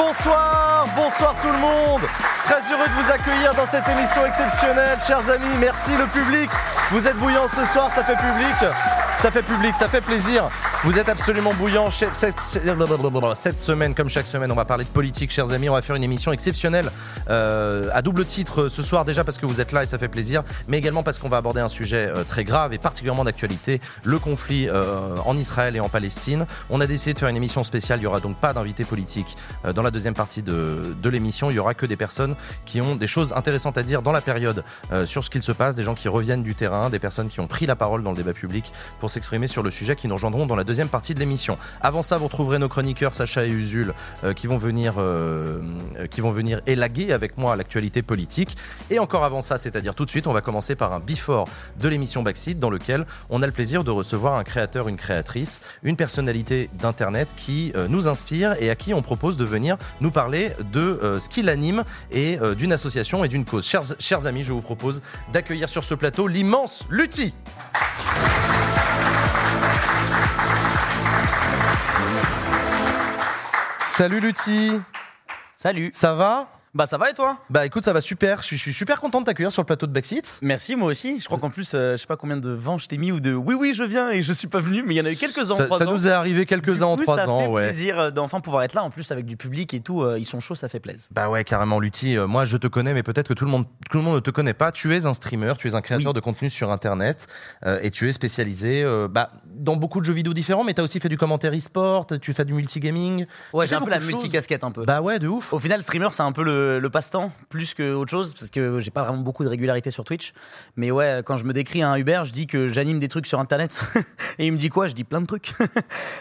Bonsoir, bonsoir tout le monde. Très heureux de vous accueillir dans cette émission exceptionnelle, chers amis. Merci le public. Vous êtes bouillants ce soir, ça fait public. Ça fait public, ça fait plaisir. Vous êtes absolument bouillants. Cette, semaine, comme chaque semaine, on va parler de politique, chers amis. On va faire une émission exceptionnelle à double titre ce soir, déjà parce que vous êtes là et ça fait plaisir, mais également parce qu'on va aborder un sujet euh, très grave et particulièrement d'actualité, le conflit euh, en Israël et en Palestine. On a décidé de faire une émission spéciale. Il n'y aura donc pas d'invité politique euh, dans la deuxième partie de, de l'émission. Il y aura que des personnes qui ont des choses intéressantes à dire dans la période euh, sur ce qu'il se passe, des gens qui reviennent du terrain, des personnes qui ont pris la parole dans le débat public pour s'exprimer sur le sujet qui nous rejoindront dans la deuxième partie de l'émission. Avant ça, vous retrouverez nos chroniqueurs Sacha et Usul euh, qui vont venir euh, euh, qui vont venir élaguer avec moi l'actualité politique. Et encore avant ça, c'est-à-dire tout de suite, on va commencer par un before de l'émission Backseat dans lequel on a le plaisir de recevoir un créateur, une créatrice, une personnalité d'internet qui euh, nous inspire et à qui on propose de venir nous parler de euh, ce qui l'anime et euh, d'une association et d'une cause. Chers, chers amis, je vous propose d'accueillir sur ce plateau l'immense Lutti. Salut Lutti, Salut. ça va? Bah ça va et toi? Bah écoute, ça va super. Je suis, super content de t'accueillir sur le plateau de Backseat. Merci moi aussi. Je crois qu'en plus, euh, je sais pas combien de vents je t'ai mis ou de oui oui je viens et je suis pas venu, mais il y en a eu quelques-uns en Ça, trois ça ans. nous est arrivé quelques-uns en Du coup, trois ça ans, fait ouais. plaisir euh, d'enfin pouvoir être là. En plus avec du public et tout, euh, ils sont chauds, ça fait plaisir. Bah ouais, carrément, Lutti. Euh, moi, je te connais, mais peut-être que tout le monde, tout le monde ne te connaît pas. Tu es un streamer, tu es un créateur de contenu sur Internet, euh, et tu es spécialisé euh, bah, dans beaucoup de jeux vidéo différents. Mais tu as aussi fait du commentaire e-sport, tu fais du multigaming. Ouais, j'ai un peu la beaucoup de choses. multicasquette un peu. Bah ouais, de ouf. Au final, streamer, c'est un peu le, le passe-temps, plus que autre chose, parce que j'ai pas vraiment beaucoup de régularité sur Twitch. Mais ouais, quand je me décris à un Uber, je dis que j'anime des trucs sur Internet. et il me dit quoi? Je dis plein de trucs. Euh,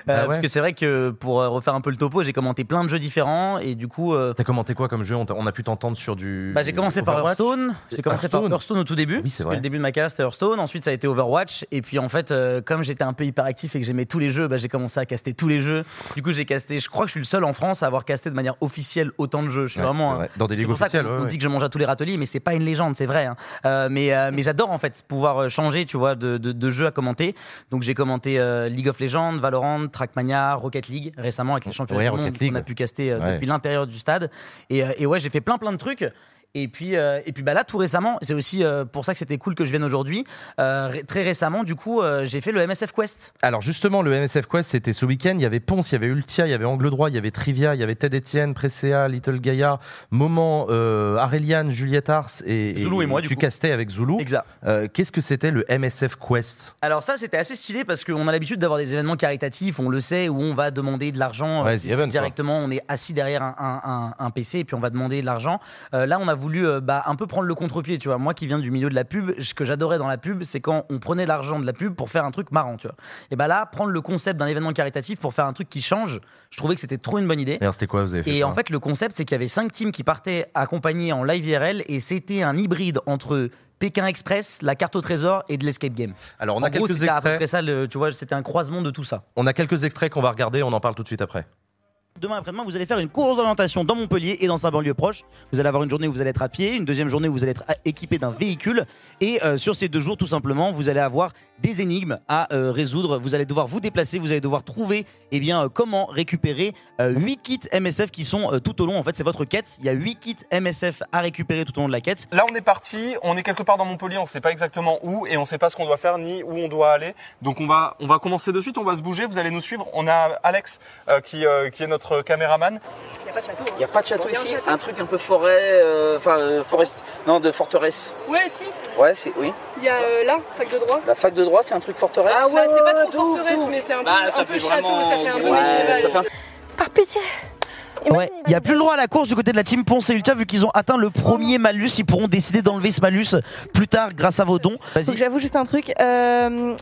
Bah ouais. Parce que c'est vrai que pour euh, refaire un peu le topo, j'ai commenté plein de jeux différents, et du coup, euh, T'as commenté quoi comme jeu? On, a pu t'entendre sur du. Bah, j'ai commencé par Hearthstone. J'ai commencé Hearthstone. par Hearthstone au tout début. Oui, c'est vrai. Le début de ma carrière, c'était Hearthstone. Ensuite, ça a été Overwatch. Et puis, en fait, euh, comme j'étais un peu hyperactif et que j'aimais tous les jeux, bah, j'ai commencé à caster tous les jeux. Du coup, j'ai casté. Je crois que je suis le seul en France à avoir casté de manière officielle autant de jeux. Je suis Ouais, vraiment. un- vrai. Dans des ligues pour ça officielles. ouais, on dit que je mange à tous les râteliers, mais c'est pas une légende, c'est vrai. hein. Euh, mais euh, mais j'adore en fait pouvoir euh, changer, tu vois, de, de, de jeux à commenter. Donc j'ai commenté euh, League of Legends, Valorant, Trackmania, Rocket League récemment avec les championnats Ouais, du monde League. qu'on a pu caster depuis l'intérieur du stade. Et, et ouais, j'ai fait plein plein de trucs. Et puis, euh, et puis bah là, tout récemment, c'est aussi euh, pour ça que c'était cool que je vienne aujourd'hui. Euh, ré- très récemment, du coup, j'ai fait le MSF Quest. Alors justement, le MSF Quest, c'était ce week-end. Il y avait Ponce, il y avait Ultia, il y avait Angle Droit, il y avait Trivia, il y avait Ted Etienne, Presea, Little Gaia, Moment, Aureliane, Juliette Ars et, Zoulou et moi, du tu castais avec Zulu. Exact. Qu'est-ce que c'était le MSF Quest? Alors ça, c'était assez stylé parce qu'on a l'habitude d'avoir des événements caritatifs, on le sait, où on va demander de l'argent Ouais, quoi. directement. On est assis derrière un, un- un- un PC et puis on va demander de l'argent. Là, on a voulu euh, bah, un peu prendre le contre-pied, tu vois. Moi qui viens du milieu de la pub, ce que j'adorais dans la pub, c'est quand on prenait l'argent de la pub pour faire un truc marrant, tu vois. Et bah là, prendre le concept d'un événement caritatif pour faire un truc qui change, je trouvais que c'était trop une bonne idée. D'ailleurs, c'était quoi vous avez fait Et en fait, le concept, c'est qu'il y avait cinq teams qui partaient accompagnés en live IRL et c'était un hybride entre Pékin Express, la carte au trésor et de l'escape game. Alors, on En a gros, quelques c'était à peu extraits. près ça, le- tu vois, c'était un croisement de tout ça. On a quelques extraits qu'on va regarder. On en parle tout de suite après. Demain après-demain, vous allez faire une course d'orientation dans Montpellier et dans sa banlieue proche. Vous allez avoir une journée où vous allez être à pied, une deuxième journée où vous allez être équipé d'un véhicule. Et euh, sur ces deux jours, tout simplement, vous allez avoir des énigmes à euh, résoudre. Vous allez devoir vous déplacer, vous allez devoir trouver eh bien, euh, comment récupérer 8 kits MSF qui sont tout au long. En fait, c'est votre quête. Il y a 8 kits MSF à récupérer tout au long de la quête. Là, on est parti, on est quelque part dans Montpellier, on ne sait pas exactement où et on ne sait pas ce qu'on doit faire ni où on doit aller. Donc on va, on va commencer de suite, on va se bouger, vous allez nous suivre. On a Alex qui, qui est notre caméraman. Il n'y a pas de château. Il n'y a pas de château a un ici château. Un truc un peu forêt, euh, enfin euh, forest, non de forteresse. Ouais, si. Ouais, c'est oui. Il y a euh, là, fac de droit. La fac de droit, c'est un truc forteresse. Ah ouais, c'est pas trop de ouf, forteresse, mais c'est un peu, Bah, ça un peu château, vraiment ça fait un peu Ouais, médiéval. ça fait un- Par pitié. Ouais, il n'y a plus le droit à la course du côté de la team Ponce et Ultia vu qu'ils ont atteint le premier malus. Ils pourront décider d'enlever ce malus plus tard grâce à vos dons. J'avoue juste un truc. euh,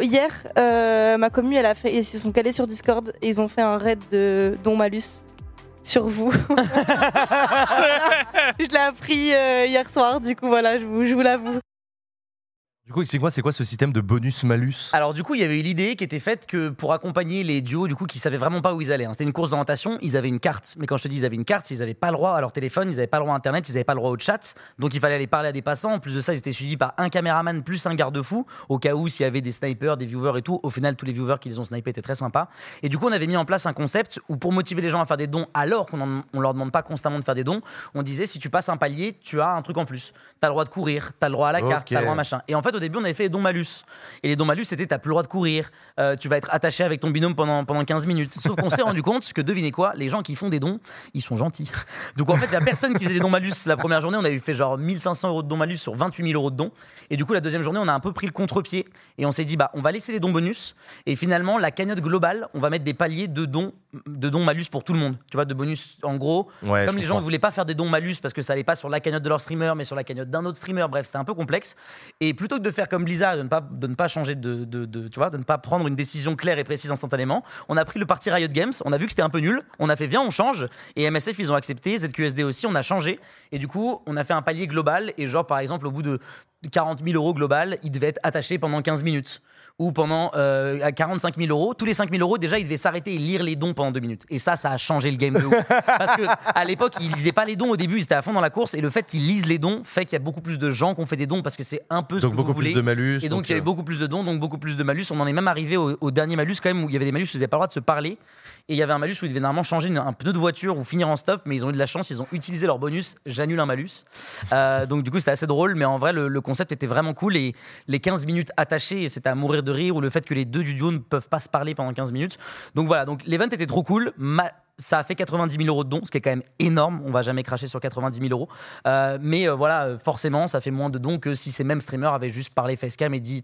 hier, euh, ma commune, elle a fait, ils se sont calés sur Discord et ils ont fait un raid de Don Malus sur vous. je l'ai appris euh, hier soir, du coup voilà, je vous, je vous l'avoue. Du coup, explique-moi, c'est quoi ce système de bonus-malus? Alors du coup, il y avait eu l'idée qui était faite que pour accompagner les duos, du coup, qui savaient vraiment pas où ils allaient. hein. C'était une course d'orientation, ils avaient une carte. Mais quand je te dis ils avaient une carte, ils avaient pas le droit à leur téléphone, ils avaient pas le droit à Internet, ils avaient pas le droit au chat. Donc il fallait aller parler à des passants. En plus de ça, ils étaient suivis par un caméraman plus un garde-fou au cas où s'il y avait des snipers, des viewers et tout. Au final, tous les viewers qui les ont snipés étaient très sympas. Et du coup, on avait mis en place un concept où pour motiver les gens à faire des dons, alors qu'on on leur demande pas constamment de faire des dons, on disait si tu passes un palier, tu as un truc en plus. T'as le droit de courir, t'as le droit à la carte, Ok. t'as le droit à machin. Et en fait, au début, on avait fait les dons malus. Et les dons malus, c'était t'as plus le droit de courir, euh, tu vas être attaché avec ton binôme pendant, pendant 15 minutes. Sauf qu'on s'est rendu compte que, devinez quoi, les gens qui font des dons, ils sont gentils. Donc en fait, il y a personne qui faisait des dons malus. La première journée, on avait fait genre 1500 euros de dons malus sur 28 000 euros de dons. Et du coup, la deuxième journée, on a un peu pris le contre-pied et on s'est dit, bah, on va laisser les dons bonus. Et finalement, la cagnotte globale, on va mettre des paliers de dons, de dons malus pour tout le monde. Tu vois, de bonus, en gros, Ouais, comme les gens ne voulaient pas faire des dons malus parce que ça allait pas sur la cagnotte de leur streamer, mais sur la cagnotte d'un autre streamer, bref, c'était un peu complexe. Et plutôt que de faire comme Blizzard, de ne pas, de ne pas changer de, de- de- tu vois, de ne pas prendre une décision claire et précise instantanément, on a pris le parti Riot Games, on a vu que c'était un peu nul, on a fait viens, on change. Et MSF, ils ont accepté, ZQSD aussi, on a changé. Et du coup, on a fait un palier global. Et genre, par exemple, au bout de 40 000 euros global, il devait être attaché pendant 15 minutes. Ou pendant euh, à 45 000 euros, tous les 5 000 euros, déjà, il devait s'arrêter et lire les dons pendant deux minutes. Et ça, ça a changé le game de ouf. Parce que à l'époque, ils lisaient pas les dons au début, ils étaient à fond dans la course. Et le fait qu'ils lisent les dons fait qu'il y a beaucoup plus de gens qui ont fait des dons parce que c'est un peu ce Donc que beaucoup vous plus voulez. de malus. Et donc, il y avait euh, beaucoup plus de dons, donc beaucoup plus de malus. On en est même arrivé au, au dernier malus quand même où il y avait des malus où ils n'avaient pas le droit de se parler. Et il y avait un malus où ils devaient normalement changer une- un pneu de voiture ou finir en stop, mais ils ont eu de la chance, ils ont utilisé leur bonus. J'annule un malus. Euh, donc du coup, c'était assez drôle, mais en vrai, le, le concept était vraiment cool. Et les 15 minutes attachées, c'était à mourir de rire, ou le fait que les deux du duo ne peuvent pas se parler pendant 15 minutes. Donc voilà, donc l'event était trop cool. Ma- ça a fait 90 000 euros de dons, ce qui est quand même énorme. On va jamais cracher sur 90 000 euros. Euh, mais euh, voilà, euh, forcément, ça fait moins de dons que si ces mêmes streamers avaient juste parlé facecam et dit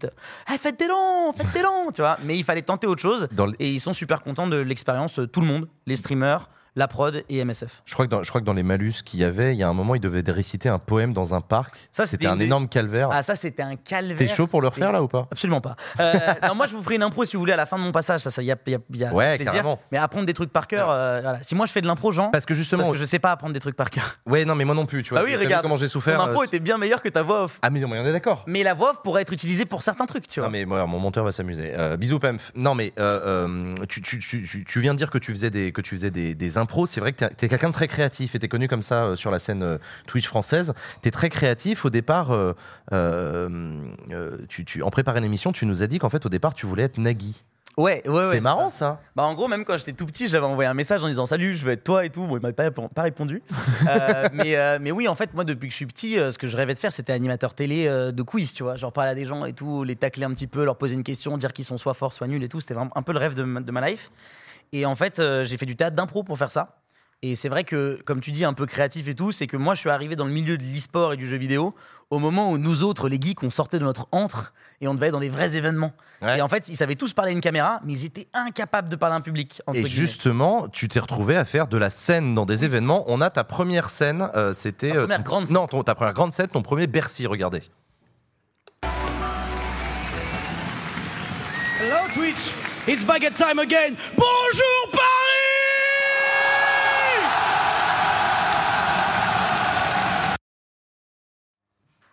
Eh, Faites des dons, faites des dons Tu vois, mais il fallait tenter autre chose. Dans Et ils sont super contents de l'expérience, tout le monde, les streamers, la prod et MSF. Je crois, que dans, je crois que dans les malus qu'il y avait, il y a un moment, ils devaient réciter un poème dans un parc. Ça, C'était un des- énorme calvaire. Ah, ça, c'était un calvaire. T'es chaud pour le refaire là ou pas? Absolument pas. Euh, non, moi, je vous ferai une impro si vous voulez à la fin de mon passage. Ça, ça y a, y a- y a Ouais, plaisir. carrément. Mais apprendre des trucs par cœur, euh, voilà. Si moi je fais de l'impro, Jean, Parce que justement, parce que je sais pas apprendre des trucs par cœur. ouais, non, mais moi non plus, tu vois. Bah oui, regarde. comment j'ai Ton souffert. impro euh, était bien meilleur que ta voix off. Ah mais non, mais on est d'accord. Mais la voix off pourrait être utilisée pour certains trucs, tu vois. Non mais mon monteur va s'amuser. Euh, bisous Pemf. Non mais tu, tu, tu, tu- tu viens de dire que tu faisais des que tu faisais des, des C'est vrai que t'es- t'es quelqu'un de très créatif et t'es connu comme ça euh, sur la scène euh, Twitch française. T'es très créatif. Au départ, euh, tu, tu en préparant l'émission, tu nous as dit qu'en fait au départ tu voulais être Nagui. Ouais, ouais, ouais. c'est marrant ça. ça. Bah en gros, même quand j'étais tout petit, j'avais envoyé un message en disant salut, je veux être toi et tout. Bon, il m'a pas, pas répondu. Euh, mais, euh, mais oui, en fait, moi, depuis que je suis petit, euh, ce que je rêvais de faire, c'était animateur télé de quiz, tu vois. Genre parler à des gens et tout, les tacler un petit peu, leur poser une question, dire qu'ils sont soit forts, soit nuls et tout. C'était vraiment un peu le rêve de, ma- de ma life. Et en fait, euh, j'ai fait du théâtre d'impro pour faire ça. Et c'est vrai que, comme tu dis, un peu créatif et tout, c'est que moi, je suis arrivé dans le milieu de l'e-sport et du jeu vidéo au moment où nous autres, les geeks, on sortait de notre antre et on devait être dans des vrais événements. Ouais. Et en fait, ils savaient tous parler à une caméra, mais ils étaient incapables de parler à un public. entre Et guillemets. justement, tu t'es retrouvé à faire de la scène dans des événements. On a ta première scène, euh, c'était Ta euh, première ton- grande scène. non, ton- ta première grande scène, ton premier Bercy. Regardez. Hello Twitch, it's baguette time again. Bonjour Paris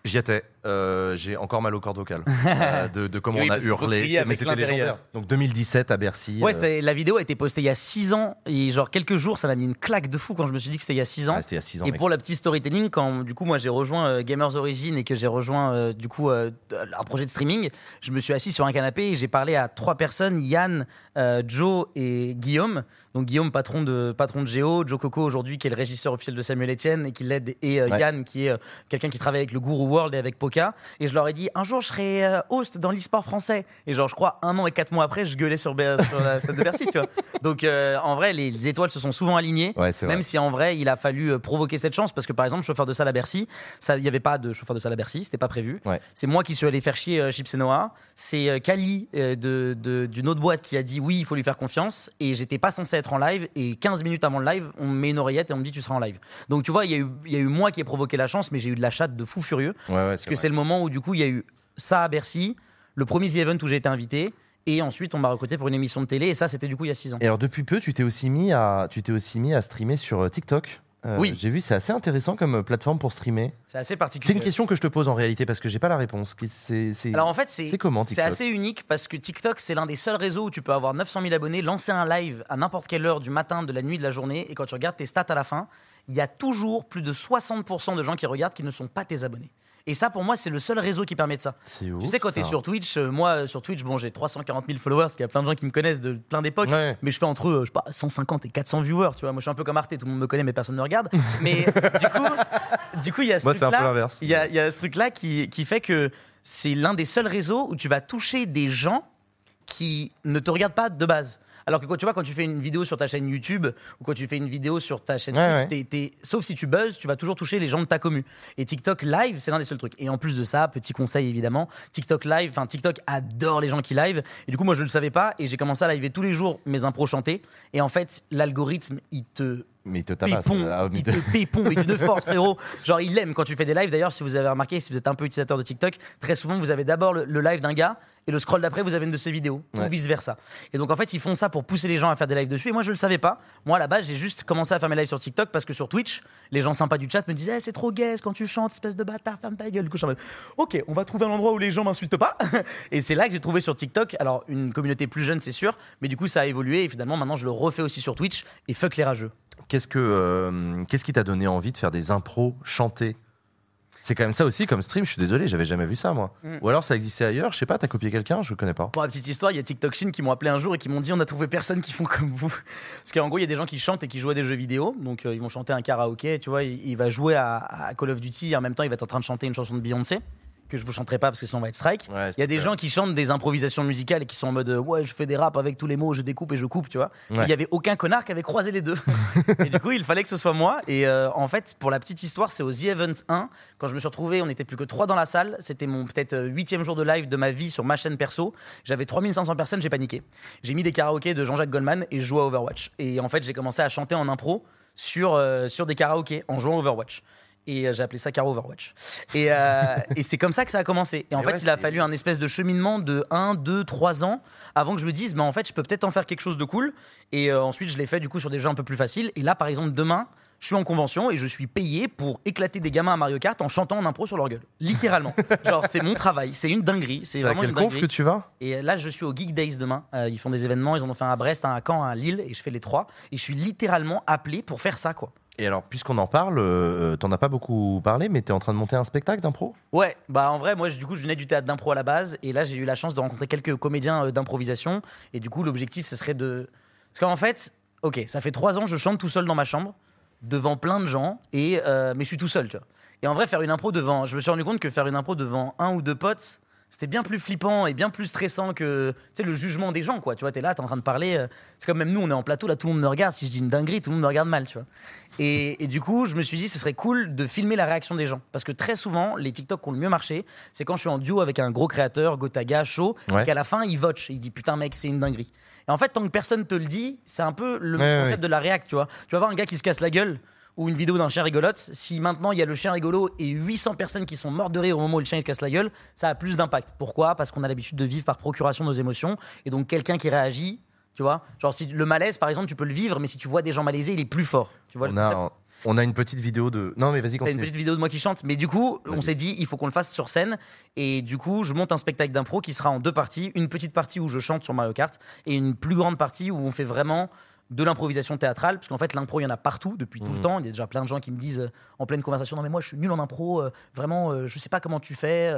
J'y étais. Euh, J'ai encore mal au cordes vocales euh, de, de comment Oui, on a hurlé. Mais c'était légendaire. Donc 2017 à Bercy. Ouais, euh, la vidéo a été postée il y a 6 ans et genre quelques jours, ça m'a mis une claque de fou quand je me suis dit que c'était il y a 6 ans. ouais, c'était il y a 6 ans. Et mec. pour la petite storytelling, quand du coup moi j'ai rejoint euh, Gamers Origin et que j'ai rejoint euh, du coup euh, un projet de streaming, je me suis assis sur un canapé et j'ai parlé à trois personnes, Yann, euh, Joe et Guillaume. Donc Guillaume, patron de patron de Géo, Joe Coco aujourd'hui qui est le régisseur officiel de Samuel Etienne et qui l'aide, et euh, Ouais. Yann qui est euh, quelqu'un qui travaille avec le Guru World et avec Et je leur ai dit un jour je serai euh, host dans l'e-sport français. Et genre je crois un an et quatre mois après, je gueulais sur, sur la scène de Bercy, tu vois. Donc euh, en vrai, les étoiles se sont souvent alignées. Ouais, c'est vrai. Même si en vrai, il a fallu euh, provoquer cette chance parce que par exemple, chauffeur de salle à Bercy, il n'y avait pas de chauffeur de salle à Bercy, c'était pas prévu. Ouais. C'est moi qui suis allé faire chier Chips et Noah. C'est Kali euh, de- de- d'une autre boîte qui a dit oui, il faut lui faire confiance. Et j'étais pas censé être en live. Et 15 minutes avant le live, on me met une oreillette et on me dit tu seras en live. Donc tu vois, il y, a eu- il y a eu moi qui ai provoqué la chance, mais j'ai eu de la chatte de fou furieux. Ouais, ouais, Parce que vrai. c'est le moment où du coup, il y a eu ça à Bercy, le premier The Event où j'ai été invité. Et ensuite, on m'a recruté pour une émission de télé. Et ça, c'était du coup il y a 6 ans. Et alors depuis peu, tu t'es aussi mis à, tu t'es aussi mis à streamer sur euh, TikTok. Euh, Oui. J'ai vu, c'est assez intéressant comme euh, plateforme pour streamer. C'est assez C'est particulier. une question que je te pose en réalité parce que j'ai pas la réponse. C'est c'est- Alors en fait, c'est c'est comment c'est assez unique parce que TikTok, c'est l'un des seuls réseaux où tu peux avoir 900 000 abonnés, lancer un live à n'importe quelle heure du matin, de la nuit, de la journée, et quand tu regardes tes stats à la fin, il y a toujours plus de 60% de gens qui regardent qui ne sont pas tes abonnés. Et ça, pour moi, c'est le seul réseau qui permet de ça. Tu ouf, sais, quand tu es ça. sur Twitch, euh, moi, euh, sur Twitch, bon, j'ai 340 000 followers, parce qu'il y a plein de gens qui me connaissent de plein d'époques. Ouais. Mais je fais entre, euh, je sais pas, 150 et 400 viewers, tu vois. Moi, je suis un peu comme Arte, tout le monde me connaît, mais personne ne me regarde. Mais du coup, du coup, il y a ce Moi, c'est un peu truc-là. l'inverse. Il y a, y a ce truc-là qui, qui fait que c'est l'un des seuls réseaux où tu vas toucher des gens qui ne te regardent pas de base. Alors que quand tu vois, quand tu fais une vidéo sur ta chaîne YouTube ou quand tu fais une vidéo sur ta chaîne Ouais, Twitch, t'es- t'es- sauf si tu buzzes, tu vas toujours toucher les gens de ta commu. Et TikTok Live, c'est l'un des seuls trucs. Et en plus de ça, petit conseil évidemment, TikTok Live, enfin TikTok adore les gens qui live. Et du coup, moi je le savais pas et j'ai commencé à liver tous les jours mes impros chantés. Et en fait, l'algorithme, il te Mais il te tabasse. pépon, Ah, mais il te- te pépon, mais d'une force, frérot. Genre, il aime quand tu fais des lives. D'ailleurs, si vous avez remarqué, si vous êtes un peu utilisateur de TikTok, très souvent, vous avez d'abord le, le live d'un gars et le scroll d'après, vous avez une de ses vidéos, Ouais. ou vice versa. Et donc, en fait, ils font ça pour pousser les gens à faire des lives dessus. Et moi, je le savais pas. Moi, à la base, j'ai juste commencé à faire mes lives sur TikTok parce que sur Twitch, les gens sympas du chat me disaient, Eh, c'est trop gaze quand tu chantes, espèce de bâtard, ferme ta gueule. Du coup, je suis en mode, ok, on va trouver un endroit où les gens m'insultent pas. et c'est là que j'ai trouvé sur TikTok, alors, une communauté plus jeune, c'est sûr, mais du coup, ça a évolué. Et finalement, maintenant, je le refais aussi sur Twitch. Et fuck les rageux. Qu'est-ce que euh, qu'est-ce qui t'a donné envie de faire des impros chantés C'est quand même ça aussi comme stream. Je suis désolé, j'avais jamais vu ça moi. Mm. Ou alors ça existait ailleurs. Je sais pas. T'as copié quelqu'un Je connais pas. Pour la petite histoire, il y a TikTok Chine qui m'ont appelé un jour et qui m'ont dit on a trouvé personne qui font comme vous. Parce qu'en gros, il y a des gens qui chantent et qui jouent à des jeux vidéo. Donc euh, ils vont chanter un karaoké, tu vois, il, il va jouer à, à Call of Duty et en même temps il va être en train de chanter une chanson de Beyoncé que je vous chanterai pas parce que sinon on va être strike. Ouais, Il y a des gens qui chantent des improvisations musicales et qui sont en mode euh, ouais, je fais des raps avec tous les mots, je découpe et je coupe, tu vois. Ouais. Il y avait aucun connard qui avait croisé les deux. et du coup, il fallait que ce soit moi. Et euh, en fait, pour la petite histoire, c'est aux The Events 1, quand je me suis retrouvé, on n'était plus que trois dans la salle. C'était mon peut-être euh, huitième jour de live de ma vie sur ma chaîne perso. J'avais 3500 personnes, j'ai paniqué. J'ai mis des karaokés de Jean-Jacques Goldman et je jouais à Overwatch. Et en fait, j'ai commencé à chanter en impro sur, euh, sur des karaokés en jouant à Overwatch. Et euh, j'ai appelé ça Caro Overwatch. Et, euh, et c'est comme ça que ça a commencé. Et en Mais fait, ouais, il a fallu un espèce de cheminement de 1, 2, 3 ans avant que je me dise, mais en fait, je peux peut-être en faire quelque chose de cool. Et euh, ensuite, je l'ai fait du coup sur des jeux un peu plus faciles. Et là, par exemple, demain, je suis en convention et je suis payé pour éclater des gamins à Mario Kart en chantant en impro sur leur gueule. Littéralement. Genre, c'est mon travail. C'est une dinguerie. C'est à vraiment quel une conf dinguerie. que tu vas? Et là, je suis au Geek Days demain. Euh, ils font des événements. Ils en ont fait un à Brest, un à Caen, un à Lille. Et je fais les trois. Et je suis littéralement appelé pour faire ça, quoi. Et alors, puisqu'on en parle, euh, t'en as pas beaucoup parlé, mais t'es en train de monter un spectacle d'impro? Ouais, bah en vrai, moi, je- du coup, je venais du théâtre d'impro à la base, et là, j'ai eu la chance de rencontrer quelques comédiens euh, d'improvisation, et du coup, l'objectif, ce serait de. Parce qu'en fait, ok, ça fait trois ans, je chante tout seul dans ma chambre, devant plein de gens, et euh, mais je suis tout seul, tu vois. Et en vrai, faire une impro devant. Je me suis rendu compte que faire une impro devant un ou deux potes, c'était bien plus flippant et bien plus stressant que tu sais, le jugement des gens, quoi. Tu vois, t'es là, t'es en train de parler. euh, C'est comme même nous, on est en plateau, là, tout le monde me regarde. Si je dis une dinguerie, tout le monde me regarde mal, tu vois. Et, et du coup, je me suis dit, ce serait cool de filmer la réaction des gens. Parce que très souvent, les TikTok qui ont le mieux marché, c'est quand je suis en duo avec un gros créateur, Gotaga, chaud, Ouais. qu'à la fin, il vote. Il dit, putain, mec, c'est une dinguerie. Et en fait, tant que personne te le dit, c'est un peu le Ouais, concept ouais. de la réact, tu vois. Tu vas voir un gars qui se casse la gueule ou une vidéo d'un chien rigolote, si maintenant il y a le chien rigolo et 800 personnes qui sont mortes de rire au moment où le chien se casse la gueule, ça a plus d'impact. Pourquoi? Parce qu'on a l'habitude de vivre par procuration nos émotions et donc quelqu'un qui réagit, tu vois, genre si le malaise par exemple, tu peux le vivre, mais si tu vois des gens malaisés, il est plus fort. Tu vois on a, on a une petite vidéo de. Non, mais vas-y, T'as une continue. petite vidéo de moi qui chante, mais du coup, on s'est dit, il faut qu'on le fasse sur scène. Et du coup, je monte un spectacle d'impro qui sera en deux parties. Une petite partie où je chante sur Mario Kart et une plus grande partie où on fait vraiment de l'improvisation théâtrale. Parce qu'en fait, l'impro, il y en a partout depuis tout le Mhm. temps. Il y a déjà plein de gens qui me disent euh, en pleine conversation Non, mais moi, je suis nul en impro. euh, vraiment, euh, je sais pas comment tu fais.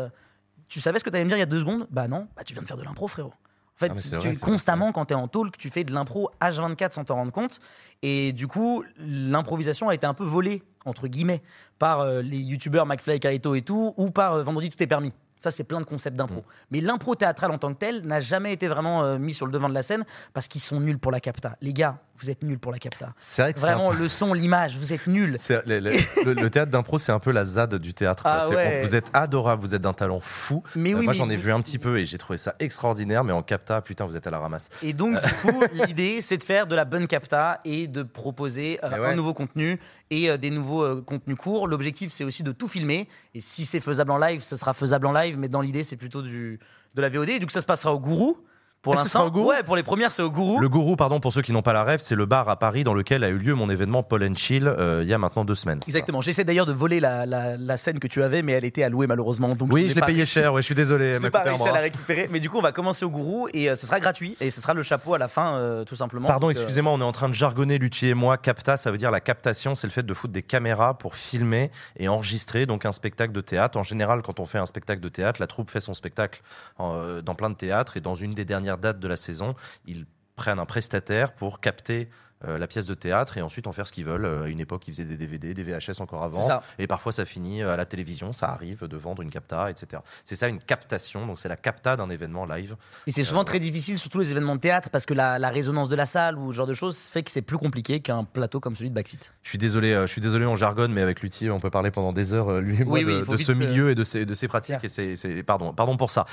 tu savais ce que tu allais me dire il y a deux secondes? Bah non, bah tu viens de faire de l'impro, frérot. En fait, Ah, tu- vrai, constamment, quand tu es en talk, tu fais de l'impro H24 sans t'en rendre compte. Et du coup, l'improvisation a été un peu volée, entre guillemets, par les youtubeurs McFly, Carito et tout, ou par Vendredi Tout est permis. Ça, c'est plein de concepts d'impro. Mais l'impro théâtrale en tant que telle n'a jamais été vraiment euh, mis sur le devant de la scène parce qu'ils sont nuls pour la capta. Les gars, vous êtes nuls pour la capta. C'est vrai que Vraiment, le son, l'image, vous êtes nuls. Le, le- le- le théâtre d'impro, c'est un peu la ZAD du théâtre. Ah ouais. Vous êtes adorable, vous êtes d'un talent fou. Mais Euh, oui, moi, j'en ai vu un petit peu et j'ai trouvé ça extraordinaire, mais en capta, putain, vous êtes à la ramasse. Et donc, du coup, l'idée, c'est de faire de la bonne capta et de proposer euh, ouais. un nouveau contenu et des nouveaux contenus courts. L'objectif, c'est aussi de tout filmer. Et si c'est faisable en live, ce sera faisable en live. Mais dans l'idée, c'est plutôt du, de la VOD. Et du coup, ça se passera au Gourou. Pour Ah, l'instant, ouais, pour les premières, c'est au Gourou. Le Gourou, pardon, pour ceux qui n'ont pas la rêve, c'est le bar à Paris dans lequel a eu lieu mon événement Paul and Chill euh, il y a maintenant deux semaines. Exactement. J'essaie d'ailleurs de voler la, la, la scène que tu avais, mais elle était allouée malheureusement. Donc Oui, je l'ai payé réussi- cher, ouais, je suis désolé. Je n'ai pas réussi à la récupérer. Mais du coup, on va commencer au Gourou et euh, ce sera gratuit. Et ce sera le chapeau à la fin, euh, tout simplement. Pardon, excusez-moi, on est en train de jargonner, Luthier et moi. Capta, ça veut dire la captation, c'est le fait de foutre des caméras pour filmer et enregistrer donc un spectacle de théâtre. En général, quand on fait un spectacle de théâtre, la troupe fait son spectacle dans plein de théâtres et dans une des dernières dates de la saison, ils prennent un prestataire pour capter euh, la pièce de théâtre et ensuite en faire ce qu'ils veulent. Euh, À une époque, ils faisaient des DVD, des VHS encore avant. Et parfois, ça finit euh, à la télévision. Ça arrive de vendre une capta, etc. C'est ça une captation. Donc, c'est la capta d'un événement live. Et c'est souvent très difficile, surtout les événements de théâtre, parce que la, la résonance de la salle ou ce genre de choses fait que c'est plus compliqué qu'un plateau comme celui de Backseat. Je suis désolé, je suis désolé, on jargonne, mais avec Luthier, on peut parler pendant des heures, lui et moi, Oui, de, ce milieu et de ses, de ses pratiques. Et c'est- pardon, pardon pour ça.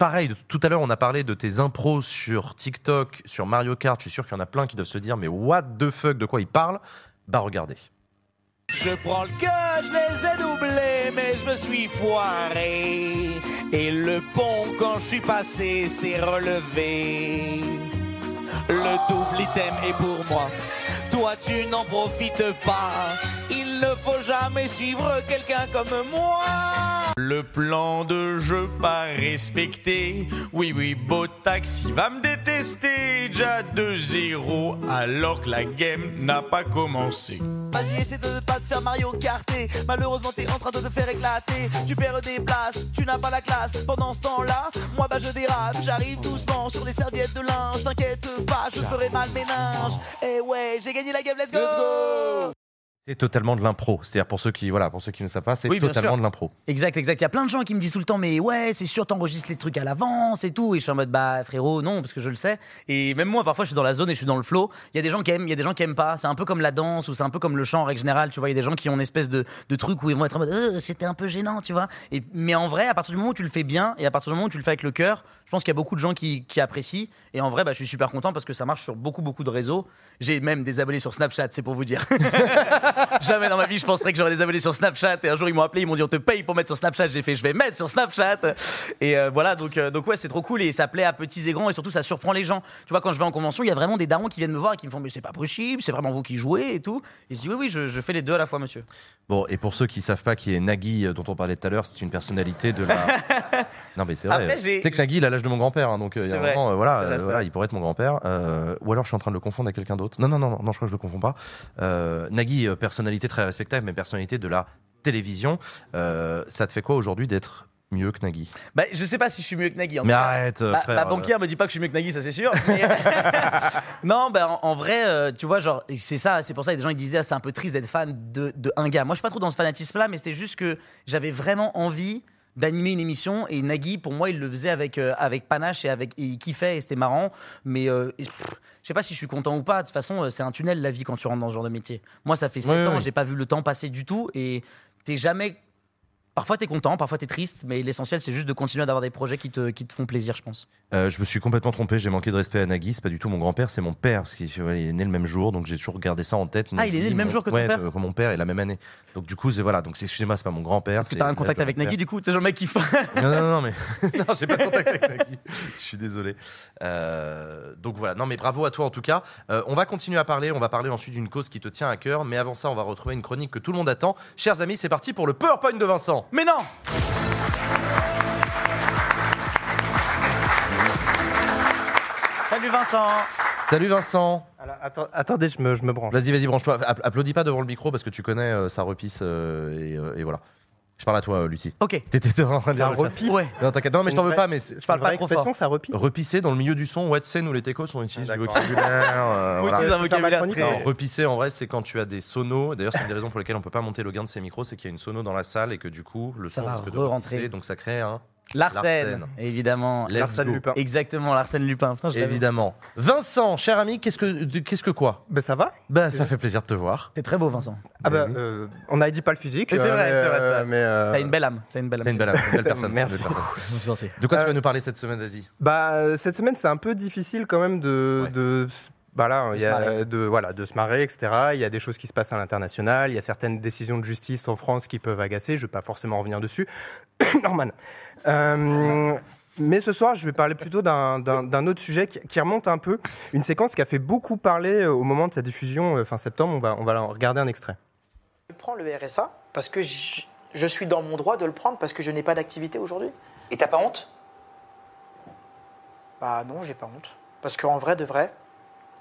Pareil, tout à l'heure, on a parlé de tes impros sur TikTok, sur Mario Kart. Je suis sûr qu'il y en a plein qui doivent se dire, mais what the fuck, de quoi il parle Bah, regardez. Je prends le cœur, je les ai doublés, mais je me suis foiré. Et le pont, quand je suis passé, s'est relevé. Le double item est pour moi. Toi, tu n'en profites pas. Il ne faut jamais suivre quelqu'un comme moi. Le plan de jeu pas respecté. Oui, oui, beau taxi va me détester. Déjà 2-0 alors que la game n'a pas commencé. Vas-y, essaie de pas te faire Mario Karté. Malheureusement, t'es en train de te faire éclater. Tu perds des places, tu n'as pas la classe. Pendant ce temps-là, moi bah je dérape. J'arrive doucement sur les serviettes de linge. T'inquiète pas, je ferai mal ménage. Et ouais, j'ai gagné la game, let's go! C'est totalement de l'impro. C'est-à-dire, pour ceux qui, voilà, pour ceux qui ne savent pas, c'est Oui, totalement de l'impro. Exact, exact. Il y a plein de gens qui me disent tout le temps, mais ouais, c'est sûr, t'enregistres les trucs à l'avance et tout. Et je suis en mode, bah frérot, non, parce que je le sais. Et même moi, parfois, je suis dans la zone et je suis dans le flow. Il y a des gens qui aiment, il y a des gens qui aiment pas. C'est un peu comme la danse ou c'est un peu comme le chant en règle générale. Tu vois, il y a des gens qui ont une espèce de, de truc où ils vont être en mode, Euh, c'était un peu gênant, tu vois. Et, mais en vrai, à partir du moment où tu le fais bien et à partir du moment où tu le fais avec le cœur, je pense qu'il y a beaucoup de gens qui, qui apprécient. Et en vrai, bah, je suis super content parce que ça marche sur beaucoup, beaucoup de réseaux. J'ai même des abonnés sur Snapchat, c'est pour vous dire. Jamais dans ma vie, je penserais que j'aurais des abonnés sur Snapchat. Et un jour, ils m'ont appelé, ils m'ont dit on te paye pour mettre sur Snapchat. J'ai fait je vais mettre sur Snapchat. Et euh, voilà, donc, euh, donc ouais, c'est trop cool et ça plaît à petits et grands et surtout ça surprend les gens. Tu vois, quand je vais en convention, il y a vraiment des darons qui viennent me voir et qui me font mais c'est pas possible, c'est vraiment vous qui jouez et tout. Et je dis oui, oui, je, je fais les deux à la fois, monsieur. Bon, et pour ceux qui savent pas qui est Nagui, euh, dont on parlait tout à l'heure, c'est une personnalité de la. non, mais c'est vrai. Tu sais que Nagui, il a l'âge de mon grand-père, hein, donc euh, il y a un moment, euh, voilà, vrai, euh, voilà, il pourrait être mon grand-père. euh, ou alors je suis en train de le confondre avec quelqu'un d'autre. Non, non, non, non, je crois que je le confonds pas. Euh, Nagui, euh, personnalité très respectable, mais personnalité de la télévision. Euh, ça te fait quoi aujourd'hui d'être mieux que Nagui? Bah, je sais pas si je suis mieux que Nagui. en Mais cas. arrête, euh, Ma, frère. ma banquière me dit pas que je suis mieux que Nagui, ça c'est sûr. mais- non, bah, en, en vrai, euh, tu vois, genre, c'est ça, c'est pour ça que des gens ils disaient, ah, c'est un peu triste d'être fan de, de un gars. Moi, je suis pas trop dans ce fanatisme-là, mais c'était juste que j'avais vraiment envie d'animer une émission. Et Nagui pour moi il le faisait avec euh, avec panache et avec et il kiffait et c'était marrant. Mais euh, je sais pas si je suis content ou pas. De toute façon euh, c'est un tunnel la vie quand tu rentres dans ce genre de métier. Moi ça fait 7 Ouais, ans ouais. j'ai pas vu le temps passer du tout. Et t'es jamais Parfois t'es content, parfois t'es triste, mais l'essentiel c'est juste de continuer d'avoir des projets qui te, qui te font plaisir, je pense. Euh, je me suis complètement trompé, j'ai manqué de respect à Nagui, c'est pas du tout mon grand-père, c'est mon père, parce qu'il ouais, est né le même jour, donc j'ai toujours gardé ça en tête. Ah, il est né le même mon- jour que ton ouais, père euh, mon père et la même année. Donc du coup, c'est voilà, donc c'est- excusez-moi, c'est pas mon grand-père. Tu c'est t'as un contact de avec Nagui du coup, c'est genre le mec qui fait. Non, non, non, mais non, j'ai pas de contact avec Nagui. Je suis désolé. Euh, donc voilà, non, mais bravo à toi en tout cas. Euh, on va continuer à parler, on va parler ensuite d'une cause qui te tient à cœur, mais avant ça, on va retrouver une chronique que tout le monde attend. Chers amis, c'est parti pour le PowerPoint de Vincent. Mais non Salut Vincent Salut Vincent. Alors, attends- attendez, je me, je me branche. Vas-y, vas-y, branche-toi. App- applaudis pas devant le micro parce que tu connais, euh, ça repisse euh, et, euh, et voilà. Je parle à toi, euh, Lucie. Ok. T'étais en train de dire repisse Ouais. Non, t'inquiète. Non, mais je t'en veux pas, mais c'est- C'est parle une pas trop expression, ça repisse. repisser dans le milieu du son, scène où les techos on utilise Ah, du vocabulaire. euh, voilà. Utilise un Je vocabulaire très- alors. Repisser, en vrai, c'est quand tu as des sonos. D'ailleurs, c'est une des raisons pour lesquelles on peut pas monter le gain de ces micros, c'est qu'il y a une sono dans la salle et que du coup, le Ça son va risque de repisser, donc ça crée un. Larsen, Larsen. évidemment. Go. Lupin. Exactement, Larsen Lupin. Putain, je l'avais. Évidemment. Vincent, cher ami, qu'est-ce que, de- qu'est-ce que quoi? Ben, ça va Bah, ça fait plaisir de te voir. T'es très beau Vincent. Ah bah, oui. euh, on n'a dit pas le physique. Oui, c'est euh, vrai, mais, c'est vrai, euh, c'est vrai. mais, euh, T'as une belle âme. T'as une belle âme. Une belle, une belle personne. Merci une belle personne. J'en sais. De quoi tu Euh, vas nous parler cette semaine, vas-y? Bah, euh, cette semaine, c'est un peu difficile quand même de. Ouais. de bah là, il y se a marrer. de, voilà, de se marrer, etc. Il y a des choses qui se passent à l'international. Il y a certaines décisions de justice en France qui peuvent agacer. Je ne vais pas forcément revenir dessus. Normal. Euh, Mais ce soir, je vais parler plutôt d'un- autre sujet qui, qui remonte un peu. Une séquence qui a fait beaucoup parler euh, au moment de sa diffusion euh, fin septembre. On va, on va en regarder un extrait. Je prends le RSA parce que je, je suis dans mon droit de le prendre parce que je n'ai pas d'activité aujourd'hui. Et t'as pas honte? Bah non, j'ai pas honte. Parce qu'en vrai de vrai,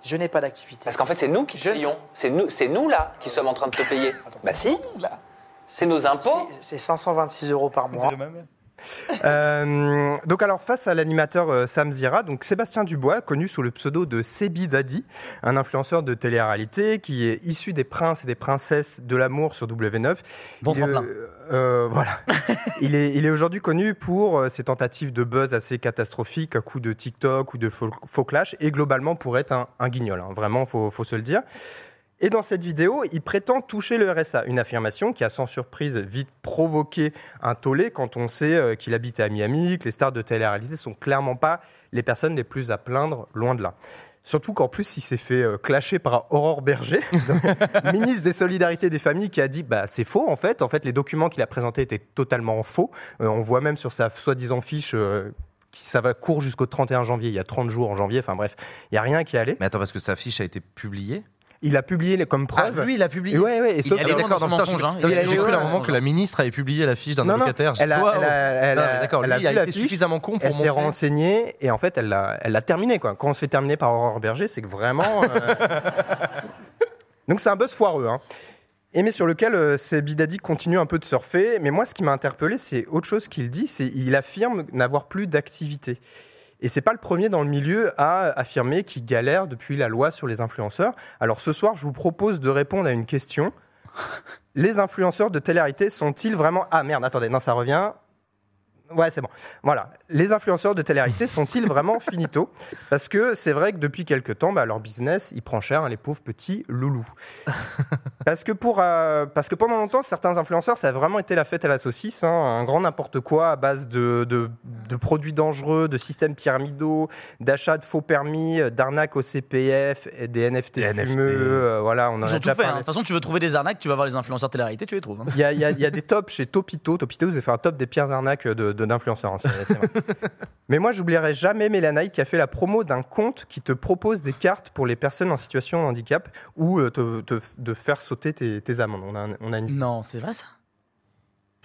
je n'ai pas d'activité. Parce qu'en fait, c'est nous qui te payons. C'est nous, c'est nous là qui sommes en train de te payer. Bah si, c'est nos impôts. C'est 526 euros par mois. Euh, donc alors face à l'animateur euh, Sam Zira, donc Sébastien Dubois, connu sous le pseudo de Sebi Daddy, un influenceur de télé-réalité qui est issu des princes et des princesses de l'amour sur W9. Bon il euh, euh, voilà. il est, il est aujourd'hui connu pour ses tentatives de buzz assez catastrophiques à coups de TikTok ou de faux, faux clash et globalement pour être un, un guignol. hein. Vraiment, faut, faut se le dire. Et dans cette vidéo, il prétend toucher le RSA, une affirmation qui a sans surprise vite provoqué un tollé quand on sait euh, qu'il habite à Miami, que les stars de télé-réalité sont clairement pas les personnes les plus à plaindre, loin de là. Surtout qu'en plus, il s'est fait euh, clasher par Aurore Berger, ministre des Solidarités des Familles, qui a dit bah c'est faux en fait. En fait, les documents qu'il a présentés étaient totalement faux. Euh, on voit même sur sa soi-disant fiche euh, ça va court jusqu'au 31 janvier. Il y a 30 jours en janvier. Enfin bref, il y a rien qui allait. Mais attends, parce que sa fiche a été publiée? Il a publié les- comme preuve. Ah, lui, il a publié. Et ouais, ouais, et Il sauf est que- allé loin dans son mensonge, hein. j'ai- Il est cru à un moment que la ministre avait publié la fiche d'un Non, non, allocataire. Elle a, elle a- elle Non, a- D'accord, elle il été fiche, suffisamment con pour Elle s'est renseignée et en fait, elle l'a elle l'a terminé. Quoi. Quand on se fait terminer par Aurore Berger, c'est que vraiment. euh, Donc c'est un buzz foireux. Hein. Et mais sur lequel euh, ces Bidadi continue un peu de surfer. Mais moi, ce qui m'a interpellé, c'est autre chose qu'il dit. C'est il affirme n'avoir plus d'activité. Et c'est pas le premier dans le milieu à affirmer qu'il galère depuis la loi sur les influenceurs. Alors ce soir, je vous propose de répondre à une question. Les influenceurs de télé-réalité sont-ils vraiment Ah merde, attendez, non, ça revient. Ouais, c'est bon. Voilà. Les influenceurs de télé-réalité sont-ils vraiment finito? Parce que c'est vrai que depuis quelques temps, bah, leur business, il prend cher, hein, les pauvres petits loulous. Parce que, pour, euh, parce que pendant longtemps, certains influenceurs, ça a vraiment été la fête à la saucisse, hein, un grand n'importe quoi à base de, de- de produits dangereux, de systèmes pyramidaux, d'achats de faux permis, euh, d'arnaques au CPF, et des NFT Des NFT. fumeux. euh, voilà, on en Ils ont tout fait. hein. De toute façon, tu veux trouver des arnaques, tu vas voir les influenceurs télé-réalité, tu les trouves. Il y a, il y a- il y a des tops chez Topito. Topito, vous avez fait un top des pires arnaques de- d'influenceurs. Mais moi, j'oublierai jamais Mélanaï qui a fait la promo d'un compte qui te propose des cartes pour les personnes en situation de handicap ou euh, te- te- de faire sauter tes, tes amendes. On a, un- on a une... Non, c'est vrai ça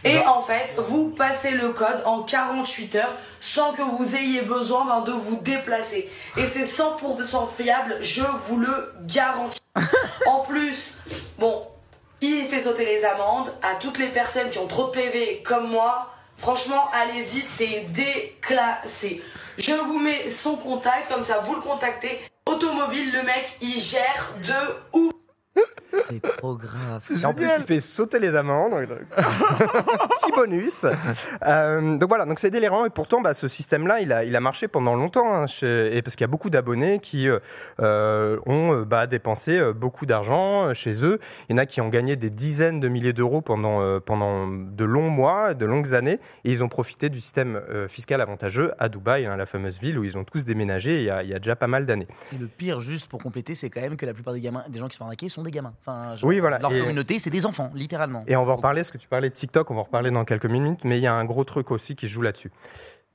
Et en fait, vous passez le code en 48 heures sans que vous ayez besoin ben, de vous déplacer. Et c'est 100% fiable, je vous le garantis. En plus, bon, il fait sauter les amendes à toutes les personnes qui ont trop de PV comme moi. Franchement, allez-y, c'est déclassé. Je vous mets son contact, comme ça vous le contactez. Automobile, le mec, il gère de ouf. C'est trop grave. Et en plus, il fait sauter les amendes. Petit bonus. Euh, donc voilà, donc c'est délirant. Et pourtant, bah, ce système-là, il a, il a marché pendant longtemps. hein, chez- et parce qu'il y a beaucoup d'abonnés qui euh, euh, ont bah, dépensé beaucoup d'argent chez eux. Il y en a qui ont gagné des dizaines de milliers d'euros pendant, euh, pendant de longs mois, de longues années. Et ils ont profité du système euh, fiscal avantageux à Dubaï, hein, la fameuse ville où ils ont tous déménagé il y a, il y a déjà pas mal d'années. Et le pire, juste pour compléter, c'est quand même que la plupart des gamins, des gens qui se font arnaquer sont des gamins. Enfin, genre, Oui, voilà. Leur Et- communauté, c'est des enfants, littéralement. Et on va en reparler, parce que tu parlais de TikTok, on va en reparler dans quelques minutes, mais il y a un gros truc aussi qui se joue là-dessus.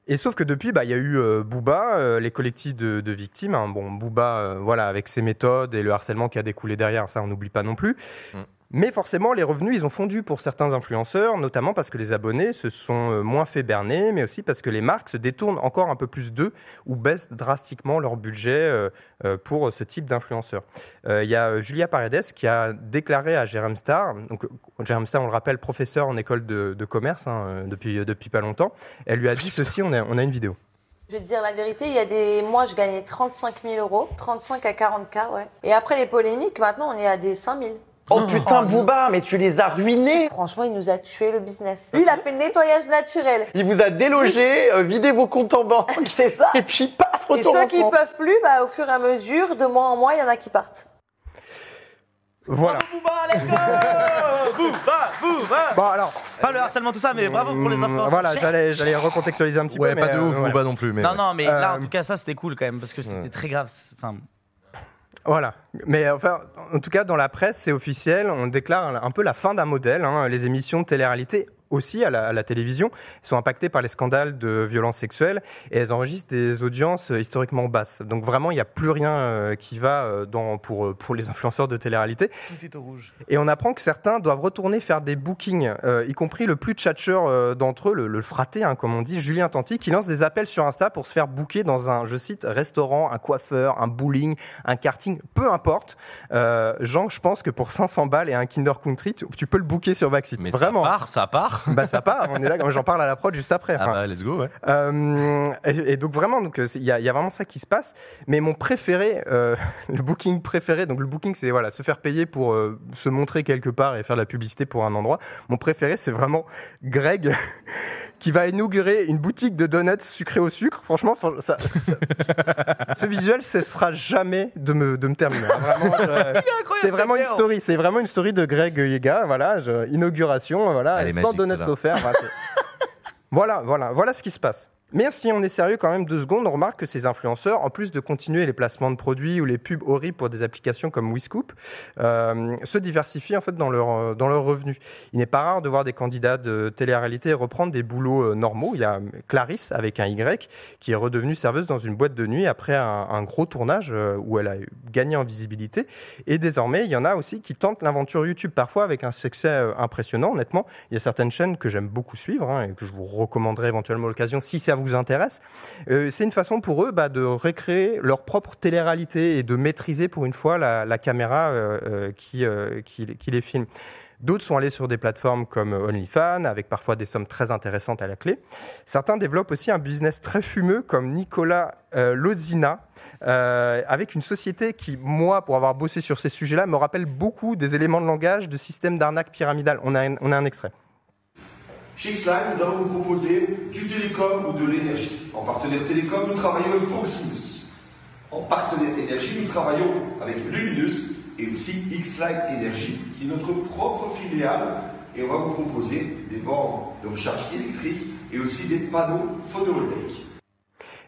Et sauf que depuis, bah, il y a eu euh, Booba, euh, les collectifs de, de victimes. hein. Bon, Booba, euh, voilà, avec ses méthodes et le harcèlement qui a découlé derrière, ça on n'oublie pas non plus. Mais forcément, les revenus, ils ont fondu pour certains influenceurs, notamment parce que les abonnés se sont euh, moins fait berner, mais aussi parce que les marques se détournent encore un peu plus d'eux ou baissent drastiquement leur budget euh, euh, pour ce type d'influenceurs. Il y a Julia Paredes qui a déclaré à Jérém Star, donc Jérém Star, on le rappelle, professeur en école de, de commerce hein, depuis, depuis pas longtemps, elle lui a dit ceci, on a, on a une vidéo. Je vais te dire la vérité, il y a des mois, je gagnais 35 000 euros, 35 à 40 k, ouais. Et après les polémiques, maintenant, on est à des 5 000. Oh putain, Booba, mais tu les as ruinés. Franchement, il nous a tué le business. Lui, il a fait le nettoyage naturel. Il vous a délogé, euh, vidé vos comptes en banque. C'est ça. Et puis, paf, Et retour ceux en qui France. peuvent plus, bah, au fur et à mesure, de mois en mois, il y en a qui partent. Voilà. Bouba, bouba Bon, alors. Pas le harcèlement, tout ça, mais bravo pour les influenceurs. Voilà, j'allais j'allais recontextualiser un petit Ouais, peu. pas mais, de euh, ouf, voilà. Booba non plus. Mais Non, ouais. non, mais là, en Euh, tout cas, ça, c'était cool quand même, parce que c'était Ouais. très grave. Enfin, Voilà. Mais enfin, en tout cas, dans la presse, c'est officiel. On déclare un peu la fin d'un modèle. hein. Les émissions de télé-réalité aussi à la, à la télévision sont impactées par les scandales de violences sexuelles et elles enregistrent des audiences euh, historiquement basses. Donc vraiment, il n'y a plus rien euh, qui va euh, dans, pour, pour les influenceurs de télé-réalité. Tout est au rouge. Et on apprend que certains doivent retourner faire des bookings, euh, y compris le plus tchatcheur euh, d'entre eux, le, le fraté, hein, comme on dit, Julien Tanti, qui lance des appels sur Insta pour se faire booker dans un, je cite, restaurant, un coiffeur, un bowling, un karting, peu importe. Euh, Jean, je pense que pour 500 balles et un Kinder Country, tu, tu peux le booker sur Backseat. Mais Vraiment. ça part, ça part. Bah ça part, on est là, j'en parle à la prod juste après. Ah bah let's go, ouais. euh, et, et donc vraiment, donc c'est- il y, a- il y a vraiment ça qui se passe. Mais mon préféré, euh, le booking préféré, donc le booking, c'est voilà, se faire payer pour euh, se montrer quelque part et faire de la publicité pour un endroit. Mon préféré, c'est vraiment Greg qui va inaugurer une boutique de donuts sucrés au sucre. Franchement, fran- ça- ça- ce visuel, ce sera jamais de me, de me terminer. hein. Vraiment, je- c'est vraiment une story. C'est vraiment une story de Greg Yega. Voilà, je- inauguration, voilà, Elle sans magique, donuts offerts. Voilà, voilà, voilà ce qui se passe. Mais si on est sérieux quand même deux secondes, on remarque que ces influenceurs, en plus de continuer les placements de produits ou les pubs horribles pour des applications comme WeScoop, euh, se diversifient en fait dans leur euh, dans leurs revenus. Il n'est pas rare de voir des candidats de télé-réalité reprendre des boulots euh, normaux. Il y a Clarisse avec un Y qui est redevenue serveuse dans une boîte de nuit après un, gros tournage euh, où elle a gagné en visibilité. Et désormais, il y en a aussi qui tentent l'aventure YouTube parfois avec un succès impressionnant. Honnêtement, il y a certaines chaînes que j'aime beaucoup suivre hein, et que je vous recommanderai éventuellement l'occasion si ça vous intéresse. Euh, c'est une façon pour eux bah, de recréer leur propre télé-réalité et de maîtriser pour une fois la, caméra euh, euh, qui, qui, les filme. D'autres sont allés sur des plateformes comme OnlyFans, avec parfois des sommes très intéressantes à la clé. Certains développent aussi un business très fumeux, comme Nicolas euh, Lodzina, euh, avec une société qui, moi, pour avoir bossé sur ces sujets-là, me rappelle beaucoup des éléments de langage de système d'arnaque pyramidal. On a on a un extrait. Chez Xline, nous allons vous proposer du télécom ou de l'énergie. En partenaire télécom, nous travaillons avec Proximus. En partenaire énergie, nous travaillons avec Luminous et aussi Xline Énergie, qui est notre propre filiale. Et on va vous proposer des bornes de recharge électrique et aussi des panneaux photovoltaïques.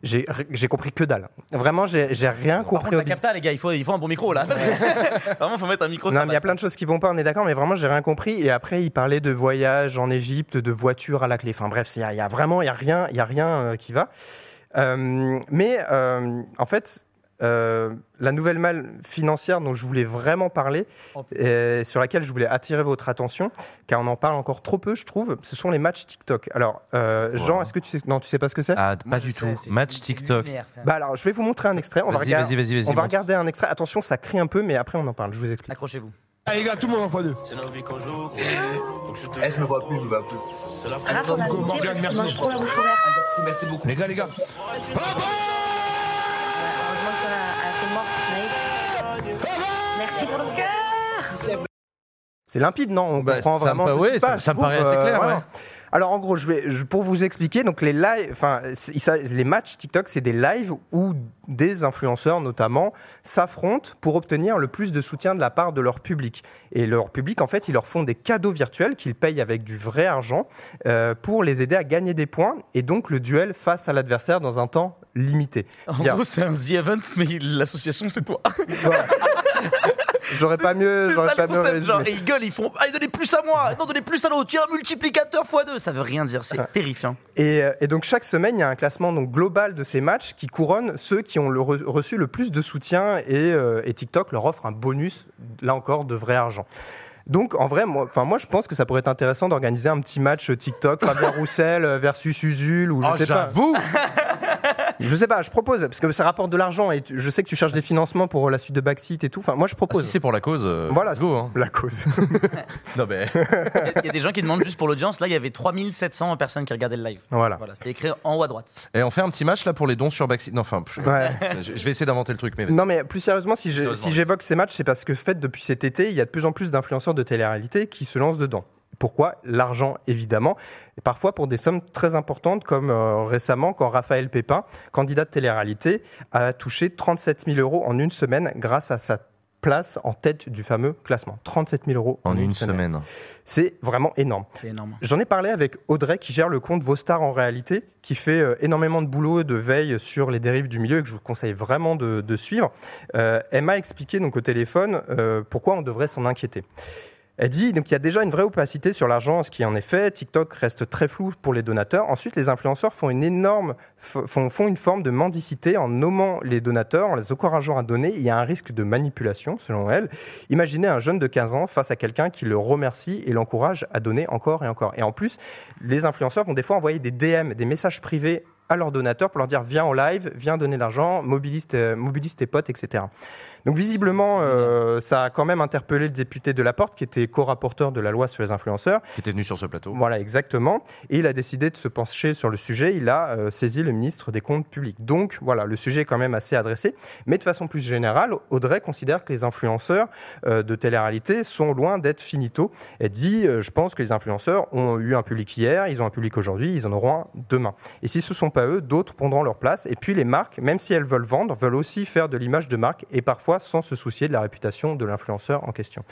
J'ai j'ai compris que dalle. Vraiment, j'ai j'ai rien Par compris contre, au la capta, les gars, il faut, il faut un bon micro là. Vraiment, faut mettre un micro. Non, mais il y a plein de choses qui vont pas, on est d'accord, mais vraiment, j'ai rien compris. Et après, il parlait de voyage en Égypte, de voitures à la clé. Enfin bref, il y, a- il y a vraiment, il y a rien, il y a rien euh, qui va. Euh, mais euh, en fait, euh, la nouvelle malle financière dont je voulais vraiment parler, et sur laquelle je voulais attirer votre attention, car on en parle encore trop peu, je trouve, ce sont les matchs TikTok. Alors, euh, Jean, est-ce que tu sais, non, tu sais pas ce que c'est? Ah, pas du tout. Match TikTok. Bah alors, je vais vous montrer un extrait. On va, Vas-y, regarder- vas-y, vas-y, vas-y, on va regarder un extrait. Attention, ça crie un peu, mais après on en parle. Je vous explique. Accrochez-vous. Allez les gars, tout le monde en fois deux. C'est la vie qu'on joue. Elle, je me vois plus, je vois plus. C'est la Ah, m'inviter Morgane, merci. Merci beaucoup. Les gars, les gars. Merci pour le cœur. C'est limpide, non? On Bah, comprend ça vraiment me- tout ce ouais, qui se ça- passe, ça je me paraît assez clair, vraiment. ouais. Alors en gros, je vais, je- pour vous expliquer, donc les lives, enfin, les matchs TikTok, c'est des lives où des influenceurs notamment s'affrontent pour obtenir le plus de soutien de la part de leur public. Et leur public, en fait, ils leur font des cadeaux virtuels qu'ils payent avec du vrai argent euh, pour les aider à gagner des points et donc le duel face à l'adversaire dans un temps limité. En gros, c'est un The Event, mais l'association, c'est toi. J'aurais pas mieux, j'aurais pas mieux genre, et ils gueulent, ils font Ah, donnez plus à moi, non, donnez plus à l'autre, tiens, multiplicateur x2. Ça veut rien dire, c'est terrifiant. Et, euh, et donc chaque semaine, il y a un classement donc global de ces matchs qui couronne ceux qui ont le re- reçu le plus de soutien et, euh, et TikTok leur offre un bonus, là encore, de vrai argent. Donc en vrai, moi, moi je pense que ça pourrait être intéressant d'organiser un petit match TikTok, Fabien Roussel versus Usul ou je Oh, sais pas. j'avoue Je sais pas, je propose parce que ça rapporte de l'argent et tu- je sais que tu cherches des financements pour la suite de Backseat et tout. Enfin moi je propose. Ah, Si c'est pour la cause, euh, Voilà, go. hein. la cause. Non, mais. Il y a des gens qui demandent juste pour l'audience. Là, il y avait 3700 personnes qui regardaient le live. Voilà. Voilà, c'était écrit en haut à droite. Et on fait un petit match là pour les dons sur Backseat. Non, enfin, je, Ouais. je- je vais essayer d'inventer le truc, mais. Non, mais plus sérieusement, si j'ai- Sérieusement. si j'évoque ces matchs, c'est parce que, fait, depuis cet été, il y a de plus en plus d'influenceurs de télé-réalité qui se lancent dedans. Pourquoi L'argent, évidemment. Et parfois pour des sommes très importantes, comme euh, récemment, quand Raphaël Pépin, candidat de télé-réalité, a touché 37 000 euros en une semaine grâce à sa place en tête du fameux classement. 37 000 euros En une semaine. C'est vraiment énorme. Énorme. J'en ai parlé avec Audrey qui gère le compte Vos Stars en réalité, qui fait euh, énormément de boulot et de veille sur les dérives du milieu et que je vous conseille vraiment de, de suivre. Euh, elle m'a expliqué donc au téléphone euh, pourquoi on devrait s'en inquiéter. Elle dit donc y a déjà une vraie opacité sur l'argent, ce qui en effet, TikTok reste très flou pour les donateurs. Ensuite, les influenceurs font une énorme, font, une forme de mendicité en nommant les donateurs, en les encourageant à donner. Il y a un risque de manipulation, selon elle. Imaginez un jeune de 15 ans face à quelqu'un qui le remercie et l'encourage à donner encore et encore. Et en plus, les influenceurs vont des fois envoyer des DM, des messages privés à leurs donateurs pour leur dire viens en live, viens donner l'argent, mobilise tes potes, etc. Donc visiblement, euh, ça a quand même interpellé le député de la Porte, qui était co-rapporteur de la loi sur les influenceurs. Qui était venu sur ce plateau. Voilà, exactement. Et il a décidé de se pencher sur le sujet. Il a euh, saisi le ministre des Comptes publics. Donc voilà, le sujet est quand même assez adressé. Mais de façon plus générale, Audrey considère que les influenceurs euh, de télé-réalité sont loin d'être finito. Elle dit, je pense que les influenceurs ont eu un public hier, ils ont un public aujourd'hui, ils en auront un demain. Et si ce ne sont pas eux, d'autres prendront leur place. Et puis les marques, même si elles veulent vendre, veulent aussi faire de l'image de marque et parfois sans se soucier de la réputation de l'influenceur en question.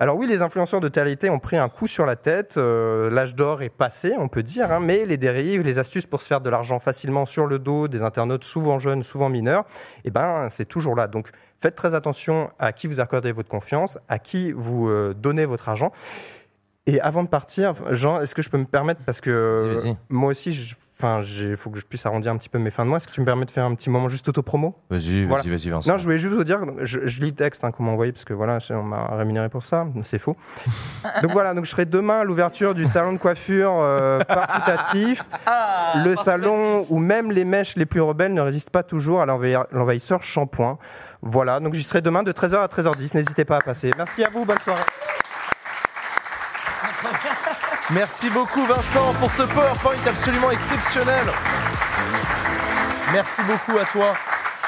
Alors oui, les influenceurs de télé ont pris un coup sur la tête. euh, L'âge d'or est passé, on peut dire, hein, mais les dérives, les astuces pour se faire de l'argent facilement sur le dos des internautes souvent jeunes, souvent mineurs, eh ben, c'est toujours là. Donc faites très attention à qui vous accordez votre confiance, à qui vous euh, donnez votre argent. Et avant de partir, Jean, est-ce que je peux me permettre, parce que euh, moi aussi, je- Enfin, il faut que je puisse arrondir un petit peu mes fins de mois. Est-ce que tu me permets de faire un petit moment juste auto-promo? Vas-y, Voilà. vas-y, vas-y, Vincent. Non, je voulais juste vous dire, je, je lis le texte hein, qu'on m'a envoyé parce que voilà, on m'a rémunéré pour ça, c'est faux. donc voilà, donc je serai demain à l'ouverture du salon de coiffure euh, partitatif, le salon où même les mèches les plus rebelles ne résistent pas toujours à l'envahi- l'envahisseur shampoing. Voilà, donc j'y serai demain de 13h à 13h10, n'hésitez pas à passer. Merci à vous, bonne soirée. Merci beaucoup Vincent pour ce PowerPoint absolument exceptionnel. Merci beaucoup à toi.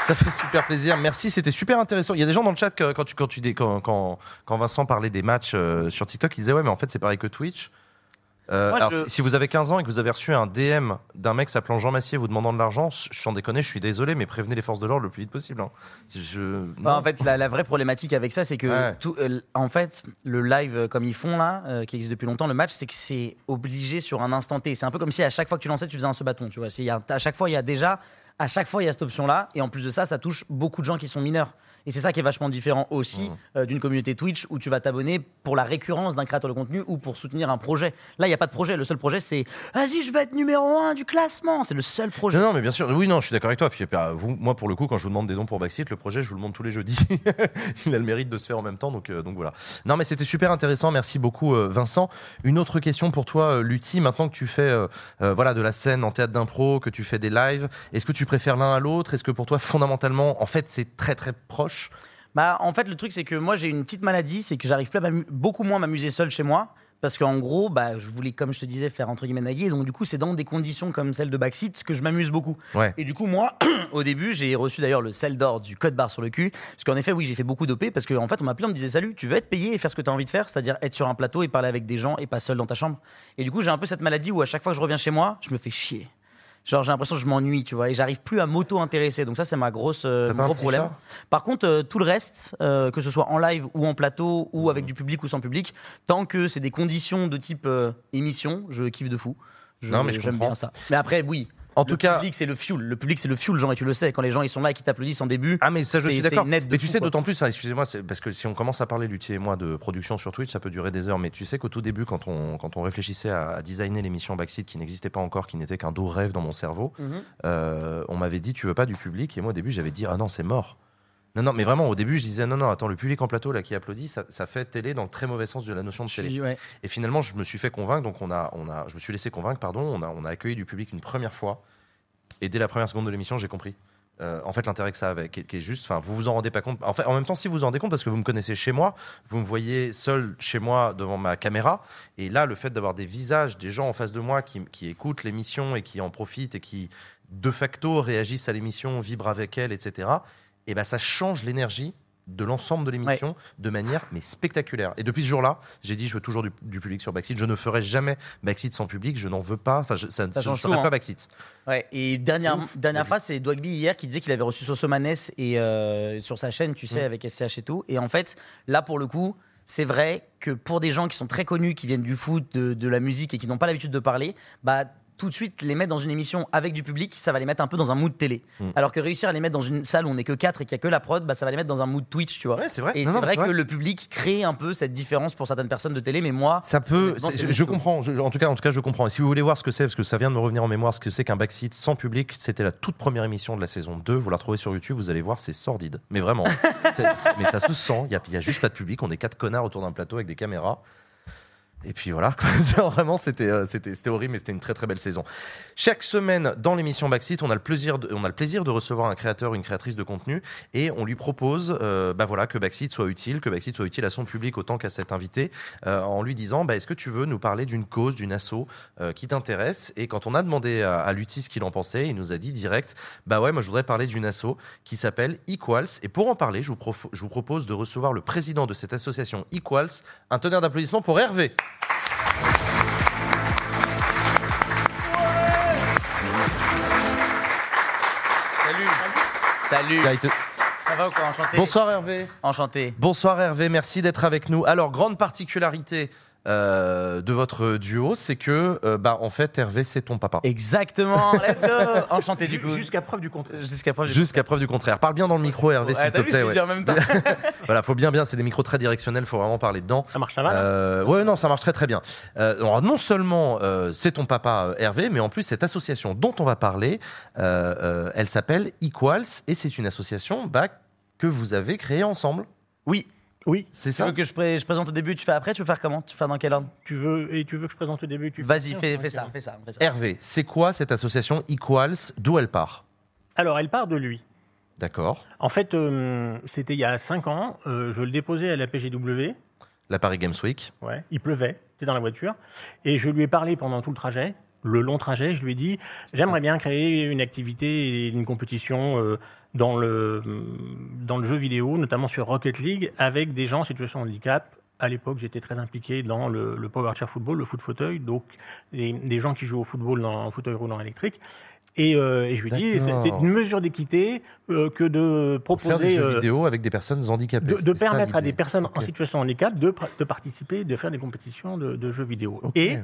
Ça fait super plaisir. Merci, c'était super intéressant. Il y a des gens dans le chat quand, tu, quand, tu, quand Vincent parlait des matchs euh, sur TikTok, ils disaient ouais, mais en fait c'est pareil que Twitch. Euh, Moi, alors, je- si, si vous avez 15 ans et que vous avez reçu un DM d'un mec s'appelant Jean Massier vous demandant de l'argent, je suis en déconner, je suis désolé, mais prévenez les forces de l'ordre le plus vite possible. hein. Je, Bah, en fait, la, la vraie problématique avec ça, c'est que Ouais. tout, euh, en fait, le live euh, comme ils font là, euh, qui existe depuis longtemps, le match, c'est que c'est obligé sur un instant T. C'est un peu comme si à chaque fois que tu lançais, tu faisais un ce bâton. Tu vois, C'est- il y a- à chaque fois, il y a déjà, à chaque fois, il y a cette option-là, et en plus de ça, ça touche beaucoup de gens qui sont mineurs. Et c'est ça qui est vachement différent aussi euh, d'une communauté Twitch où tu vas t'abonner pour la récurrence d'un créateur de contenu ou pour soutenir un projet. Là, il n'y a pas de projet. Le seul projet, c'est vas-y, je vais être numéro un du classement. C'est le seul projet. Non, non, mais bien sûr. Oui, non, je suis d'accord avec toi. Philippe. Vous, moi, pour le coup, quand je vous demande des dons pour Backseat, le projet, je vous le montre tous les jeudis. Il a le mérite de se faire en même temps, donc, euh, donc voilà. Non, mais c'était super intéressant. Merci beaucoup, euh, Vincent. Une autre question pour toi, Lutti. Maintenant que tu fais voilà, de la scène en théâtre d'impro, que tu fais des lives, est-ce que tu préfères l'un à l'autre? Est-ce que pour toi, fondamentalement, en fait, c'est très très proche Bah, en fait, le truc, c'est que moi, j'ai une petite maladie, c'est que j'arrive plus à beaucoup moins à m'amuser seul chez moi. Parce qu'en gros, bah, je voulais, comme je te disais, faire entre guillemets naguer. Donc, du coup, c'est dans des conditions comme celle de Backseat que je m'amuse beaucoup. Ouais. Et du coup, moi, au début, j'ai reçu d'ailleurs le sel d'or du code barre sur le cul. Parce qu'en effet, oui, j'ai fait beaucoup d'OP. Parce qu'en fait, on m'appelait, on me disait Salut, tu veux être payé et faire ce que tu as envie de faire, c'est-à-dire être sur un plateau et parler avec des gens et pas seul dans ta chambre. Et du coup, j'ai un peu cette maladie où à chaque fois que je reviens chez moi, je me fais chier. Genre, j'ai l'impression que je m'ennuie, tu vois, et j'arrive plus à m'auto-intéresser. Donc, ça, c'est ma grosse, euh, mon gros problème. Par contre, euh, tout le reste, euh, que ce soit en live ou en plateau ou avec du public ou sans public, tant que c'est des conditions de type émission, je kiffe de fou. Je- Non, mais j'aime bien ça. Mais après, oui. En le tout cas- public c'est le fuel. Le public c'est le fuel, Jean, et tu le sais. Quand les gens ils sont là et qui t'applaudissent en début. Ah mais ça je suis d'accord. Mais tu fou, sais d'autant plus, hein, excusez-moi, parce que si on commence à parler Luthier et moi de production sur Twitch, ça peut durer des heures. Mais tu sais qu'au tout début, quand on quand on réfléchissait à, à designer l'émission Backseat qui n'existait pas encore, qui n'était qu'un doux rêve dans mon cerveau, Mhm. euh, on m'avait dit tu veux pas du public? Et moi au début j'avais dit ah non c'est mort. Non, non, mais vraiment, au début, je disais, non, non, attends, le public en plateau, là, qui applaudit, ça, ça fait télé dans le très mauvais sens de la notion de télé. suis- ouais. Et finalement, je me suis fait convaincre, donc on a, on a, je me suis laissé convaincre, pardon, on a, on a accueilli du public une première fois, et dès la première seconde de l'émission, j'ai compris. Euh, en fait, l'intérêt que ça avait, qui, est- qui est juste, enfin, vous vous en rendez pas compte. En fait, en même temps, si vous vous en rendez compte, parce que vous me connaissez chez moi, vous me voyez seul chez moi devant ma caméra, et là, le fait d'avoir des visages, des gens en face de moi qui, qui écoutent l'émission et qui en profitent et qui, de facto, réagissent à l'émission, vibrent avec elle, etc. Et ben, ça change l'énergie de l'ensemble de l'émission de manière mais spectaculaire. Et depuis ce jour-là, j'ai dit je veux toujours du, du public sur Backseat. Je ne ferai jamais Backseat sans public. Je n'en veux pas. Enfin, je, ça, ne change serai tout, pas hein. Backseat. Ouais, et dernière, dernière phrase, c'est Dwagby hier qui disait qu'il avait reçu Sosomanes et euh, sur sa chaîne, tu sais, Mm. avec SCH et tout. Et en fait, là pour le coup, c'est vrai que pour des gens qui sont très connus, qui viennent du foot, de, de la musique et qui n'ont pas l'habitude de parler, bah tout de suite les mettre dans une émission avec du public, ça va les mettre un peu dans un mood télé. Mm. Alors que réussir à les mettre dans une salle où on n'est que 4 et qu'il n'y a que la prod, bah, ça va les mettre dans un mood Twitch, tu vois. Ouais, c'est vrai. Et c'est vrai c'est que vrai. le public crée un peu cette différence pour certaines personnes de télé, mais moi. Ça peut, je, comprends. je- en tout cas, en tout cas, je comprends. Et si vous voulez voir ce que c'est, parce que ça vient de me revenir en mémoire, ce que c'est qu'un backseat sans public, c'était la toute première émission de la saison 2. Vous la retrouvez sur YouTube, vous allez voir, c'est sordide. Mais vraiment, mais ça se sent. Il y a, il y a juste pas de public. On est quatre connards autour d'un plateau avec des caméras. Et puis voilà, vraiment, c'était, euh, c'était, horrible, mais c'était une très très belle saison. Chaque semaine dans l'émission Backseat, on a le plaisir, de, on a le plaisir de recevoir un créateur, une créatrice de contenu, et on lui propose, euh, bah voilà, que Backseat soit utile, que Backseat soit utile à son public autant qu'à cet invité, euh, en lui disant, bah, est-ce que tu veux nous parler d'une cause, d'une asso euh, qui t'intéresse? Et quand on a demandé à, à Lutti ce qu'il en pensait, il nous a dit direct, bah ouais, moi je voudrais parler d'une asso qui s'appelle Equals. Et pour en parler, je vous, je vous propose de recevoir le président de cette association Equals. Un tonnerre d'applaudissements pour Hervé. Salut. Salut. Ça va ou quoi Enchanté? Bonsoir Hervé. Enchanté. Bonsoir Hervé, merci d'être avec nous. Alors, grande particularité euh, de votre duo, c'est que, euh, bah, en fait, Hervé, c'est ton papa. Exactement, let's go Enchanté du coup. Jusqu'à preuve du contraire. Jusqu'à preuve du Jusqu'à preuve du contraire. Parle bien dans le micro, Hervé, s'il t'as te vu, plaît. je l'ai dit en même temps. voilà, faut bien, bien. C'est des micros très directionnels, faut vraiment parler dedans. Ça marche, ça va là Euh, Ouais, non, ça marche très, très bien. Euh, alors, non seulement euh, c'est ton papa euh, Hervé, mais en plus, cette association dont on va parler, euh, euh, elle s'appelle Equals et c'est une association bah, que vous avez créée ensemble. Oui. Oui. C'est Tu ça veux que je, pré- je présente au début, tu fais après, tu veux faire comment? Tu veux faire dans quel ordre? Tu veux et tu veux que je présente au début tu Vas-y, fais fais, Ok. fais ça, fais ça, fais ça. Hervé, c'est quoi cette association Equals? D'où elle part? Alors, elle part de lui. D'accord. En fait, euh, c'était il y a 5 ans. euh, je le déposais à la PGW. La Paris Games Week. Ouais, il pleuvait, j'étais dans la voiture. Et je lui ai parlé pendant tout le trajet, le long trajet. Je lui ai dit J'aimerais bien créer une activité et une compétition euh, dans, le, dans le jeu vidéo, notamment sur Rocket League, avec des gens en situation de handicap. À l'époque, j'étais très impliqué dans le, le Power Chair Football, le foot fauteuil, donc des, des gens qui jouent au football dans en fauteuil roulant électrique. Et, euh, et je lui ai dit, c'est une mesure d'équité euh, que de faire proposer des jeux euh, vidéo avec des personnes handicapées. de, de c'était ça, permettre à des personnes en situation de handicap de, de participer, de faire des compétitions de, de jeux vidéo. Et,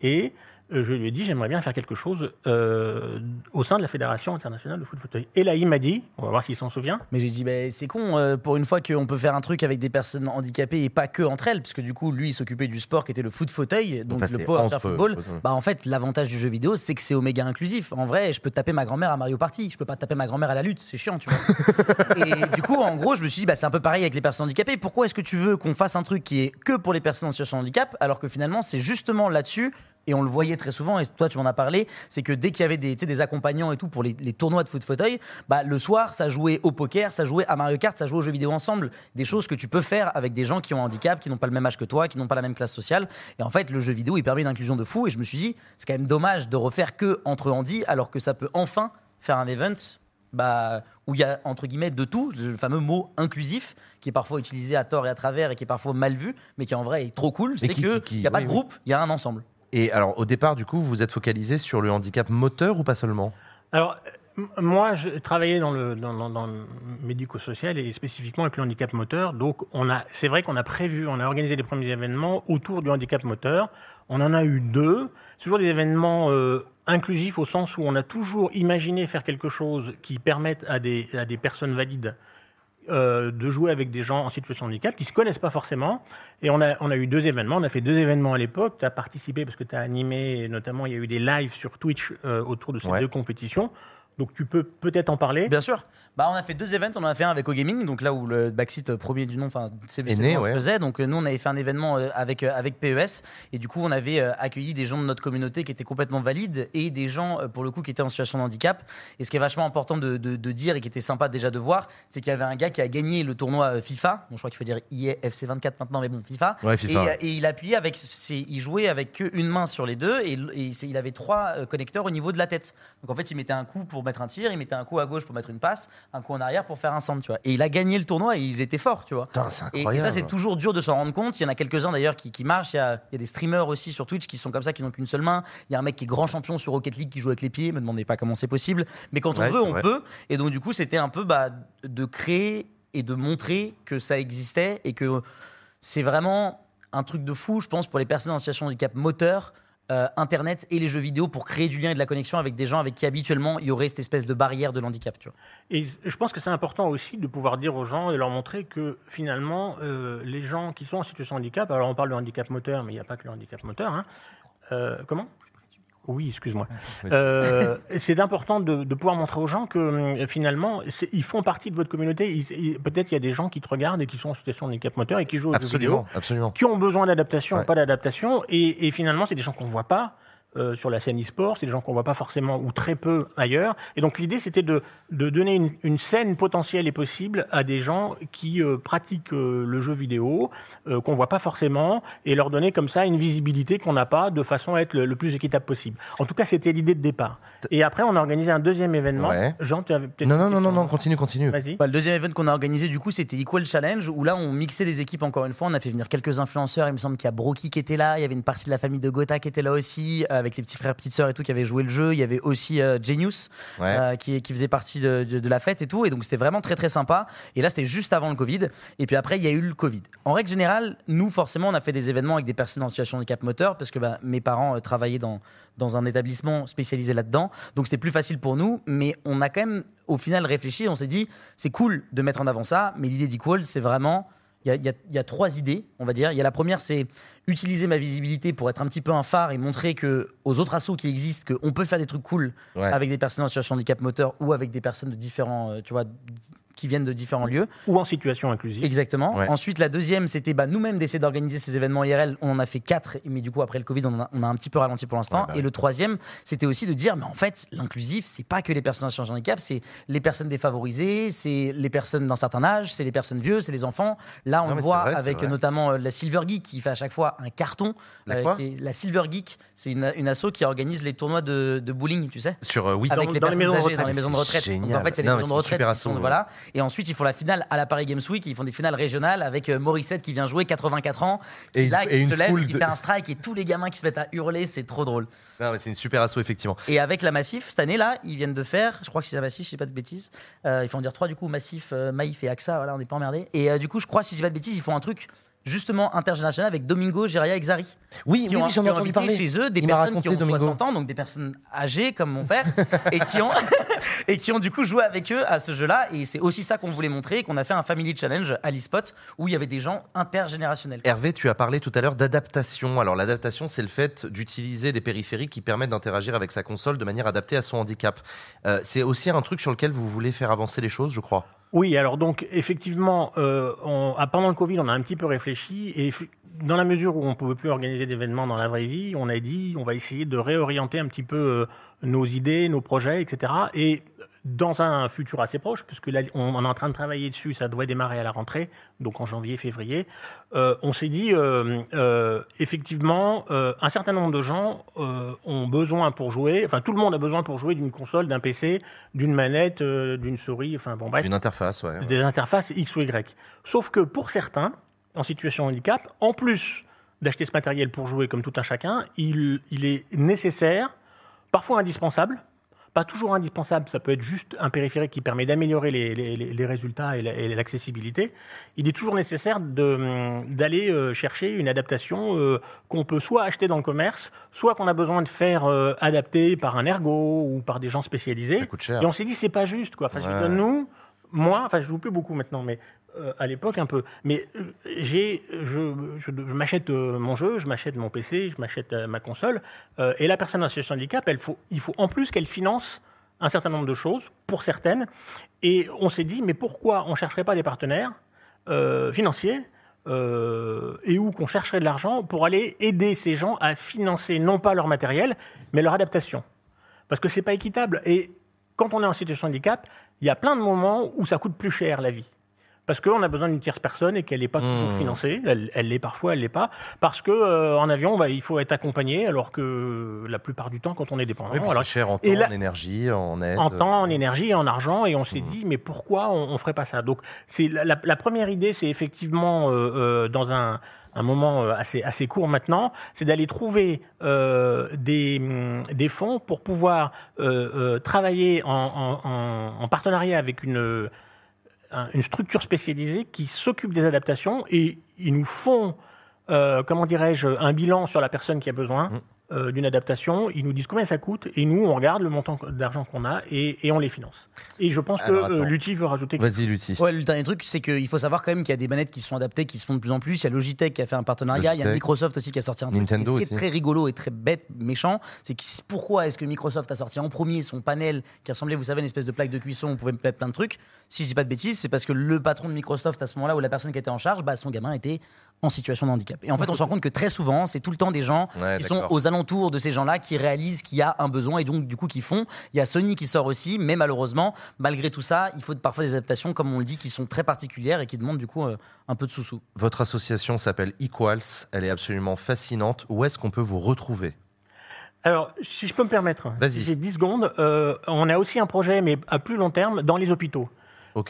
et je lui ai dit, j'aimerais bien faire quelque chose euh, au sein de la Fédération internationale de foot fauteuil. Et là, il m'a dit, on va voir s'il s'en souvient. Mais j'ai dit, bah, c'est con, euh, pour une fois qu'on peut faire un truc avec des personnes handicapées et pas que entre elles, parce que du coup, lui, il s'occupait du sport qui était le foot fauteuil, donc le c'est power football. Bah, en fait, l'avantage du jeu vidéo, c'est que c'est oméga inclusif. En vrai, je peux taper ma grand-mère à Mario Party, je peux pas taper ma grand-mère à la lutte, c'est chiant, tu vois. et du coup, en gros, je me suis dit, bah, c'est un peu pareil avec les personnes handicapées. Pourquoi est-ce que tu veux qu'on fasse un truc qui est que pour les personnes en situation de handicap, alors que finalement, c'est justement là-dessus et on le voyait très souvent, et toi tu m'en as parlé, c'est que dès qu'il y avait des, des accompagnants et tout pour les, les tournois de foot fauteuil, bah, le soir ça jouait au poker, ça jouait à Mario Kart, ça jouait aux jeux vidéo ensemble. Des choses que tu peux faire avec des gens qui ont un handicap, qui n'ont pas le même âge que toi, qui n'ont pas la même classe sociale. Et en fait, le jeu vidéo il permet une inclusion de fou. Et je me suis dit, c'est quand même dommage de refaire que entre handi, alors que ça peut enfin faire un event bah, où il y a entre guillemets de tout, le fameux mot inclusif qui est parfois utilisé à tort et à travers et qui est parfois mal vu, mais qui en vrai est trop cool. C'est qui- que qui- qui- il n'y a pas oui, de groupe, il y a un ensemble. Et alors, au départ, du coup, vous vous êtes focalisé sur le handicap moteur ou pas seulement? Alors, moi, je travaillais dans le, médico-social et spécifiquement avec le handicap moteur. Donc, c'est vrai qu'on a prévu, on a organisé les premiers événements autour du handicap moteur. On en a eu deux. C'est toujours des événements euh, inclusifs au sens où on a toujours imaginé faire quelque chose qui permette à des, à des personnes valides euh, de jouer avec des gens en situation de handicap qui ne se connaissent pas forcément. Et on a, on a eu deux événements. On a fait deux événements à l'époque. Tu as participé parce que tu as animé, et notamment il y a eu des lives sur Twitch euh, autour de ces Ouais. deux compétitions. Donc tu peux peut-être en parler. Bien sûr. Bah, on a fait deux événements. On en a fait un avec OGaming, donc là où le backseat euh, premier du nom, enfin, c'est Est c'est né, ouais. se faisait. Donc euh, nous, on avait fait un événement euh, avec avec PES, et du coup, on avait accueilli des gens de notre communauté qui étaient complètement valides et des gens pour le coup qui étaient en situation de handicap. Et ce qui est vachement important de, de- de dire et qui était sympa déjà de voir, c'est qu'il y avait un gars qui a gagné le tournoi FIFA. Bon, je crois qu'il faut dire EA FC 24 maintenant, mais bon, FIFA. Ouais, FIFA, Et, ouais. et il appuyait avec, ses- il jouait avec une main sur les deux et, et il avait trois connecteurs au niveau de la tête. Donc en fait, il mettait un coup pour mettre un tir, il mettait un coup à gauche pour mettre une passe, un coup en arrière pour faire un centre, tu vois. Et il a gagné le tournoi et il était fort, tu vois. c'est Et- ça, c'est toujours dur de s'en rendre compte. Il y en a quelques-uns d'ailleurs qui, qui marchent. Il y, a, il y a des streamers aussi sur Twitch qui sont comme ça, qui n'ont qu'une seule main. Il y a un mec qui est grand champion sur Rocket League qui joue avec les pieds. Me demandez pas comment c'est possible. Mais quand on Ouais, veut, on vrai. peut. Et donc, du coup, c'était un peu bah, de créer et de montrer que ça existait et que c'est vraiment un truc de fou, je pense, pour les personnes en situation de handicap moteur. Euh, Internet et les jeux vidéo pour créer du lien et de la connexion avec des gens avec qui habituellement il y aurait cette espèce de barrière de l'handicap. Et je pense que c'est important aussi de pouvoir dire aux gens et leur montrer que finalement, euh, les gens qui sont en situation de handicap, alors on parle de handicap moteur, mais il n'y a pas que le handicap moteur. hein. Euh, comment? Oui, excuse-moi. Euh, c'est important de, de pouvoir montrer aux gens que hum, finalement, ils font partie de votre communauté. Peut-être il y a des gens qui te regardent et qui sont en situation de handicap moteur et qui jouent aux jeux Absolument, vidéo, absolument. qui ont besoin d'adaptation, Ouais. pas d'adaptation. Et, et finalement, c'est des gens qu'on ne voit pas. Euh, sur la scène e-sport, c'est des gens qu'on voit pas forcément ou très peu ailleurs. Et donc l'idée, c'était de, de donner une, une scène potentielle et possible à des gens qui euh, pratiquent euh, le jeu vidéo, euh, qu'on voit pas forcément, et leur donner comme ça une visibilité qu'on n'a pas, de façon à être le, le plus équitable possible. En tout cas, c'était l'idée de départ. Et après, on a organisé un deuxième événement. Ouais. Jean, tu avais peut-être Non, non, non, non, non, continue, continue. Vas-y. Bah, le deuxième event qu'on a organisé, du coup, c'était Equal Challenge, où là, on mixait des équipes encore une fois. On a fait venir quelques influenceurs. Il me semble qu'il y a Broky qui était là. Il y avait une partie de la famille de Gotha qui était là aussi, euh, avec les petits frères, petites sœurs et tout, qui avaient joué le jeu. Il y avait aussi euh, Genius, Ouais. euh, qui, qui faisait partie de, de- de la fête et tout. Et donc, c'était vraiment très, très sympa. Et là, c'était juste avant le Covid. Et puis après, il y a eu le Covid. En règle générale, nous, forcément, on a fait des événements avec des personnes en situation de handicap moteur, parce que bah, mes parents euh, travaillaient dans, dans un établissement spécialisé là-dedans. Donc, c'était plus facile pour nous. Mais on a quand même, au final, réfléchi. On s'est dit, c'est cool de mettre en avant ça, mais l'idée d'Equal, c'est vraiment. Il y, a, y y trois idées, on va dire. Il y a la première, c'est utiliser ma visibilité pour être un petit peu un phare et montrer que aux autres assos qui existent qu'on peut faire des trucs cool Ouais. avec des personnes en situation de handicap moteur ou avec des personnes de différents, euh, tu vois, qui viennent de différents lieux. Ou en situation inclusive. Exactement. Ouais. Ensuite, la deuxième, c'était bah, nous-mêmes d'essayer d'organiser ces événements IRL. On en a fait quatre, mais du coup, après le Covid, on a, on a un petit peu ralenti pour l'instant. Ouais, bah et le troisième, c'était aussi de dire, mais en fait, l'inclusif, c'est pas que les personnes en situation de handicap, c'est les personnes défavorisées, c'est les personnes d'un certain âge, c'est les personnes vieux, c'est les enfants. Là, on Non, le voit vrai, avec notamment euh, la Silver Geek qui fait à chaque fois un carton. La Euh, quoi qui est- La Silver Geek, c'est une, une asso qui organise les tournois de, de bowling, tu sais Sur euh, oui. avec Dans- les dans les personnes maisons de âgées retraite. dans les maisons de retraite. C'est Donc, en génial. fait, il y a les mais maisons de retraite voilà. Et ensuite, ils font la finale à la Paris Games Week. Ils font des finales régionales avec euh, Morissette qui vient jouer 84 ans, qui Et là, et qui une se lève, qui de- fait un strike et tous les gamins qui se mettent à hurler. C'est trop drôle. Non, mais c'est une super asso, effectivement. Et avec la Massif, cette année-là, ils viennent de faire, je crois que c'est la Massif, je sais pas de bêtises. Euh, il faut en dire trois du coup, Massif, euh, Maïf et AXA, voilà, on n'est pas emmerdés. Et euh, du coup, je crois, si je dis pas de bêtises, ils font un truc justement intergénérationnel avec Domingo, Geria et Xari. Oui, qui oui, ont, oui, j'en ai entendu parler. chez eux des Il personnes qui ont Domingo. 60 ans, donc des personnes âgées comme mon père, et qui ont et qui ont du coup joué avec eux à ce jeu-là. Et c'est aussi ça qu'on voulait montrer, qu'on a fait un Family Challenge à l'eSpot où il y avait des gens intergénérationnels. Hervé, tu as parlé tout à l'heure d'adaptation. Alors l'adaptation, c'est le fait d'utiliser des périphériques qui permettent d'interagir avec sa console de manière adaptée à son handicap. Euh, c'est aussi un truc sur lequel vous voulez faire avancer les choses, je crois? Oui, alors donc effectivement, euh, ah, pendant le Covid, on a un petit peu réfléchi et dans la mesure où on ne pouvait plus organiser d'événements dans la vraie vie, on a dit on va essayer de réorienter un petit peu euh, nos idées, nos projets, etc. Et dans un futur assez proche, puisque là on, on est en train de travailler dessus, ça doit démarrer à la rentrée, donc en janvier, février, euh, on s'est dit euh, euh, effectivement, euh, un certain nombre de gens euh, ont besoin pour jouer, enfin tout le monde a besoin pour jouer d'une console, d'un PC, d'une manette, euh, d'une souris, enfin bon bref Une interface, ouais. des interfaces X ou Y. Sauf que pour certains, en situation de handicap, en plus d'acheter ce matériel pour jouer comme tout un chacun, il, il est nécessaire, parfois indispensable, pas toujours indispensable, ça peut être juste un périphérique qui permet d'améliorer les, les- les- les résultats et la- et l'accessibilité. Il est toujours nécessaire hum, d'aller euh, chercher une adaptation euh, qu'on peut soit acheter dans le commerce, soit qu'on a besoin de faire euh, adapter par un ergo ou par des gens spécialisés. cher. Et on s'est dit, c'est pas juste, quoi. Enfin, je Ouais. dire, nous, moi, enfin, je joue plus beaucoup maintenant, mais euh, à l'époque un peu. Mais euh, j'ai, je, m'achète euh, mon jeu, je m'achète mon PC, je m'achète ma console, et la personne en situation de handicap, elle faut, il faut en plus qu'elle finance un certain nombre de choses pour certaines. Et on s'est dit, mais pourquoi on chercherait pas des partenaires financiers et où qu'on chercherait de l'argent pour aller aider ces gens à financer non pas leur matériel, mais leur adaptation. Parce que c'est pas équitable. Et quand on est en situation de handicap, il y a plein de moments où ça coûte plus cher la vie. Parce qu'on a besoin d'une tierce personne et qu'elle n'est pas toujours Mmh. financée. Elle elle l'est parfois, elle l'est pas. Parce que euh, en avion, bah, il faut être accompagné, alors que la plupart du temps, quand on est dépendant, Oui, alors- c'est cher en temps, là- en énergie, en aide. en temps, en énergie, en argent, et on Mmh. s'est dit, mais pourquoi on, ne ferait pas ça? Donc, c'est la, la- la première idée, c'est effectivement euh, euh, dans un, un moment assez, assez court maintenant, c'est d'aller trouver euh, des, des fonds pour pouvoir euh, euh, travailler en, en- en- en partenariat avec une, un- une structure spécialisée qui s'occupe des adaptations et ils nous font, euh, comment dirais-je, un bilan sur la personne qui a besoin. Euh, d'une adaptation, ils nous disent combien ça coûte et nous on regarde le montant d'argent qu'on a et, et on les finance. Et je pense Alors, que euh. Lutti veut rajouter. quelque Vas-y, Lutti. Ouais, le dernier truc, c'est qu'il faut savoir quand même qu'il y a des manettes qui sont adaptées, qui se font de plus en plus. Il y a Logitech qui a fait un partenariat, il y a. Microsoft aussi qui a sorti un truc. Nintendo Et ce qui est aussi. très rigolo et très bête, méchant, c'est que pourquoi est-ce que Microsoft a sorti en premier son panel qui ressemblait, vous savez, à une espèce de plaque de cuisson où on pouvait mettre plein de trucs? Si je dis pas de bêtises, c'est parce que le patron de Microsoft à ce moment-là, ou la personne qui était en charge, bah, son gamin était en situation de handicap. Et en fait, on se rend compte que très souvent, c'est tout le temps des gens Ouais, qui sont aux alentours de ces gens-là qui réalisent qu'il y a un besoin et donc du coup qui font. Il y a Sony qui sort aussi, mais malheureusement, malgré tout ça, il faut parfois des adaptations, comme on le dit, qui sont très particulières et qui demandent du coup euh, un peu de sous-sous. Votre association s'appelle Equals. Elle est absolument fascinante. Où est-ce qu'on peut vous retrouver? Alors, si je peux me permettre, si j'ai 10 secondes, euh, on a aussi un projet, mais à plus long terme, dans les hôpitaux.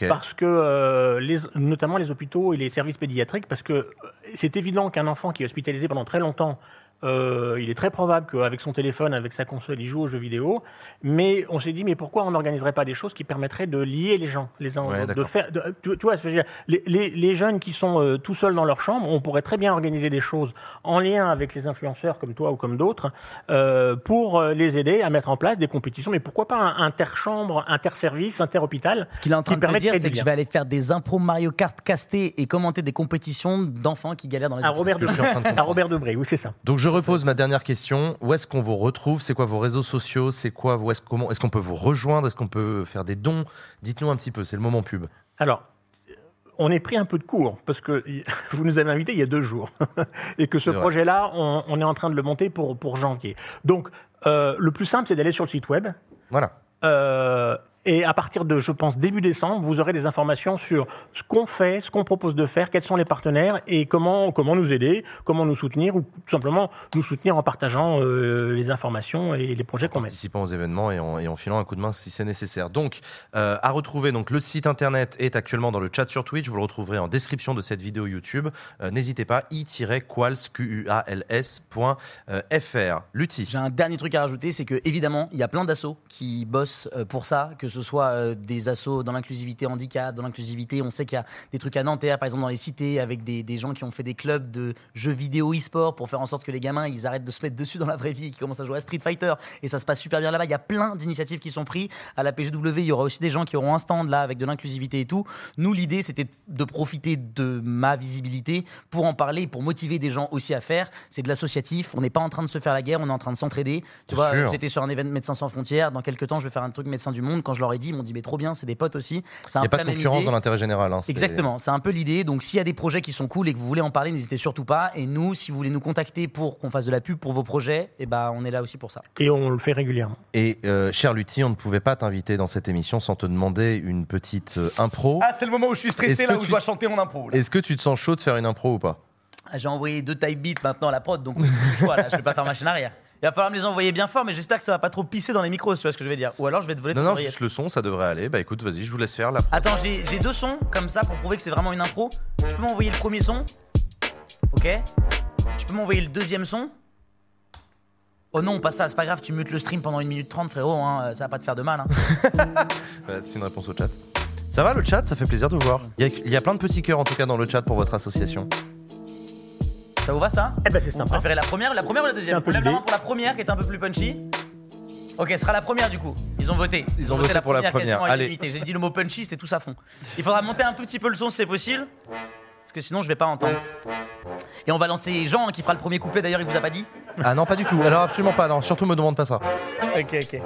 Parce que, euh, les, notamment les hôpitaux et les services pédiatriques, parce que euh, c'est évident qu'un enfant qui est hospitalisé pendant très longtemps, euh, il est très probable qu'avec son téléphone, avec sa console, il joue aux jeux vidéo. Mais on s'est dit, mais pourquoi on n'organiserait pas des choses qui permettraient de lier les gens, les uns Ouais, de faire, de- tu, tu vois, ce que je veux dire, les, les- les jeunes qui sont euh, tout seuls dans leur chambre, on pourrait très bien organiser des choses en lien avec les influenceurs comme toi ou comme d'autres euh, pour euh, les aider à mettre en place des compétitions. Mais pourquoi pas un interchambre, interservice, interhôpital Ce qu'il est en train qui de dire, c'est que je vais aller faire des impros Mario Kart castés et commenter des compétitions d'enfants qui galèrent dans les À Robert, de Debré. à Robert Debré, oui, c'est ça. Donc je repose ma dernière question. Où est-ce qu'on vous retrouve? C'est quoi vos réseaux sociaux? C'est quoi où est-ce comment est-ce qu'on peut vous rejoindre? Est-ce qu'on peut faire des dons? Dites-nous un petit peu. C'est le moment pub. Alors, on est pris un peu de court parce que vous nous avez invités il y a deux jours et que ce projet-là, on, on est en train de le monter pour, pour janvier. Donc, euh, le plus simple, c'est d'aller sur le site web. Voilà. Euh, et à partir de, je pense, début décembre, vous aurez des informations sur ce qu'on fait, ce qu'on propose de faire, quels sont les partenaires et comment, comment nous aider, comment nous soutenir ou tout simplement nous soutenir en partageant euh, les informations et les projets qu'on met. Participant aux événements et en, et en filant un coup de main si c'est nécessaire. Donc, euh, à retrouver, donc le site internet est actuellement dans le chat sur Twitch. Vous le retrouverez en description de cette vidéo YouTube. Euh, N'hésitez pas, i-quals, Q-U-A-L-S.fr. Lutti. J'ai un dernier truc à rajouter, c'est que évidemment, il y a plein d'assauts qui bossent euh, pour ça, que ce soit euh, des assos dans l'inclusivité handicap, dans l'inclusivité. On sait qu'il y a des trucs à Nanterre, par exemple dans les cités, avec des, des gens qui ont fait des clubs de jeux vidéo e-sport pour faire en sorte que les gamins ils arrêtent de se mettre dessus dans la vraie vie, qui commencent à jouer à Street Fighter et ça se passe super bien là-bas. Il y a plein d'initiatives qui sont prises à la PGW. Il y aura aussi des gens qui auront un stand là avec de l'inclusivité et tout. Nous, l'idée c'était de profiter de ma visibilité pour en parler, pour motiver des gens aussi à faire. C'est de l'associatif. On n'est pas en train de se faire la guerre, on est en train de s'entraider. Tu Bien vois, j'étais sur un événement Médecins sans frontières. Dans quelques temps, je vais faire un truc Médecins du Monde. Quand je leur ai dit, ils m'ont dit, mais trop bien, c'est des potes aussi. Il n'y a pas de concurrence idée. dans l'intérêt général. hein, Exactement, c'est un peu l'idée. Donc s'il y a des projets qui sont cool et que vous voulez en parler, n'hésitez surtout pas. Et nous, si vous voulez nous contacter pour qu'on fasse de la pub pour vos projets, eh ben, on est là aussi pour ça. Et on le fait régulièrement. Et euh, cher Lutti, on ne pouvait pas t'inviter dans cette émission sans te demander une petite euh, impro. Ah, c'est le moment où je suis stressé, là où tu- je dois chanter mon impro. Est-ce que tu te sens chaud de faire une impro ou pas? Ah, J'ai envoyé deux type beats maintenant à la prod, donc oui, j'ai plus le choix, là, je vais pas faire machine arrière. Il va falloir me les envoyer bien fort, mais j'espère que ça va pas trop pisser dans les micros, tu vois ce que je veux dire. Ou alors je vais te voler Non, ton non, oreillette. juste le son, ça devrait aller. Bah écoute, vas-y, je vous laisse faire la. Attends, j'ai j'ai deux sons comme ça pour prouver que c'est vraiment une impro. Tu peux m'envoyer le premier son Ok? Tu peux m'envoyer le deuxième son Oh non, pas ça, c'est pas grave, tu mutes le stream pendant 1 minute 30, frérot, hein, ça va pas te faire de mal. Hein. C'est une réponse au chat. Ça va le chat? Ça fait plaisir de vous voir. Il y, a, il y a plein de petits cœurs en tout cas dans le chat pour votre association. Ça vous va ça Eh ben c'est Vous sympa. préférez la première, la première ou la deuxième un peu Lève la l'idée. main pour la première qui est un peu plus punchy. Ok, ce sera la première du coup. Ils ont voté. Ils ont voté pour la première. Allez. J'ai dit le mot punchy, c'était tout à fond. Il faudra monter un tout petit peu le son si c'est possible. Parce que sinon je vais pas entendre. Et on va lancer Jean hein, qui fera le premier couplet d'ailleurs, il vous a pas dit Ah non, pas du tout. Alors absolument pas. Non, surtout me demande pas ça. Ok, ok.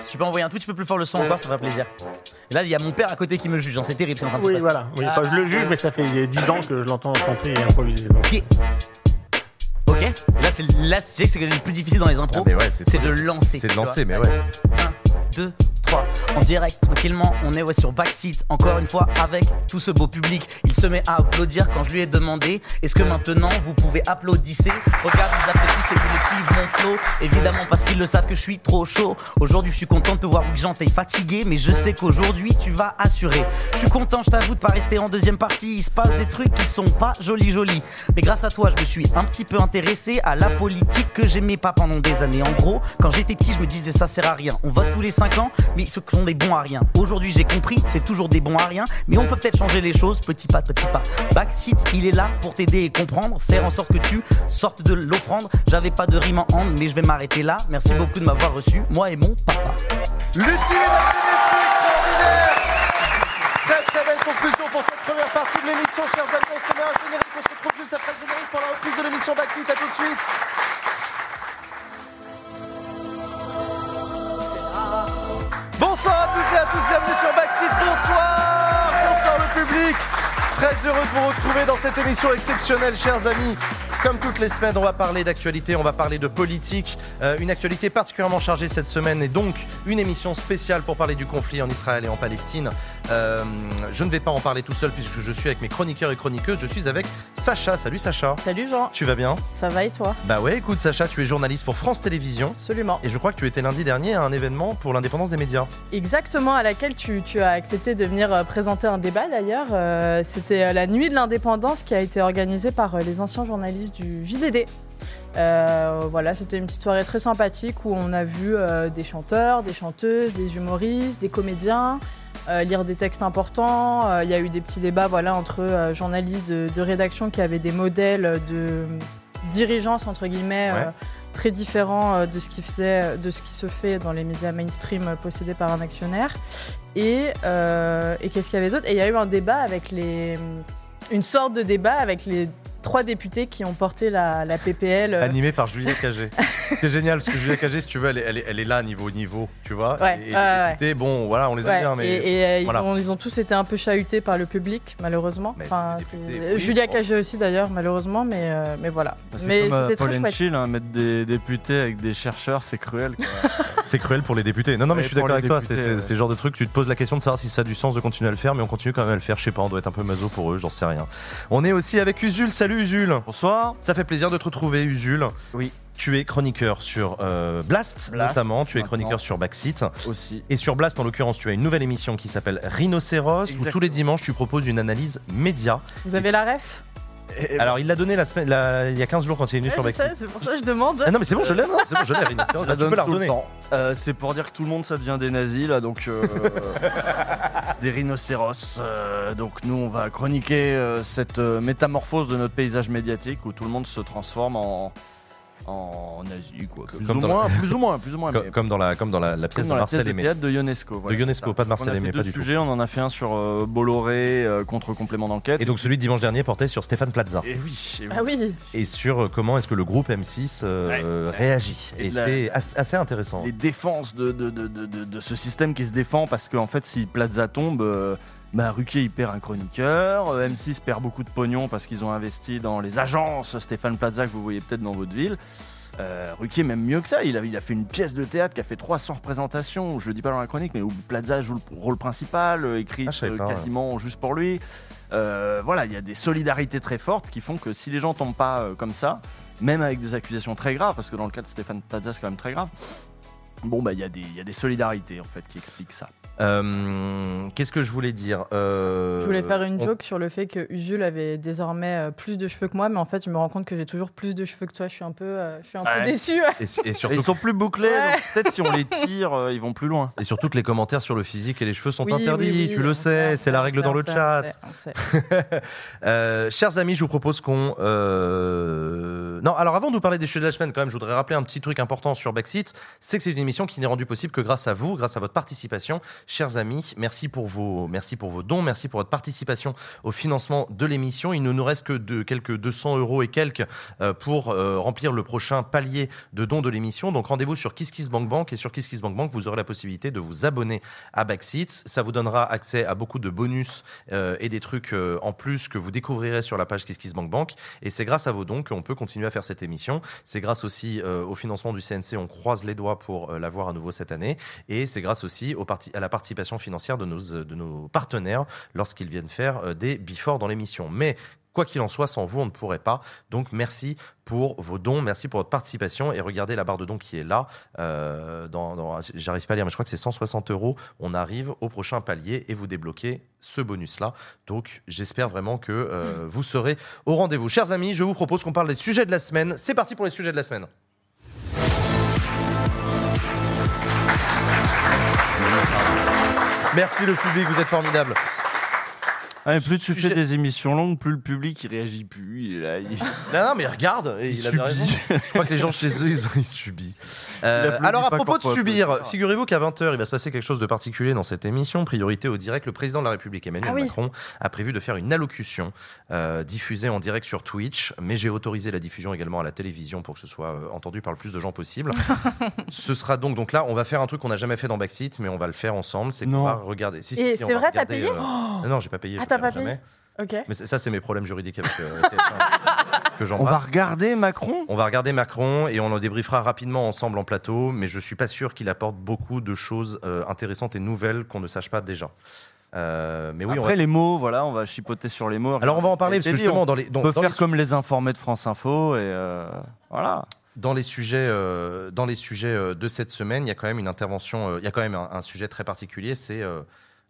Si tu peux envoyer un tout petit peu plus fort le son encore, ça fera plaisir. Et là, il y a mon père à côté qui me juge, hein, c'est terrible, c'est en train de se Oui, passer. voilà. Oui, Ah, enfin, je le juge, mais ça fait 10 ans que je l'entends chanter et improviser. donc. Ok. Ok. Là, c'est là, tu sais que c'est le plus difficile dans les impros. Ah, mais ouais, c'est de lancer. C'est de tu vois. lancer, mais ouais. 2, 3, en direct, tranquillement, on est ouais, sur Backseat, encore une fois, avec tout ce beau public. Il se met à applaudir quand je lui ai demandé Est-ce que maintenant vous pouvez applaudisser? Regarde, ils applaudissent et ils suivent mon flow. Évidemment, parce qu'ils le savent que je suis trop chaud. Aujourd'hui, je suis content de te voir, Jean, t'es fatigué, mais je sais qu'aujourd'hui, tu vas assurer. Je suis content, je t'avoue, de pas rester en deuxième partie. Il se passe des trucs qui sont pas jolis, jolis. Mais grâce à toi, je me suis un petit peu intéressé à la politique que j'aimais pas pendant des années. En gros, quand j'étais petit, je me disais ça sert à rien. On vote tous les 5 ans, mais ceux qui sont des bons à rien. Aujourd'hui, j'ai compris, c'est toujours des bons à rien, mais on peut peut-être changer les choses petit pas, petit pas. Backseat, il est là pour t'aider et comprendre, faire en sorte que tu sortes de l'offrande. J'avais pas de rime en hand, mais je vais m'arrêter là. Merci beaucoup de m'avoir reçu, moi et mon papa. L'utile, extraordinaire Très très belle conclusion pour cette première partie de l'émission, chers amis. On se met un générique, on se retrouve juste après le générique pour la reprise de l'émission Backseat. À tout de suite. Bonsoir à toutes et à tous, bienvenue sur Backseat. Bonsoir, bonsoir le public. Très heureux de vous retrouver dans cette émission exceptionnelle, chers amis. Comme toutes les semaines, on va parler d'actualité, on va parler de politique. Euh, une actualité particulièrement chargée cette semaine et donc une émission spéciale pour parler du conflit en Israël et en Palestine. Euh, je ne vais pas en parler tout seul puisque je suis avec mes chroniqueurs et chroniqueuses. Je suis avec Sacha. Salut Sacha. Salut Jean. Tu vas bien? Ça va et toi? Bah ouais, écoute Sacha, tu es journaliste pour France Télévisions. Absolument. Et je crois que tu étais lundi dernier à un événement pour l'indépendance des médias. Exactement, à laquelle tu, tu as accepté de venir euh, présenter un débat d'ailleurs. Euh, C'était euh, la nuit de l'indépendance qui a été organisée par euh, les anciens journalistes du JDD. Euh, voilà, c'était une petite soirée très sympathique où on a vu des chanteurs, des chanteuses, des humoristes, des comédiens lire des textes importants. Il y a eu des petits débats voilà, entre journalistes de, rédaction qui avaient des modèles de dirigeance, entre guillemets. Très différents euh, de ce, qui faisait, de ce qui se fait dans les médias mainstream euh, possédés par un actionnaire. Et, euh, et qu'est-ce qu'il y avait d'autre? Et il y a eu un débat avec les. Une sorte de débat avec les trois députés qui ont porté la, la PPL. euh, Animé par Julia Cagé. C'est génial parce que Julia Cagé, si tu veux, elle est, elle est, elle est là niveau niveau, tu vois. Ouais, et, ouais. bon, voilà, on les aime Ouais, bien, mais et, et, euh, ils, ont, ils ont tous été un peu chahutés par le public, malheureusement. Enfin, c'est des c'est- députés, oui, Julia bon. Cagé aussi, d'ailleurs, malheureusement, mais, euh, mais voilà. Bah, C'est mais comme c'était très chouette. Chill, hein, mettre des députés avec des chercheurs, c'est cruel. quoi. C'est cruel pour les députés. Non, non, mais je suis d'accord avec toi. C'est députés, le genre de truc, tu te poses la question de savoir si ça a du sens de continuer à le faire, mais on continue quand même à le faire. Je sais pas, on doit être un peu maso pour eux, j'en sais rien. On est aussi avec Usul. Salut Usul. Bonsoir. Ça fait plaisir de te retrouver, Usul. Oui. Tu es chroniqueur sur euh, Blast, Blast, notamment. Tu es maintenant. chroniqueur sur Backseat. Aussi. Et sur Blast, en l'occurrence, tu as une nouvelle émission qui s'appelle Rhinocéros, où tous les dimanches, tu proposes une analyse média. Vous avez la ref? Alors, il l'a donné la semaine, la- il y a 15 jours quand il est venu Ouais, sur je sais, C'est pour ça que je demande. Ah non, mais c'est bon, je l'ai, non, c'est bon, je l'ai, tu peux la tout le redonner. temps. Euh, c'est pour dire que tout le monde ça devient des nazis là, donc euh, des rhinocéros. Euh, donc nous on va chroniquer euh, cette euh, métamorphose de notre paysage médiatique où tout le monde se transforme en en nazi quoi. Plus Comme ou moins, la- plus ou moins, plus ou moins. Comme, mais- comme dans la, comme dans la, la pièce Comme dans de Marcel Aimé. théâtre de Ionesco. voilà, de Ionesco, pas de Marcel on a Aimé, fait pas du tout. sujets, on en a fait un sur euh, Bolloré euh, contre complément d'enquête. Et donc celui de dimanche dernier portait sur Stéphane Plaza. Et oui, et oui. Ah oui Et sur euh, comment est-ce que le groupe M6 euh, réagit. Et Et, de la- c'est as- assez intéressant. les défenses de, de, de, de, de- de ce système qui se défend parce qu'en fait si Plaza tombe euh, bah, Ruquier il perd un chroniqueur. Euh, M6 perd beaucoup de pognon parce qu'ils ont investi dans les agences. Stéphane Plaza que vous voyez peut-être dans votre ville. Euh, Ruquier même mieux que ça. Il a, il a fait une pièce de théâtre qui a fait 300 représentations. Je le dis pas dans la chronique mais où Plaza joue le rôle principal euh, écrit Ah, ouais. quasiment juste pour lui. Euh, voilà il y a des solidarités très fortes qui font que si les gens tombent pas euh, comme ça même avec des accusations très graves parce que dans le cas de Stéphane Plaza c'est quand même très grave Bon, bah, il y, a des- il y a des solidarités en fait qui expliquent ça. Euh, Qu'est-ce que je voulais dire Euh, Je voulais faire une on- joke sur le fait que Usul avait désormais euh, plus de cheveux que moi, mais en fait, je me rends compte que j'ai toujours plus de cheveux que toi. Je suis un peu, euh, je suis un peu déçue. Et, et surtout, Ils sont plus bouclés, Ouais. donc peut-être si on les tire, euh, ils vont plus loin. et surtout que les commentaires sur le physique et les cheveux sont Oui, interdits, oui, oui, tu le sait, sais, c'est la sait, règle dans sait, le on sait, chat. on sait. Euh, chers amis, je vous propose qu'on... euh, Non, alors avant de vous parler des sujets de la semaine, quand même, je voudrais rappeler un petit truc important sur Backseat, c'est que c'est une émission qui n'est rendue possible que grâce à vous, grâce à votre participation. Chers amis, merci pour vos, merci pour vos dons, merci pour votre participation au financement de l'émission. Il ne nous reste que de quelques 200 euros et quelques euh, pour euh, remplir le prochain palier de dons de l'émission. Donc rendez-vous sur KissKissBankBank et sur KissKissBankBank, vous aurez la possibilité de vous abonner à Backseats. Ça vous donnera accès à beaucoup de bonus euh, et des trucs en plus que vous découvrirez sur la page KissKissBankBank. Et c'est grâce à vos dons qu'on peut continuer à faire cette émission. C'est grâce aussi au financement du CNC, on croise les doigts pour euh, l'avoir à nouveau cette année. Et c'est grâce aussi au parti- à la participation financière de nos, de nos partenaires lorsqu'ils viennent faire euh, des before dans l'émission. Mais Quoi qu'il en soit, sans vous, on ne pourrait pas. Donc, merci pour vos dons, merci pour votre participation. Et regardez la barre de dons qui est là. Euh, dans, dans- J'arrive pas à lire, mais je crois que c'est 160 euros. On arrive au prochain palier et vous débloquez ce bonus-là. Donc, j'espère vraiment que euh, vous serez au rendez-vous. Chers amis, je vous propose qu'on parle des sujets de la semaine. C'est parti pour les sujets de la semaine. Merci le public, vous êtes formidable. Ah, mais plus tu fais des émissions longues, plus le public il réagit plus. Il est là, il- Non, non, mais regarde, et il, Il avait subit. raison. Je crois que les gens chez eux, ils ont ils subissent. Euh, alors, à propos de subir, applaudir. figurez-vous qu'à 20h, il va se passer quelque chose de particulier dans cette émission. Priorité au direct, le président de la République, Emmanuel Ah oui. Macron, a prévu de faire une allocution euh, diffusée en direct sur Twitch, mais j'ai autorisé la diffusion également à la télévision pour que ce soit euh, entendu par le plus de gens possible. ce sera donc, donc là, on va faire un truc qu'on n'a jamais fait dans Backseat, mais on va le faire ensemble. C'est qu'on va regarder. Si, si, Et si, on c'est vrai, t'as payé euh, Oh Non, j'ai pas payé. Ah, t'as paierai pas payé jamais. Ok. Mais ça, c'est mes problèmes juridiques avec euh, TF1 que On va regarder Macron? On va regarder Macron et on en débriefera rapidement ensemble en plateau, mais je suis pas sûr qu'il apporte beaucoup de choses euh, intéressantes et nouvelles qu'on ne sache pas déjà. Euh, mais oui, on Après va- les mots, voilà, on va chipoter sur les mots. Alors, on va en parler, parce que justement, on dans les- dans- peut dans faire les- comme les informés de France Info et euh, voilà. Dans les sujets, euh, dans les sujets euh, de cette semaine, il y a quand même une intervention, euh, il y a quand même un, un sujet très particulier, c'est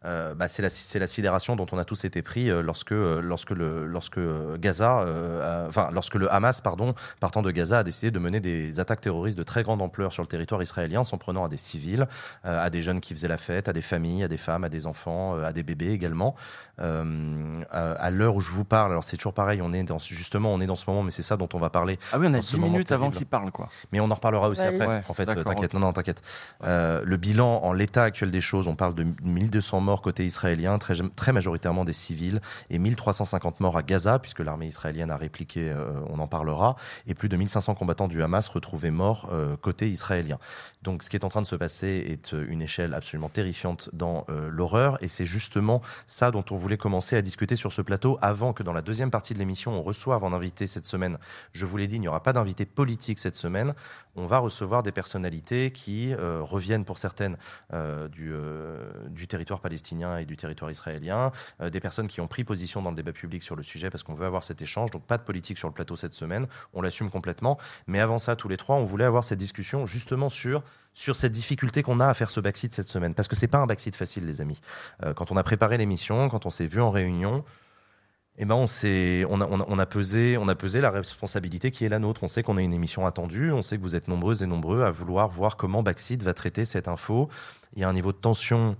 euh, bah, c'est la, c'est la sidération dont on a tous été pris euh, lorsque, euh, lorsque, le, lorsque euh, Gaza, euh, a- enfin lorsque le Hamas, pardon, partant de Gaza, a décidé de mener des attaques terroristes de très grande ampleur sur le territoire israélien, en s'en prenant à des civils, euh, à des jeunes qui faisaient la fête, à des familles, à des femmes, à des enfants, euh, à des bébés également. Euh, à à l'heure où je vous parle, alors c'est toujours pareil, on est dans, justement, on est dans ce moment, mais c'est ça dont on va parler. Ah oui, on a en ce 10 moment minutes avant qu'il parle quoi. Mais on en reparlera aussi Ouais, après. ouais, en fait, t'inquiète. Non, non, t'inquiète. Euh, le bilan en l'état actuel des choses, on parle de 1200 morts côté israélien, très, très majoritairement des civils, et 1350 morts à Gaza, puisque l'armée israélienne a répliqué, euh, on en parlera, et plus de 1500 combattants du Hamas retrouvés morts euh, côté israélien. Donc ce qui est en train de se passer est euh, une échelle absolument terrifiante dans l'horreur, et c'est justement ça dont on voulait commencer à discuter sur ce plateau avant que dans la deuxième partie de l'émission, on reçoive en invité cette semaine. Je vous l'ai dit, il n'y aura pas d'invité politique cette semaine. On va recevoir des personnalités qui euh, reviennent pour certaines euh, du, euh, du territoire palestinien et du territoire israélien, des personnes qui ont pris position dans le débat public sur le sujet parce qu'on veut avoir cet échange. Donc pas de politique sur le plateau cette semaine, on l'assume complètement. Mais avant ça, tous les trois, on voulait avoir cette discussion justement sur sur cette difficulté qu'on a à faire ce backseat cette semaine. Parce que c'est pas un backseat facile, les amis. Quand on a préparé l'émission, quand on s'est vu en réunion, eh ben on, a, pesé, la responsabilité qui est la nôtre. On sait qu'on a une émission attendue, on sait que vous êtes nombreuses et nombreux à vouloir voir comment Backseat va traiter cette info. Il y a un niveau de tension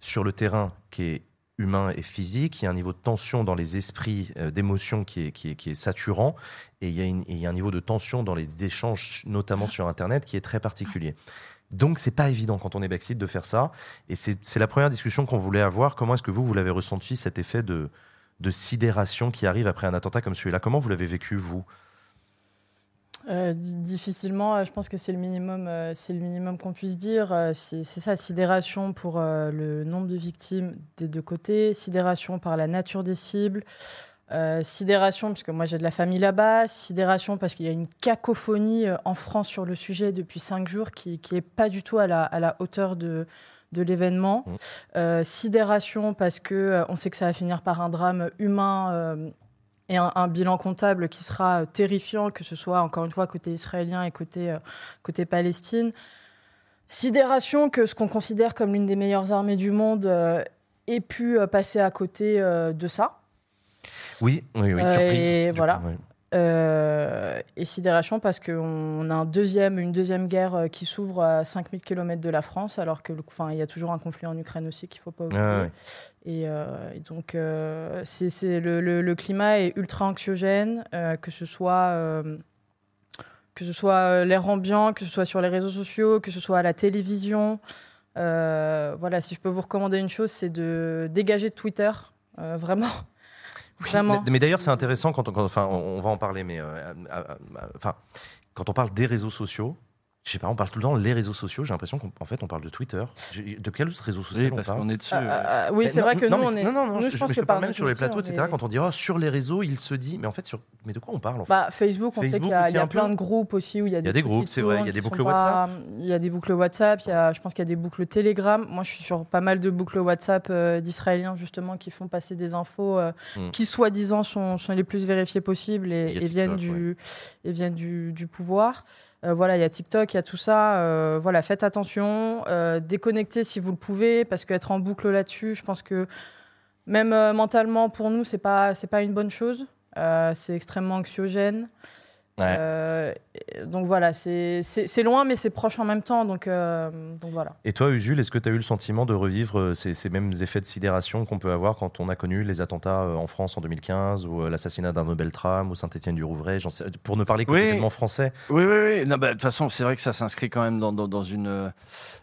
sur le terrain qui est humain et physique, il y a un niveau de tension dans les esprits, euh, d'émotion qui est, saturant, et il, y a un niveau de tension dans les échanges, notamment sur Internet, qui est très particulier. Donc c'est pas évident quand on est backseat de faire ça, et c'est la première discussion qu'on voulait avoir. Comment est-ce que vous, vous l'avez ressenti, cet effet de, de sidération qui arrive après un attentat comme celui-là Comment vous l'avez vécu, vous? Euh, di- difficilement, euh, je pense que c'est le minimum, euh, c'est le minimum qu'on puisse dire. C'est ça, sidération pour le nombre de victimes des deux côtés, sidération par la nature des cibles, sidération parce que moi j'ai de la famille là-bas, sidération parce qu'il y a une cacophonie en France sur le sujet depuis cinq jours qui qui est pas du tout à la hauteur de de l'événement. Euh, sidération parce que euh, on sait que ça va finir par un drame humain. euh, et un, un bilan comptable qui sera terrifiant, que ce soit encore une fois côté israélien et côté, côté Palestine. Sidération que ce qu'on considère comme l'une des meilleures armées du monde ait pu passer à côté de ça. Oui, oui, oui, surprise. et voilà. coup, ouais. Euh, et sidération parce qu'on a un deuxième, une deuxième guerre euh, qui s'ouvre à 5000 km de la France, alors que, enfin, il y a toujours un conflit en Ukraine aussi qu'il faut pas oublier. Ouais. Et, euh, et donc, euh, c'est, le, le- le climat est ultra anxiogène, que ce soit, que ce soit l'air ambiant, que ce soit sur les réseaux sociaux, que ce soit à la télévision. Voilà, si je peux vous recommander une chose, c'est de dégager de Twitter, euh, Vraiment. Mais, mais d'ailleurs, c'est intéressant quand on, quand- enfin, on, on va en parler, mais euh, enfin, quand on parle des réseaux sociaux, je sais pas, on parle tout le temps les réseaux sociaux. J'ai l'impression qu'en en fait, on parle de Twitter. De quel autre réseau social Oui, on parce parle qu'on est dessus, Ah, ah, ah, oui, c'est vrai que non, nous, mais on est. Non, non, non, nous, je, je pense je que par parle même sur les plateaux, etc. Quand on dit oh, sur les réseaux, il se dit, mais en fait, sur, mais de quoi on parle en fait? Bah, Facebook, on sait qu'il y a, Facebook il y a aussi, plein de groupes aussi où il y a des, Il y a des groupes, c'est vrai, il y a des boucles pas- Il y a des boucles WhatsApp, il y a, je pense qu'il y a des boucles Telegram. Moi, je suis sur pas mal de boucles WhatsApp euh, d'Israéliens justement qui font passer des infos euh, Mm. qui soi-disant sont, sont les plus vérifiées possibles et, viennent, du, et viennent du, du pouvoir. Euh, voilà, il y a TikTok, il y a tout ça. euh, voilà, faites attention, euh, déconnectez si vous le pouvez, parce qu'être en boucle là-dessus, je pense que même mentalement pour nous, c'est pas pas une bonne chose. C'est extrêmement anxiogène. Euh, donc voilà, c'est loin, mais c'est proche en même temps. Donc, euh, donc voilà. Et toi, Usul, est-ce que tu as eu le sentiment de revivre euh, ces, ces mêmes effets de sidération qu'on peut avoir quand on a connu les attentats en France en 2015 ou l'assassinat d'Arnaud Beltrame ou Saint-Étienne-du-Rouvray Pour ne parler que Oui. français. Oui, oui, oui. Bah, De toute façon, c'est vrai que ça s'inscrit quand même dans, dans, dans une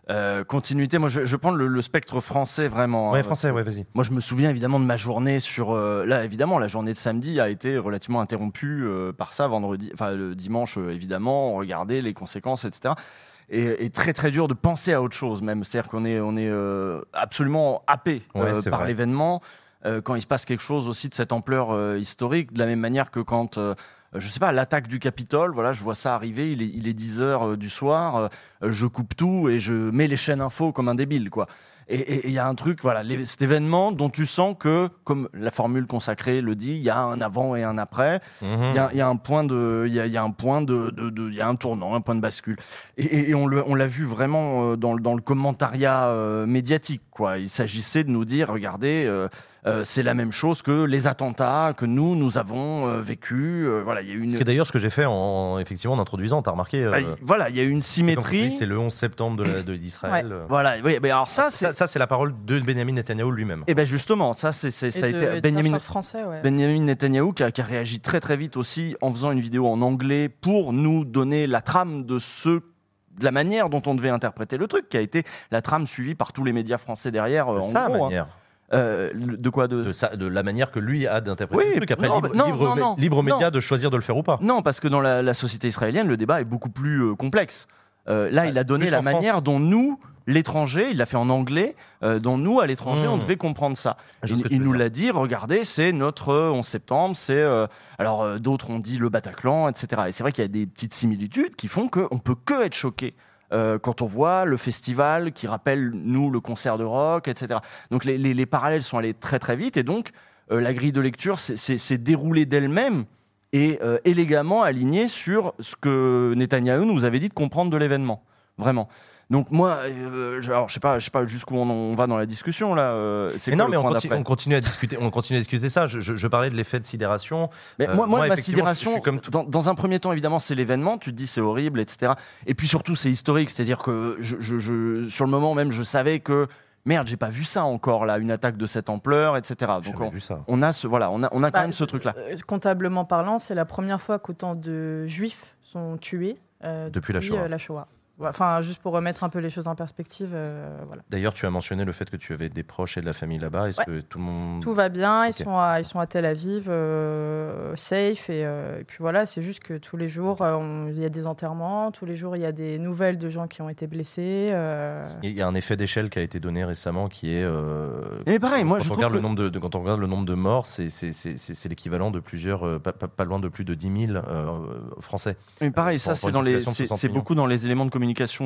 euh, continuité. Moi, je, je prends le, le spectre français vraiment. Ouais, hein, français, parce que ouais, vas-y. Moi, je me souviens évidemment de ma journée sur. euh, là, évidemment, la journée de samedi a été relativement interrompue euh, par ça. Vendredi, enfin le dimanche, euh, évidemment, on regardait les conséquences, etc. Et, et très très dur de penser à autre chose même. C'est-à-dire qu'on est on est euh, absolument happé Ouais, euh, par l'événement quand il se passe quelque chose aussi de cette ampleur historique, de la même manière que quand, je sais pas, l'attaque du Capitole, voilà, je vois ça arriver, il est, il est 10 heures euh, du soir, euh, je coupe tout et je mets les chaînes info comme un débile, quoi. Et- il y a un truc, voilà, les- cet événement dont tu sens que, comme la formule consacrée le dit, il y a un avant et un après. Il y, a, il y a un point de, il y a, il y a un point de, il y a un tournant, un point de bascule. Et, et- et on l'a vu vraiment euh, dans, le- dans le commentariat euh, médiatique, quoi. Il s'agissait de nous dire, regardez, euh, euh, c'est la même chose que les attentats que nous, nous avons euh, vécu. Euh, voilà, il y a une. D'ailleurs, ce que j'ai fait en, effectivement en introduisant, t'as remarqué. euh, Bah, il- voilà, il y a eu une symétrie. C'est le 11 septembre de d'Israël. Ouais. Voilà, oui, mais alors ça, c'est ça, c'est la parole de Benjamin Netanyahu lui-même. Et ben justement, ça, c'est, ça a été Benjamin, français, ouais. Benjamin Netanyahou qui a, qui a réagi très très vite aussi en faisant une vidéo en anglais pour nous donner la trame de ce de la manière dont on devait interpréter le truc, qui a été la trame suivie par tous les médias français derrière. euh, De en sa gros, hein. Euh, de quoi de... De, sa- de la manière que lui a d'interpréter Oui, le truc. Après, non, libre, bah, non, libre, non, médias de choisir de le faire ou pas. Non, parce que dans la, la société israélienne, le débat est beaucoup plus euh, complexe. Euh, là, il a donné la France. manière dont nous, l'étranger, il l'a fait en anglais, euh, dont nous, à l'étranger, Mmh. on devait comprendre ça. Je Il, nous l'a dit, regardez, c'est notre euh, 11 septembre, c'est... euh, alors, euh, d'autres ont dit le Bataclan, etc. Et c'est vrai qu'il y a des petites similitudes qui font qu'on peut que être choqué. Euh, quand on voit le festival qui rappelle, nous, le concert de rock, etc. Donc les, les- les parallèles sont allés très très vite et donc euh, la grille de lecture s'est- déroulée d'elle-même et euh, élégamment alignée sur ce que Netanyahou nous avait dit de comprendre de l'événement. Vraiment. Donc moi, euh, je- alors je sais pas, je sais pas jusqu'où on, on va dans la discussion là. euh, Mais non, mais on continue, d'après on continue à discuter. On continue à discuter ça. Je, je- je parlais de l'effet de sidération. Mais Euh, moi, moi, ma effectivement, je- je sidération, comme dans, dans un premier temps, évidemment, c'est l'événement. Tu te dis c'est horrible, etc. Et puis surtout, c'est historique. C'est-à-dire que je, je- je- sur le moment même, je savais que merde, j'ai pas vu ça encore là, une attaque de cette ampleur, etc. Donc on, on a ce, voilà, on a, on a quand Bah, même ce truc-là. Euh, Comptablement parlant, c'est la première fois qu'autant de juifs sont tués euh, Depuis la Shoah. euh, la Shoah. Enfin, juste pour remettre un peu les choses en perspective, euh, voilà. D'ailleurs, tu as mentionné le fait que tu avais des proches et de la famille là-bas. Est-ce Ouais. que tout le monde. Tout va bien, ils, sont à, ils sont à Tel Aviv, euh, safe, et, euh, et puis voilà, c'est juste que tous les jours, il y a des enterrements, tous les jours, il y a des nouvelles de gens qui ont été blessés. euh, Il y a un effet d'échelle qui a été donné récemment qui est. euh, Mais pareil, moi, quand je on trouve regarde que- le nombre de, de- quand on regarde le nombre de morts, c'est c'est- c'est- c'est- c'est l'équivalent de plusieurs, euh, pas, pas- pas loin de plus de 10 000 euh, Français. Mais pareil, Euh, ça pour- pour c'est une dans les, population de c'est 60 c'est millions. beaucoup dans les éléments de communication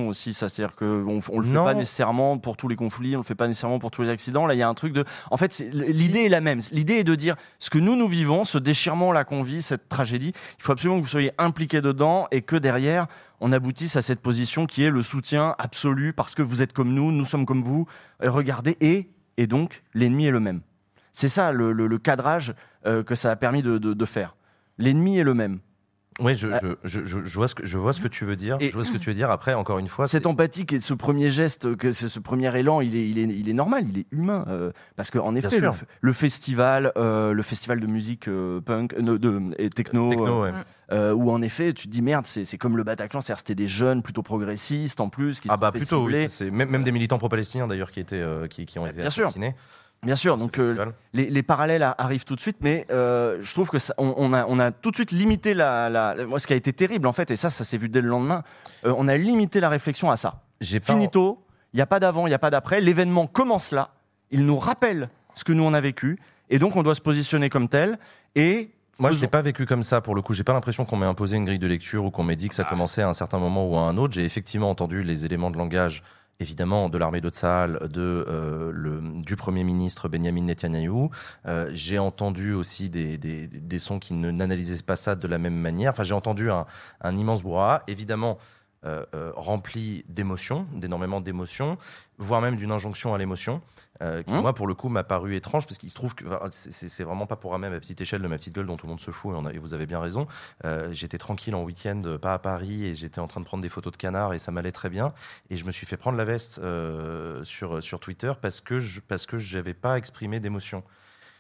aussi. Ça, c'est-à-dire qu'on on le fait Non. pas nécessairement pour tous les conflits, on le fait pas nécessairement pour tous les accidents. Là, il y a un truc de, en fait, c'est- l'idée est la même. L'idée est de dire ce que nous nous vivons, ce déchirement là qu'on vit, cette tragédie. Il faut absolument que vous soyez impliqués dedans et que derrière on aboutisse à cette position qui est le soutien absolu parce que vous êtes comme nous, nous sommes comme vous. Et regardez et et donc l'ennemi est le même. C'est ça le, le- le cadrage euh, que ça a permis de- de- de faire. L'ennemi est le même. Oui, je, je, je, je- je vois ce que, je vois ce que tu veux dire. je vois ce que tu veux dire. Après, encore une fois, Cette empathie et ce premier geste, que c'est ce premier élan, il est, il est, il est normal, il est humain. euh, parce qu'en effet, le, le festival, euh, le festival de musique euh, punk, euh, de, et techno, Techno, euh, ouais. euh, où en effet, tu te dis merde, c'est comme le Bataclan, c'est-à-dire c'était des jeunes plutôt progressistes en plus qui Ah bah plutôt, oui, même, même des militants pro-palestiniens d'ailleurs qui étaient, euh, qui, qui ont été Bien sûr. Bien sûr, donc euh, les, les parallèles arrivent tout de suite, mais euh, je trouve que ça, on, on a, on a tout de suite limité la, la- moi, ce qui a été terrible en fait, et ça, ça s'est vu dès le lendemain. euh, on a limité la réflexion à ça. Finito, il n'y a pas d'avant, il n'y a pas d'après. L'événement commence là. Il nous rappelle ce que nous on a vécu, et donc on doit se positionner comme tel. Et Moi, je l'ai pas vécu comme ça. Pour le coup, j'ai pas l'impression qu'on m'ait imposé une grille de lecture ou qu'on m'ait dit que ça Ah. commençait à un certain moment ou à un autre. J'ai effectivement entendu les éléments de langage, évidemment, de l'armée de Tsahal, de euh, le du premier ministre Benjamin Netanyahou. Euh, j'ai entendu aussi des, des, sons qui ne n'analysaient pas ça de la même manière. Enfin, j'ai entendu un, un immense brouhaha. Évidemment. euh, rempli d'émotions, d'énormément d'émotions, voire même d'une injonction à l'émotion, euh, qui Mmh. moi pour le coup m'a paru étrange parce qu'il se trouve que enfin, c'est- vraiment pas pour ramener à ma petite échelle de ma petite gueule dont tout le monde se fout et, on a- et vous avez bien raison. Euh, j'étais tranquille en week-end, euh, pas à Paris et j'étais en train de prendre des photos de canards et ça m'allait très bien et je me suis fait prendre la veste euh, sur sur Twitter parce que je, parce que j'avais pas exprimé d'émotion.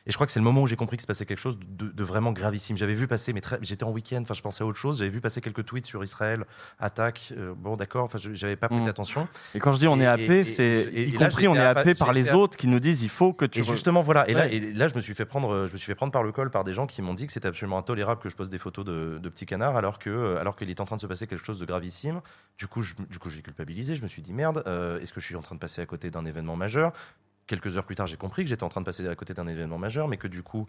Et je crois que c'est le moment où j'ai compris qu'il se passait quelque chose de, de vraiment gravissime. J'avais vu passer, mais j'étais en week-end, enfin je pensais à autre chose. J'avais vu passer quelques tweets sur Israël, attaque. euh, bon, d'accord, enfin je- j'avais pas prêté Mm. attention. Et quand je dis on est happé, c'est y là, compris on est happé par les autres qui nous disent il faut que tu. Et justement, voilà. Et, là, et là, je me suis fait prendre, je me suis fait prendre par le col par des gens qui m'ont dit que c'était absolument intolérable que je pose des photos de, de petits canards, alors que, euh, alors qu'il est en train de se passer quelque chose de gravissime. Du coup, je- du coup, j'ai culpabilisé. Je me suis dit merde, euh, est-ce que je suis en train de passer à côté d'un événement majeur? Quelques heures plus tard, j'ai compris que j'étais en train de passer à côté d'un événement majeur, mais que du coup,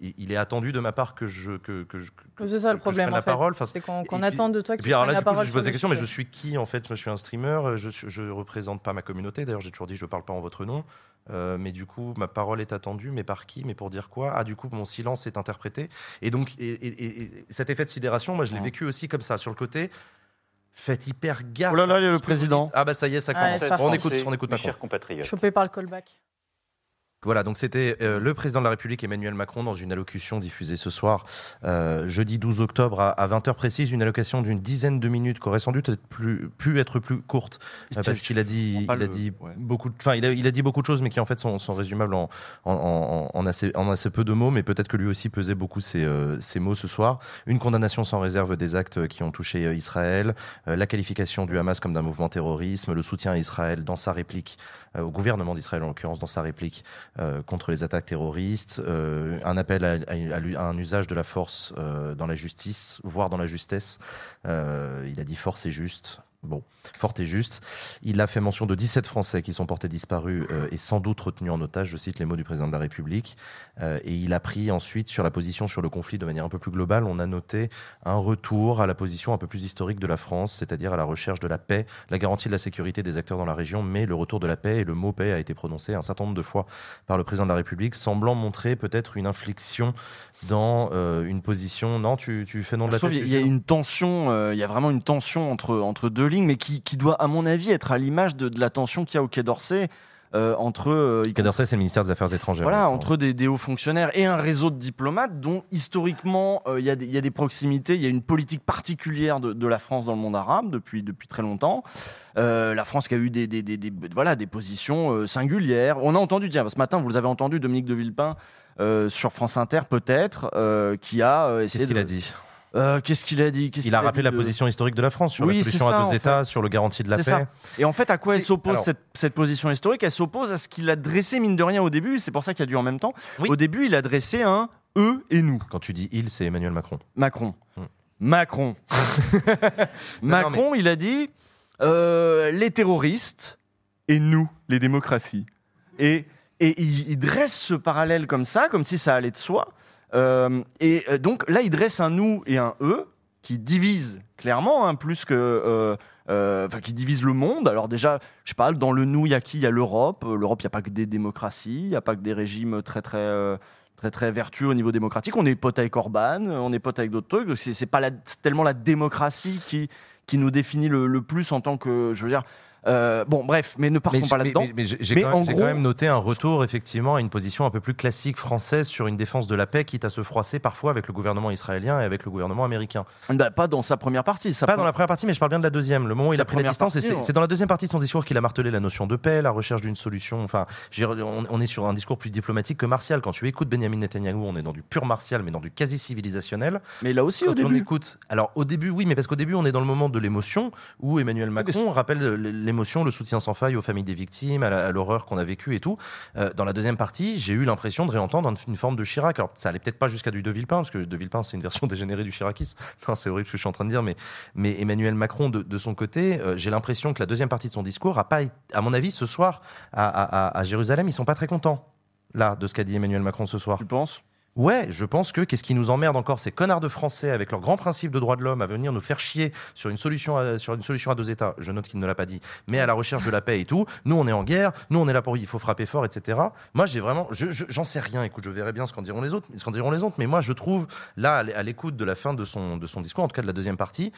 il est attendu de ma part que je que, que je que- C'est ça le je problème en la fait. parole. Enfin, C'est qu'on attend de toi que tu alors prennes là, la du coup, je parole sur pose la question, mais je suis qui en fait? Je suis un streamer, je, je représente pas ma communauté. D'ailleurs, j'ai toujours dit, je parle pas en votre nom. Euh, mais du coup, ma parole est attendue, mais par qui? Mais pour dire quoi? Ah, du coup, mon silence est interprété. Et donc, et, et- et- et cet effet de sidération, moi, je l'ai vécu aussi comme ça, sur le côté. Faites hyper gaffe. Oh là là, il y a à le président. Ah bah ça y est, ça Ouais, commence. ça on commence. écoute, on écoute Mes Macron. chers compatriotes. Chopé par le callback. Voilà, donc c'était euh, le président de la République Emmanuel Macron dans une allocution diffusée ce soir, euh, jeudi 12 octobre à, à 20h précise, une allocation d'une dizaine de minutes qui aurait sans doute être plus, pu être plus courte euh, parce qu'il a dit, pas il a le- dit ouais. beaucoup, de- enfin il a, il a dit beaucoup de choses, mais qui en fait sont, sont résumables en, en, en, en assez, en assez peu de mots, mais peut-être que lui aussi pesait beaucoup ses, ses mots ce soir. Une condamnation sans réserve des actes qui ont touché Israël, la qualification du Hamas comme d'un mouvement terrorisme, le soutien à Israël dans sa réplique, au gouvernement d'Israël en l'occurrence dans sa réplique contre les attaques terroristes, euh, un appel à, un usage de la force euh, dans la justice, voire dans la justesse. Euh, il a dit force et juste. Bon, forte et juste. Il a fait mention de 17 Français qui sont portés disparus euh, et sans doute retenus en otage, je cite les mots du président de la République. Euh, et il a pris ensuite sur la position sur le conflit de manière un peu plus globale, on a noté un retour à la position un peu plus historique de la France, c'est-à-dire à la recherche de la paix, la garantie de la sécurité des acteurs dans la région, mais le retour de la paix et le mot paix a été prononcé un certain nombre de fois par le président de la République, semblant montrer peut-être une inflexion dans euh, une position. Non, tu, tu fais non de la tête. qu'il y a une tension, euh, il y a vraiment une tension entre, entre deux lignes, mais qui, qui doit, à mon avis, être à l'image de, de la tension qu'il y a au Quai d'Orsay euh, entre. euh, y Quai d'Orsay, c'est le ministère des Affaires étrangères. Voilà, entre des, des hauts fonctionnaires et un réseau de diplomates dont historiquement euh, il y, a des- il y a des proximités, il y a une politique particulière de, de la France dans le monde arabe depuis, depuis très longtemps. Euh, la France qui a eu des, des, des, voilà, des positions euh, singulières. On a entendu, tiens, ce matin, vous avez entendu, Dominique de Villepin euh, sur France Inter peut-être, euh, qui a euh, essayé Qu'est-ce qu'il a dit Euh, Qu'est-ce qu'il a dit? Qu'est-ce Il qu'il a rappelé la de- position historique de la France sur Oui, la solution ça, à deux États, fait. sur le garantie de la paix. C'est ça. Et en fait, à quoi elle s'oppose alors- cette, cette position historique? Elle s'oppose à ce qu'il a dressé, mine de rien, au début. C'est pour ça qu'il a dû en même temps. Au début, il a dressé un eux et nous. Quand tu dis il, c'est Emmanuel Macron. Macron. Hmm. Macron. Macron, il a dit euh, les terroristes et nous, les démocraties. Et, et il, il dresse ce parallèle comme ça, comme si ça allait de soi. Euh, et euh, donc là, il dresse un nous et un eux qui divisent clairement, hein, plus que. euh, euh, qui divise le monde. Alors déjà, je pas, dans le nous, il y a qui? Il y a l'Europe. Euh, L'Europe, il n'y a pas que des démocraties, il n'y a pas que des régimes très très très très vertueux au niveau démocratique. On est potes avec Orban, on est potes avec d'autres trucs. C'est c'est pas tellement la démocratie qui qui nous définit le, le plus en tant que, je veux dire. Euh, bon, bref, mais ne partons Mais pas là-dedans. mais- mais j'ai quand, même- en j'ai gros, quand même noté un retour effectivement à une position un peu plus classique française sur une défense de la paix, quitte à se froisser parfois avec le gouvernement israélien et avec le gouvernement américain. bah, pas dans sa première partie. Sa Pas dans la première partie, mais je parle bien de la deuxième. Le moment où il a pris la distance, c'est dans la deuxième partie de son discours qu'il a martelé la notion de paix, la recherche d'une solution. Enfin, on, on est sur un discours plus diplomatique que martial. Quand tu écoutes Benjamin Netanyahu, on est dans du pur martial, mais dans du quasi civilisationnel. Mais là aussi Quand au on début. écoute, alors au début, oui, mais parce qu'au début, on est dans le moment de l'émotion où Emmanuel Macron rappelle l'émotion, le soutien sans faille aux familles des victimes, à l'horreur qu'on a vécue et tout. Euh, dans la deuxième partie, j'ai eu l'impression de réentendre une- forme de Chirac. Alors, ça allait peut-être pas jusqu'à du De Villepin, parce que De Villepin, c'est une version dégénérée du Chiracisme. Non, c'est horrible ce que je suis en train de dire, mais, Emmanuel Macron, de, son côté, euh, j'ai l'impression que la deuxième partie de son discours a pas, à mon avis, ce soir, à- à Jérusalem, ils sont pas très contents, là, de ce qu'a dit Emmanuel Macron ce soir. Tu penses? Ouais, je pense que qu'est-ce qui nous emmerde encore ces connards de Français avec leurs grands principes de droits de l'homme à venir nous faire chier sur une solution à, sur une solution à deux États. Je note qu'il ne l'a pas dit, mais à la recherche de la paix et tout. Nous, on est en guerre. Nous, on est là pour il faut frapper fort, etc. Moi, j'ai vraiment, je- je- j'en sais rien. Écoute, je verrai bien ce qu'en diront les autres, ce qu'en diront les autres. Mais moi, je trouve là, à l'écoute de la fin de son de son discours, en tout cas de la deuxième partie,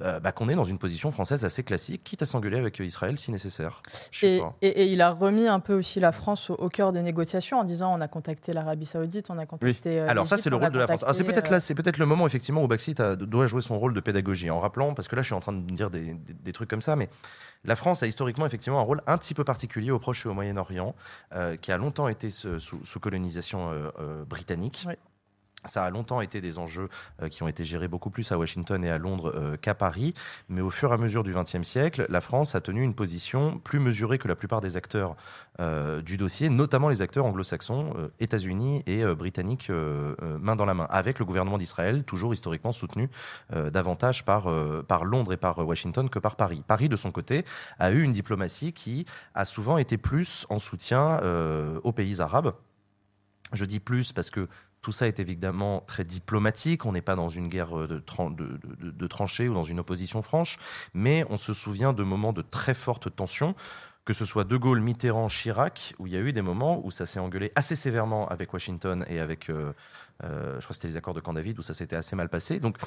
euh, bah, qu'on est dans une position française assez classique, quitte à s'engueuler avec euh, Israël si nécessaire. Et, pas. et- et il a remis un peu aussi la France au, au cœur des négociations en disant on a contacté l'Arabie Saoudite, on a Oui. contacté. euh, Alors ça, c'est le rôle de la France. Alors, c'est peut-être là, c'est peut-être le moment effectivement où Baxit a- doit jouer son rôle de pédagogie en rappelant, parce que là, je suis en train de dire des, des- des trucs comme ça, mais la France a historiquement effectivement un rôle un petit peu particulier au Proche et au Moyen-Orient, euh, qui a longtemps été sous, sous colonisation euh, euh, britannique. Ça a longtemps été des enjeux euh, qui ont été gérés beaucoup plus à Washington et à Londres euh, qu'à Paris. Mais au fur et à mesure du XXe siècle, la France a tenu une position plus mesurée que la plupart des acteurs euh, du dossier, notamment les acteurs anglo-saxons, États-Unis et britanniques, main dans la main, avec le gouvernement d'Israël, toujours historiquement soutenu davantage par, par Londres et par Washington que par Paris. Paris, de son côté, a eu une diplomatie qui a souvent été plus en soutien aux pays arabes. Je dis plus parce que tout ça est évidemment très diplomatique. On n'est pas dans une guerre euh, de, tran- de, de- de tranchées ou dans une opposition franche, mais on se souvient de moments de très forte tension. Que ce soit De Gaulle, Mitterrand, Chirac, où il y a eu des moments où ça s'est engueulé assez sévèrement avec Washington et avec, euh, euh, je crois que c'était les accords de Camp David, où ça s'était assez mal passé. Donc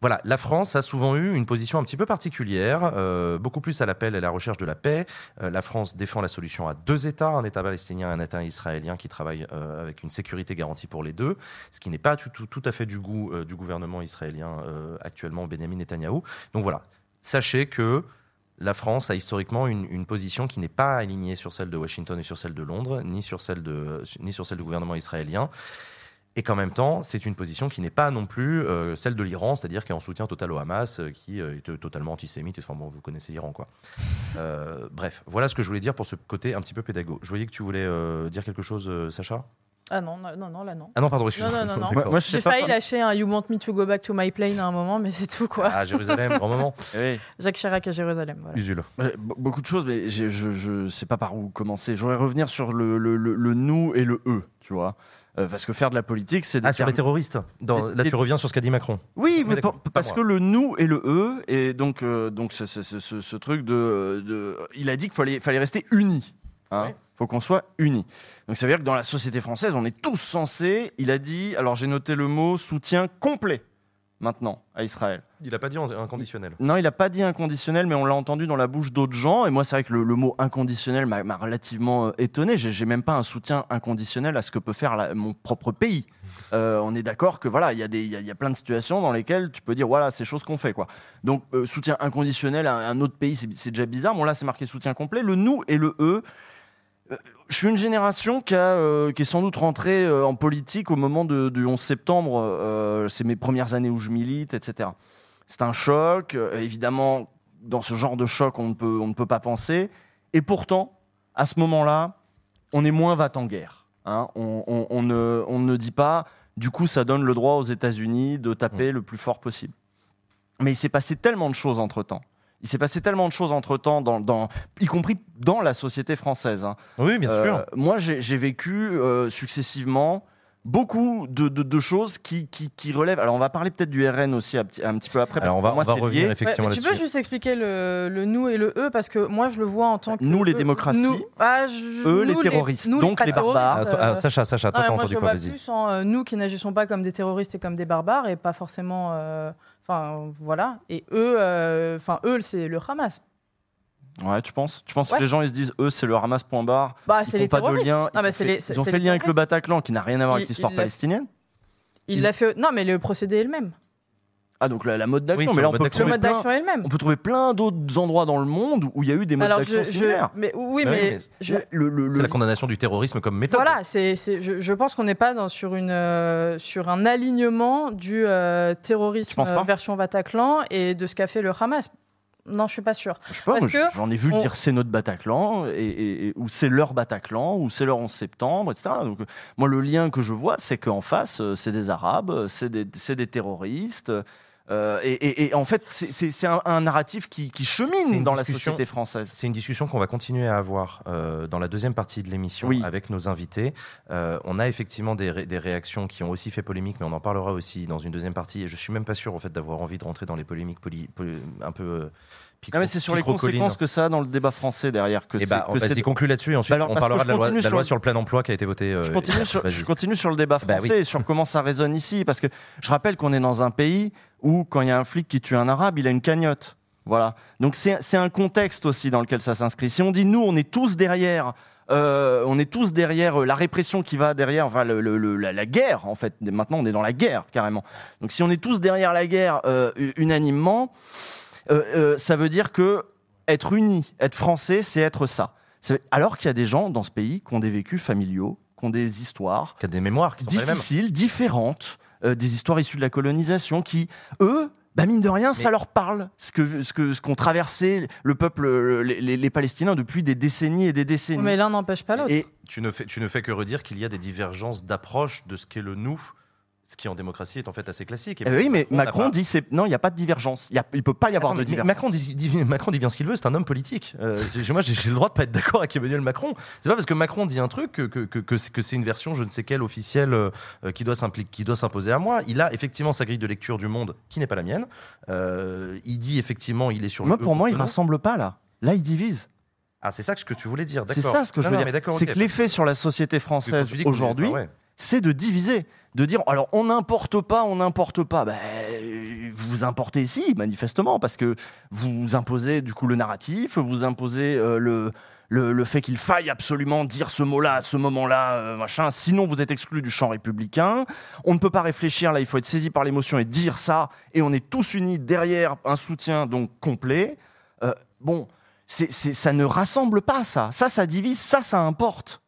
voilà, la France a souvent eu une position un petit peu particulière, euh, beaucoup plus à l'appel et à la recherche de la paix. Euh, la France défend la solution à deux États, un État palestinien et un État israélien qui travaillent euh, avec une sécurité garantie pour les deux, ce qui n'est pas tout, tout- tout à fait du goût euh, du gouvernement israélien euh, actuellement, Benjamin Netanyahou. Donc voilà, sachez que la France a historiquement une, une position qui n'est pas alignée sur celle de Washington et sur celle de Londres, ni sur celle, de, ni sur celle du gouvernement israélien. Et qu'en même temps, c'est une position qui n'est pas non plus euh, celle de l'Iran, c'est-à-dire qui est en soutien total au Hamas, euh, qui euh, est totalement antisémite. Enfin bon, vous connaissez l'Iran, quoi. Euh, bref, voilà ce que je voulais dire pour ce côté un petit peu pédago. Je voyais que tu voulais euh, dire quelque chose, euh, Sacha? Ah non, non, non, là non. Ah non, pardon, excuse-moi. Non, non, non, J'ai pas failli pas- lâcher un You want me to go back to my plane à un moment, mais c'est tout quoi. Ah, Jérusalem, grand moment. Jacques Chirac à Jérusalem. Voilà. Usul. Beaucoup de choses, mais je, je sais pas par où commencer. Je voudrais revenir sur le, le, le- le nous et le eux, tu vois. Euh, parce que faire de la politique, c'est Ah, sur les terroristes Dans- Là, tu reviens sur ce qu'a dit Macron. Oui, Mais pa- parce moi. que le nous et le eux, et donc, euh, donc ce, ce- ce- ce- ce truc de, de- Il a dit qu'il fallait, fallait rester unis. Hein faut qu'on soit unis. Donc ça veut dire que dans la société française, on est tous censés. Il a dit, alors j'ai noté le mot soutien complet maintenant à Israël. Il n'a pas dit inconditionnel. Non, il n'a pas dit inconditionnel, mais on l'a entendu dans la bouche d'autres gens. Et moi, c'est vrai que le, le mot inconditionnel m'a relativement euh, étonné. J'ai même pas un soutien inconditionnel à ce que peut faire la- mon propre pays. Euh, on est d'accord que voilà, il y, y a- y a plein de situations dans lesquelles tu peux dire voilà, c'est choses qu'on fait quoi. Donc euh, soutien inconditionnel à un autre pays, c'est c'est déjà bizarre. Bon là, c'est marqué soutien complet. Le nous et le eux. Je suis une génération qui, a, euh, qui est sans doute rentrée euh, en politique au moment de- du 11 septembre. euh, c'est mes premières années où je milite, etc. C'est un choc. évidemment, dans ce genre de choc, on ne peut, on ne peut pas penser. Et pourtant, à ce moment-là, on est moins va en guerre. hein. On, on- on ne, on ne dit pas, du coup, ça donne le droit aux États-Unis de taper le plus fort possible. Mais il s'est passé tellement de choses entre-temps. Il s'est passé tellement de choses entre-temps, dans, dans- y compris dans la société française. hein. Oui, bien Euh, sûr. Moi, j'ai j'ai vécu euh, successivement beaucoup de, de- de choses qui, qui, qui relèvent. Alors, on va parler peut-être du RN aussi un petit, un petit peu après. Alors, on que va- pour moi, on va c'est revenir lié. effectivement Ouais, mais tu peux juste expliquer le, le nous et le eux parce que moi je le vois en tant que Nous, les eux- démocraties. nous- ah, je- Eux, les nous, terroristes. nous, Donc, pas les barbares. terroristes, Ah, toi- ah, Sacha, Sacha, non, toi, mais t'as moi entendu je le quoi vois Vas-y. plus en euh, nous qui n'agissons pas comme des terroristes et comme des barbares et pas forcément euh, enfin voilà et eux euh, enfin eux c'est le Hamas Ouais, tu penses? Tu penses Ouais. que les gens ils se disent eux c'est le Hamas point barre Bah, Ils c'est font les pas de lien. Non, Ils, ont fait, les- ils ont lien avec le. Bataclan qui n'a rien à voir avec l'histoire palestinienne. il l'a fait non mais le procédé est le même Ah donc la, la mode d'action. Oui, mais là on mode peut, d'action. le trouver mode plein, d'action est le même on peut trouver plein d'autres endroits dans le monde où il y a eu des modes alors d'action je, similaires. mais oui Bah mais, oui, mais je- Là, le- le- C'est le- la condamnation du terrorisme comme méthode. Voilà, c'est, c'est- je, je pense qu'on n'est pas dans, sur, une, euh, sur un alignement du euh, Tu terrorisme penses pas? euh, version Bataclan et de ce qu'a fait le Hamas. Non, je suis pas sûre. Je sais pas, Parce moi, que j'en ai vu on- dire c'est notre Bataclan, et, et- et- ou c'est leur Bataclan, ou c'est leur 11 septembre, etc. Donc, euh, moi, le lien que je vois, c'est qu'en face, euh, c'est des Arabes, euh, c'est des, c'est des terroristes. euh, et, et- et en fait, c'est- un, un narratif qui, chemine dans la société française. C'est une discussion qu'on va continuer à avoir euh, dans la deuxième partie de l'émission Oui. avec nos invités. Euh, on a effectivement des, ré- des réactions qui ont aussi fait polémique, mais on en parlera aussi dans une deuxième partie. Et je suis même pas sûr en fait d'avoir envie de rentrer dans les polémiques un peu euh, Ah, mais c'est sur les conséquences que ça a dans le débat français derrière. Que Eh c'est- bah, conclue là-dessus et ensuite Bah alors, on parlera de la loi, la sur loi le- sur le plein emploi qui a été votée. euh, Je continue, sur, vas-y. je continue sur le débat Bah français oui. et sur comment ça résonne ici. Parce que je rappelle qu'on est dans un pays où, quand il y a un flic qui tue un arabe, il a une cagnotte. Voilà. Donc c'est un contexte aussi dans lequel ça s'inscrit. Si on dit nous, on est tous derrière. euh, on est tous derrière euh, la répression qui va derrière, enfin le- le- le- la, la guerre en fait. Maintenant, on est dans la guerre carrément. Donc, si on est tous derrière la guerre euh, unanimement, ça veut dire que être uni, être français, c'est être ça. Alors qu'il y a des gens dans ce pays qui ont des vécus familiaux, qui ont des histoires, qui ont des mémoires qui sont difficiles, différentes, euh, des histoires issues de la colonisation, qui eux, bah mine de rien, ça leur parle. Ce que ce que ce qu'ont traversé le peuple, les, les- les Palestiniens depuis des décennies et des décennies. Mais l'un n'empêche pas l'autre. Et tu ne fais, tu ne fais que redire qu'il y a des divergences d'approche de ce qu'est le nous, ce qui en démocratie est en fait assez classique. Et Eh oui, mais Macron dit c'est non, il n'y a pas de divergence. Il il peut pas y avoir Attends, de divergence. Macron dit, dit- Macron dit bien ce qu'il veut, c'est un homme politique. Euh, moi, j'ai le droit de pas être d'accord avec Emmanuel Macron. C'est pas parce que Macron dit un truc que, que, que, que c'est une version, je ne sais quelle, officielle, euh, qui doit s'imposer à moi. Il a effectivement sa grille de lecture du monde, qui n'est pas la mienne. Euh, il dit effectivement, il est sur Moi, le. pour moi, il non. rassemble pas là. Là, il divise. Ah, c'est ça que tu voulais dire. C'est ça ce que je veux non, dire. C'est que l'effet sur la société française est- aujourd'hui, c'est de diviser, de dire alors on n'importe pas, on n'importe pas. Ben, vous importez ici, manifestement, parce que vous imposez du coup le narratif, vous imposez euh, le, le, fait qu'il faille absolument dire ce mot-là à ce moment-là, euh, machin. Sinon, vous êtes exclu du champ républicain. On ne peut pas réfléchir là, il faut être saisi par l'émotion et dire ça. Et on est tous unis derrière un soutien donc complet. Euh, bon, c'est- ça ne rassemble pas ça. Ça, ça divise. Ça, ça importe.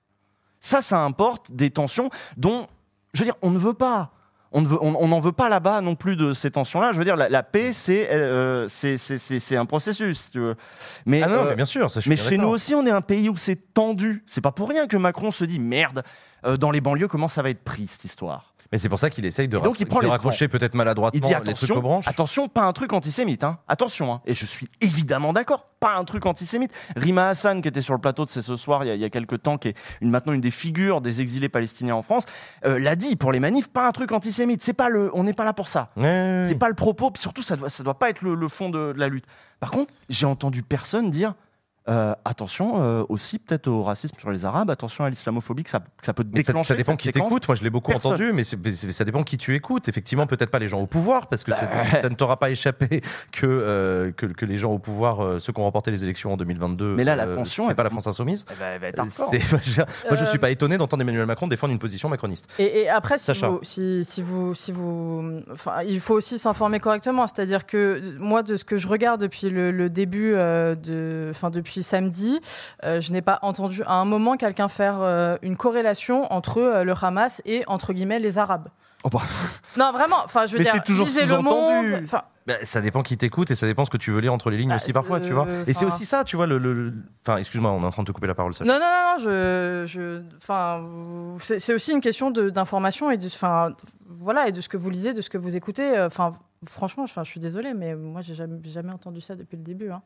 Ça, ça importe des tensions dont, je veux dire, on ne veut pas. On ne veut- on- on n'en veut pas là-bas non plus de ces tensions-là. Je veux dire, la, la paix, c'est euh, c'est- c'est- c'est- c'est un processus. tu veux. Mais, Ah non, euh, mais bien sûr, ça, mais chez nous aussi, on est un pays où c'est tendu. C'est pas pour rien que Macron se dit merde. euh, dans les banlieues, comment ça va être pris cette histoire? Mais c'est pour ça qu'il essaye de, Et donc, il rac- prend de les raccrocher peut-être maladroitement il dit les trucs attention, aux branches. attention, pas un truc antisémite. Hein. Attention, hein. et je suis évidemment d'accord, pas un truc antisémite. Rima Hassan, qui était sur le plateau de C'est ce soir il y a, il y a quelques temps, qui est une, maintenant une des figures des exilés palestiniens en France, euh, l'a dit pour les manifs, pas un truc antisémite. C'est pas le, on n'est pas là pour ça. C'est pas le propos, surtout ça doit, ça doit pas être le, le fond de, de la lutte. Par contre, j'ai entendu personne dire. Euh, attention euh, aussi peut-être au racisme sur les Arabes, attention à l'islamophobie que ça, que ça peut Mais ça, déclencher. ça dépend cette qui t'écoute. Moi, je l'ai beaucoup Personne. entendu, mais, ça dépend qui tu écoutes. Effectivement, peut-être pas les gens au pouvoir, parce que Bah, ça ne t'aura pas échappé que, euh, que, que les gens au pouvoir, euh, ceux qui ont remporté les élections en 2022, Mais là, la euh, tension, c'est elle pas la France insoumise. Elle va- elle va être hardcore. c'est- moi, je- Euh, suis pas étonné d'entendre Emmanuel Macron défendre une position macroniste. Et, et après, si Sacha. vous, si, si vous, si vous, enfin, il faut aussi s'informer correctement. C'est-à-dire que moi, de ce que je regarde depuis le, le début, euh, de, enfin depuis samedi, euh, je n'ai pas entendu à un moment quelqu'un faire euh, une corrélation entre euh, le Hamas et entre guillemets les Arabes. Non, vraiment. Enfin, je veux Mais dire, c'est toujours lisez le sous-entendu. monde. Bah, ça dépend qui t'écoute et ça dépend ce que tu veux lire entre les lignes aussi parfois, tu vois. Et c'est aussi ça, tu vois. Le, Enfin, excuse-moi, on est en train de te couper la parole. Non, non, non, non, je, je, enfin, c'est aussi une question d'information et de, enfin, voilà, et de ce que vous lisez, de ce que vous écoutez. Enfin, franchement, je suis désolée, mais moi, j'ai jamais, jamais entendu ça depuis le début. hein.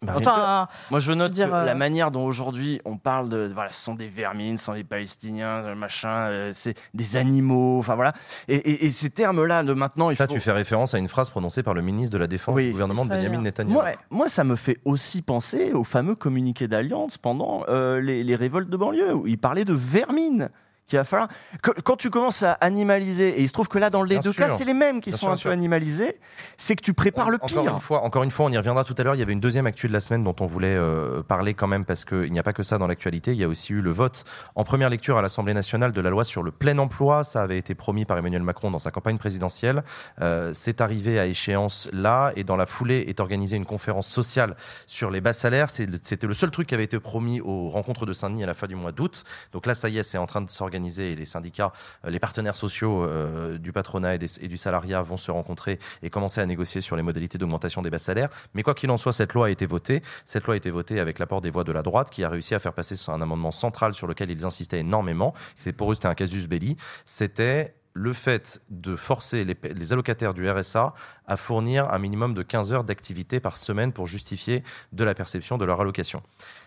Bah, enfin, moi je note dire, que euh, la manière dont aujourd'hui on parle de voilà ce sont des vermines, ce sont des Palestiniens, machin, euh, c'est des animaux, enfin voilà. Et, et- et ces termes-là de maintenant, il Ça, faut. tu fais référence à une phrase prononcée par le ministre de la Défense Oui. du gouvernement de Benjamin Netanyahu. Moi, moi, ça me fait aussi penser au fameux communiqué d'alliance pendant euh, les, les révoltes de banlieue, où il parlait de vermine. Qu'il va falloir. que- Quand tu commences à animaliser, et il se trouve que là, dans les Bien deux sûr. cas, c'est les mêmes qui Bien sont sûr, un peu animalisés, c'est que tu prépares le Encore pire. une, fois, encore une fois, on y reviendra tout à l'heure. Il y avait une deuxième actu de la semaine dont on voulait euh, parler quand même parce qu'il n'y a pas que ça dans l'actualité. Il y a aussi eu le vote en première lecture à l'Assemblée nationale de la loi sur le plein emploi. Ça avait été promis par Emmanuel Macron dans sa campagne présidentielle. Euh, c'est arrivé à échéance là et dans la foulée est organisée une conférence sociale sur les bas salaires. C'était le seul truc qui avait été promis aux rencontres de Saint-Denis à la fin du mois d'août. Donc là, ça y est, c'est en train de s'organiser et les syndicats, euh, les partenaires sociaux euh, du patronat et, du salariat vont se rencontrer et commencer à négocier sur les modalités d'augmentation des bas salaires. Mais quoi qu'il en soit, cette loi a été votée. Cette loi a été votée avec l'apport des voix de la droite qui a réussi à faire passer un amendement central sur lequel ils insistaient énormément. Pour eux, c'était un casus belli. C'était le fait de forcer les, allocataires du RSA à fournir un minimum de 15 heures d'activité par semaine pour justifier de la perception de leur allocation.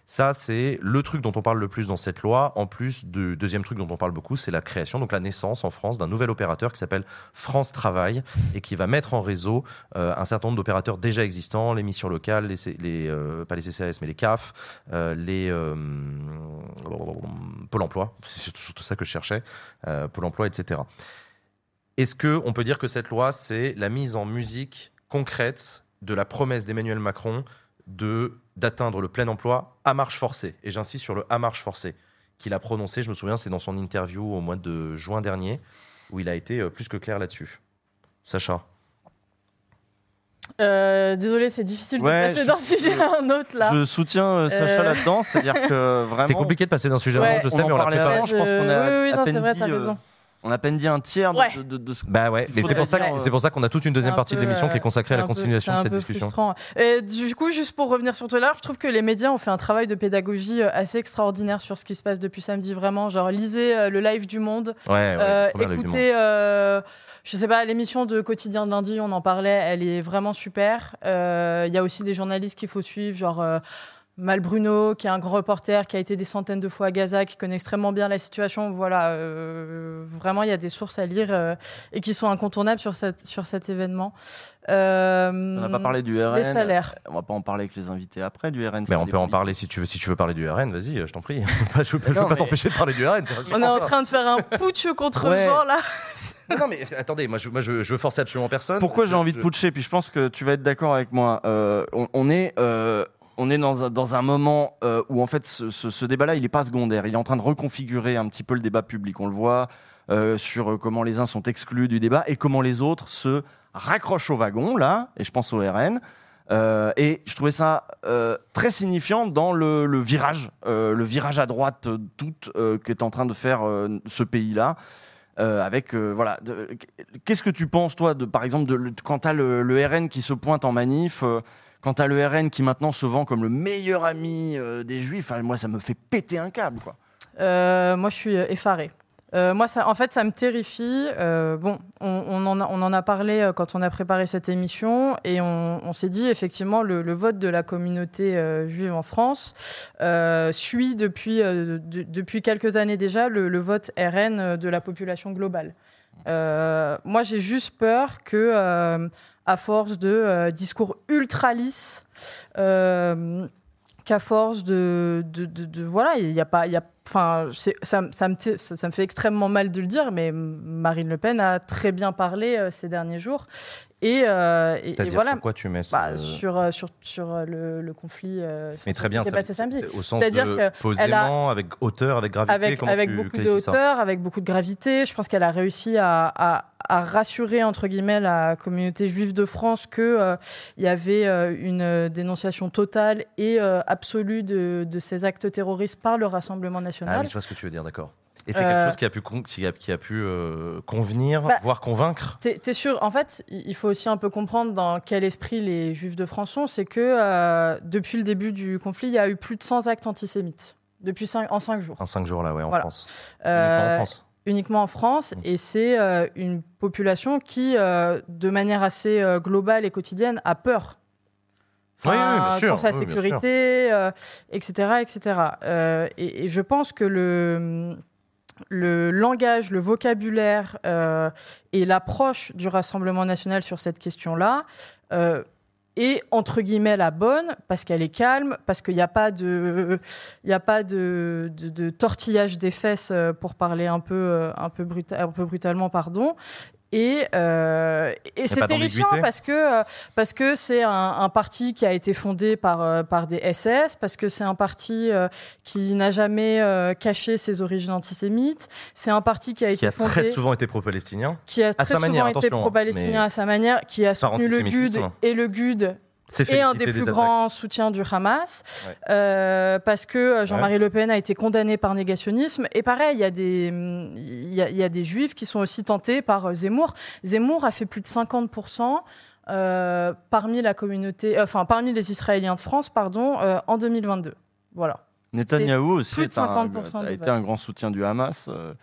Ça, c'est le truc dont on parle le plus dans cette loi. En plus, du deuxième truc dont on parle beaucoup, c'est la création, donc la naissance en France d'un nouvel opérateur qui s'appelle France Travail et qui va mettre en réseau euh, un certain nombre d'opérateurs déjà existants, les missions locales, les, euh, pas les CCAS, mais les CAF, euh, les Pôle emploi, c'est surtout, ça que je cherchais, Pôle emploi, etc. Est-ce que on peut dire que cette loi, c'est la mise en musique concrète de la promesse d'Emmanuel Macron de d'atteindre le plein emploi à marche forcée? Et j'insiste sur le à marche forcée qu'il a prononcé. Je me souviens, c'est dans son interview au mois de juin dernier où il a été euh, plus que clair là-dessus. Sacha. Euh, désolé, c'est difficile Ouais, de passer d'un sujet à un autre là. Je soutiens euh, Sacha Euh, là-dedans, c'est-à-dire que vraiment. C'est compliqué de passer d'un sujet à un autre, je sais, mais on l'a parlait préparé. avant, je pense qu'on a oui, oui, à non, peine c'est vrai, dit, t'as euh, raison. On a à peine dit un tiers de- Ouais. de, de- de ce Bah ouais, mais c'est pour ça dire, que- euh, c'est pour ça qu'on a toute une deuxième partie de l'émission qui est consacrée à la peu- continuation de cette discussion. frustrant. Et du coup, juste pour revenir sur tout à l'heure, je trouve que les médias ont fait un travail de pédagogie euh, assez extraordinaire sur ce qui se passe depuis samedi. Vraiment, genre lisez euh, le live du Monde, Ouais, ouais, Euh, écoutez. euh, je sais pas, l'émission de Quotidien de lundi, on en parlait, elle est vraiment super. Euh, Il y a aussi des journalistes qu'il faut suivre, genre euh, Mal Bruno, qui est un grand reporter, qui a été des centaines de fois à Gaza, qui connaît extrêmement bien la situation. Voilà, euh, vraiment, il y a des sources à lire euh, et qui sont incontournables sur, cette, sur cet événement. Euh, On n'a pas parlé du RN. Les salaires. On va pas en parler avec les invités après du RN. Mais on des peut en parler si tu veux. Si tu veux parler du RN, vas-y, je t'en prie. je je veux pas mais- t'empêcher de parler du RN. On est en train de faire un putsch contre Ouais. Jean, là. Non, mais attendez, moi je, moi, je, je veux forcer absolument personne. Pourquoi j'ai Je- envie de putcher Puis je pense que tu vas être d'accord avec moi. Euh, on, on est, euh, on est dans, un, moment euh, où en fait ce, débat-là, il n'est pas secondaire. Il est en train de reconfigurer un petit peu le débat public. On le voit euh, sur euh, comment les uns sont exclus du débat et comment les autres se raccrochent au wagon, là, et je pense au RN. Et je trouvais ça très signifiant dans le, virage, le virage à droite toute qu'est en train de faire ce pays-là. Avec voilà, qu'est-ce que tu penses toi de par exemple quand t'as le, le RN qui se pointe en manif, quand t'as le RN qui maintenant se vend comme le meilleur ami euh, des Juifs, moi ça me fait péter un câble quoi. Euh, moi, je suis euh, effarée. Moi, ça, en fait, ça me terrifie. Bon, on, en a, parlé quand on a préparé cette émission et on, s'est dit effectivement le, vote de la communauté juive en France suit depuis, de- depuis quelques années déjà le, vote RN de la population globale. Moi, j'ai juste peur que, à force de euh, discours ultra lisses, euh, qu'à force de, voilà, il y a pas, il y a, enfin, ça, ça me fait extrêmement mal de le dire, mais Marine Le Pen a très bien parlé euh, ces derniers jours. Et, euh, et- et C'est-à-dire voilà. sur quoi tu mets ce- Bah, sur, euh, sur, sur euh, le, le conflit. euh, Mais très bien, qui s'est passé samedi. au sens C'est-à-dire de elle a- posément, avec hauteur, avec gravité. avec, beaucoup de hauteur, avec beaucoup de gravité. Je pense qu'elle a réussi à, à- à rassurer entre guillemets la communauté juive de France que euh, il y avait une dénonciation totale et absolue de, de ces actes terroristes par le Rassemblement Ah national. oui, je vois ce que tu veux dire, d'accord. Et c'est Euh, quelque chose qui a pu, con- qui a, qui a pu euh, convenir, Bah, voire convaincre? T'es sûr? En fait, il faut aussi un peu comprendre dans quel esprit les Juifs de France sont. C'est que euh, depuis le début du conflit, il y a eu plus de 100 actes antisémites depuis cinq- en 5 jours. en cinq jours là, ouais, en Voilà. France. Euh, Uniquement en France. uniquement en France, et c'est euh, une population qui, euh, de manière assez euh, globale et quotidienne, a peur. Oui, oui, bien sûr, Pour sa oui, sécurité, euh, etc. etc. Euh, et, et je pense que le, le langage, le vocabulaire euh, et l'approche du Rassemblement national sur cette question-là euh, est entre guillemets la bonne parce qu'elle est calme, parce qu'il n'y a pas de, a pas de, tortillage des fesses euh, pour parler un peu, un peu, un peu brutalement, pardon. Et, euh, et c'est terrifiant parce que euh, parce que c'est un, un parti qui a été fondé par euh, par des SS, parce que c'est un parti euh, qui n'a jamais euh, caché ses origines antisémites. C'est un parti qui a été Qui a fondé très souvent été pro-palestinien. qui a à très sa souvent manière, été hein, pro-palestinien à sa manière, qui a soutenu le GUD antisémitisme. et le GUD Est un des plus grands soutiens du Hamas, Ouais. euh, parce que euh, Jean-Marie Le Pen a été condamné par négationnisme. Et pareil, il y, a des, il y, a, il y a des juifs qui sont aussi tentés par euh, Zemmour. Zemmour a fait plus de 50%. euh, parmi la communauté, euh, enfin parmi les Israéliens de France, pardon, euh, en 2022. Voilà. Netanyahou aussi plus de est un- 50% a été un grand soutien du Hamas. euh.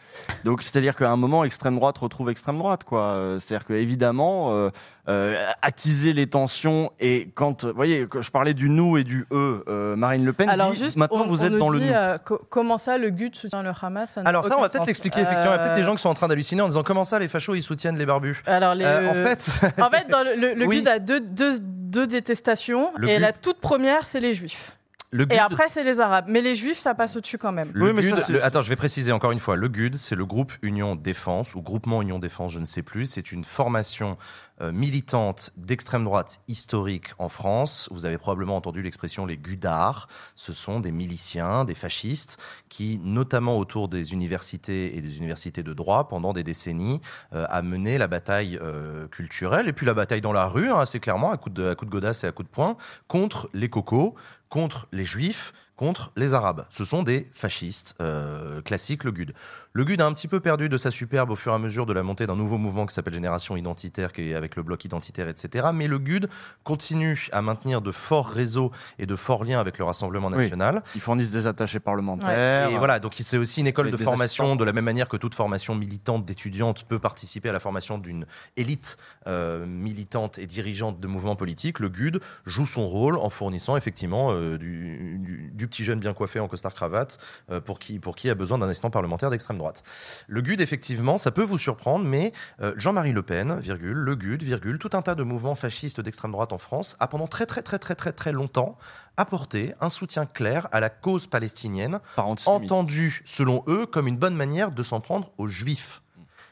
Donc, c'est-à-dire qu'à un moment, extrême droite retrouve extrême droite, quoi. Euh, C'est-à-dire que évidemment, euh, euh, attiser les tensions et quand, vous voyez, que je parlais du nous et du eux, euh, Marine Le Pen Alors dit juste, maintenant on, vous on êtes nous dans le nous. euh, co- comment ça, le GUD soutient le Hamas Alors ça, on va peut-être l'expliquer. Effectivement, il y a peut-être des gens qui sont en train d'halluciner en disant comment ça, les fachos, ils soutiennent les barbus? Alors, les, Euh, en fait, en fait, dans le, le, le Oui. GUD a deux, deux, deux détestations. Le et la toute première, c'est les juifs. Le Et après, c'est les arabes. Mais les juifs, ça passe au-dessus quand même. Le GUD, le- attends, je vais préciser encore une fois. Le GUD, c'est le groupe Union Défense ou groupement Union Défense, je ne sais plus. C'est une formation euh, militante d'extrême droite historique en France. Vous avez probablement entendu l'expression les Gudards. Ce sont des miliciens, des fascistes qui, notamment autour des universités et des universités de droit, pendant des décennies, euh, a mené la bataille euh, culturelle et puis la bataille dans la rue, hein, assez clairement, à coup de, à coup de godasses et à coup de poing, contre les cocos, contre les juifs, contre les arabes. Ce sont des fascistes euh, classiques, le GUD. Le GUD a un petit peu perdu de sa superbe au fur et à mesure de la montée d'un nouveau mouvement qui s'appelle Génération Identitaire, qui est avec le bloc identitaire, etc. Mais le GUD continue à maintenir de forts réseaux et de forts liens avec le Rassemblement Oui. national. Ils fournissent des attachés parlementaires. Et voilà, donc c'est aussi une école de formation, assistants. de la même manière que toute formation militante d'étudiante peut participer à la formation d'une élite euh, militante et dirigeante de mouvements politiques. Le GUD joue son rôle en fournissant effectivement euh, du, du- du petit jeune bien coiffé en costard-cravate euh, pour, qui, pour qui a besoin d'un assistant parlementaire d'extrême droite. Le GUD, effectivement, ça peut vous surprendre, mais euh, Jean-Marie Le Pen, virgule, le GUD, virgule, tout un tas de mouvements fascistes d'extrême droite en France a pendant très très très très très très longtemps apporté un soutien clair à la cause palestinienne, entendu selon eux comme une bonne manière de s'en prendre aux juifs.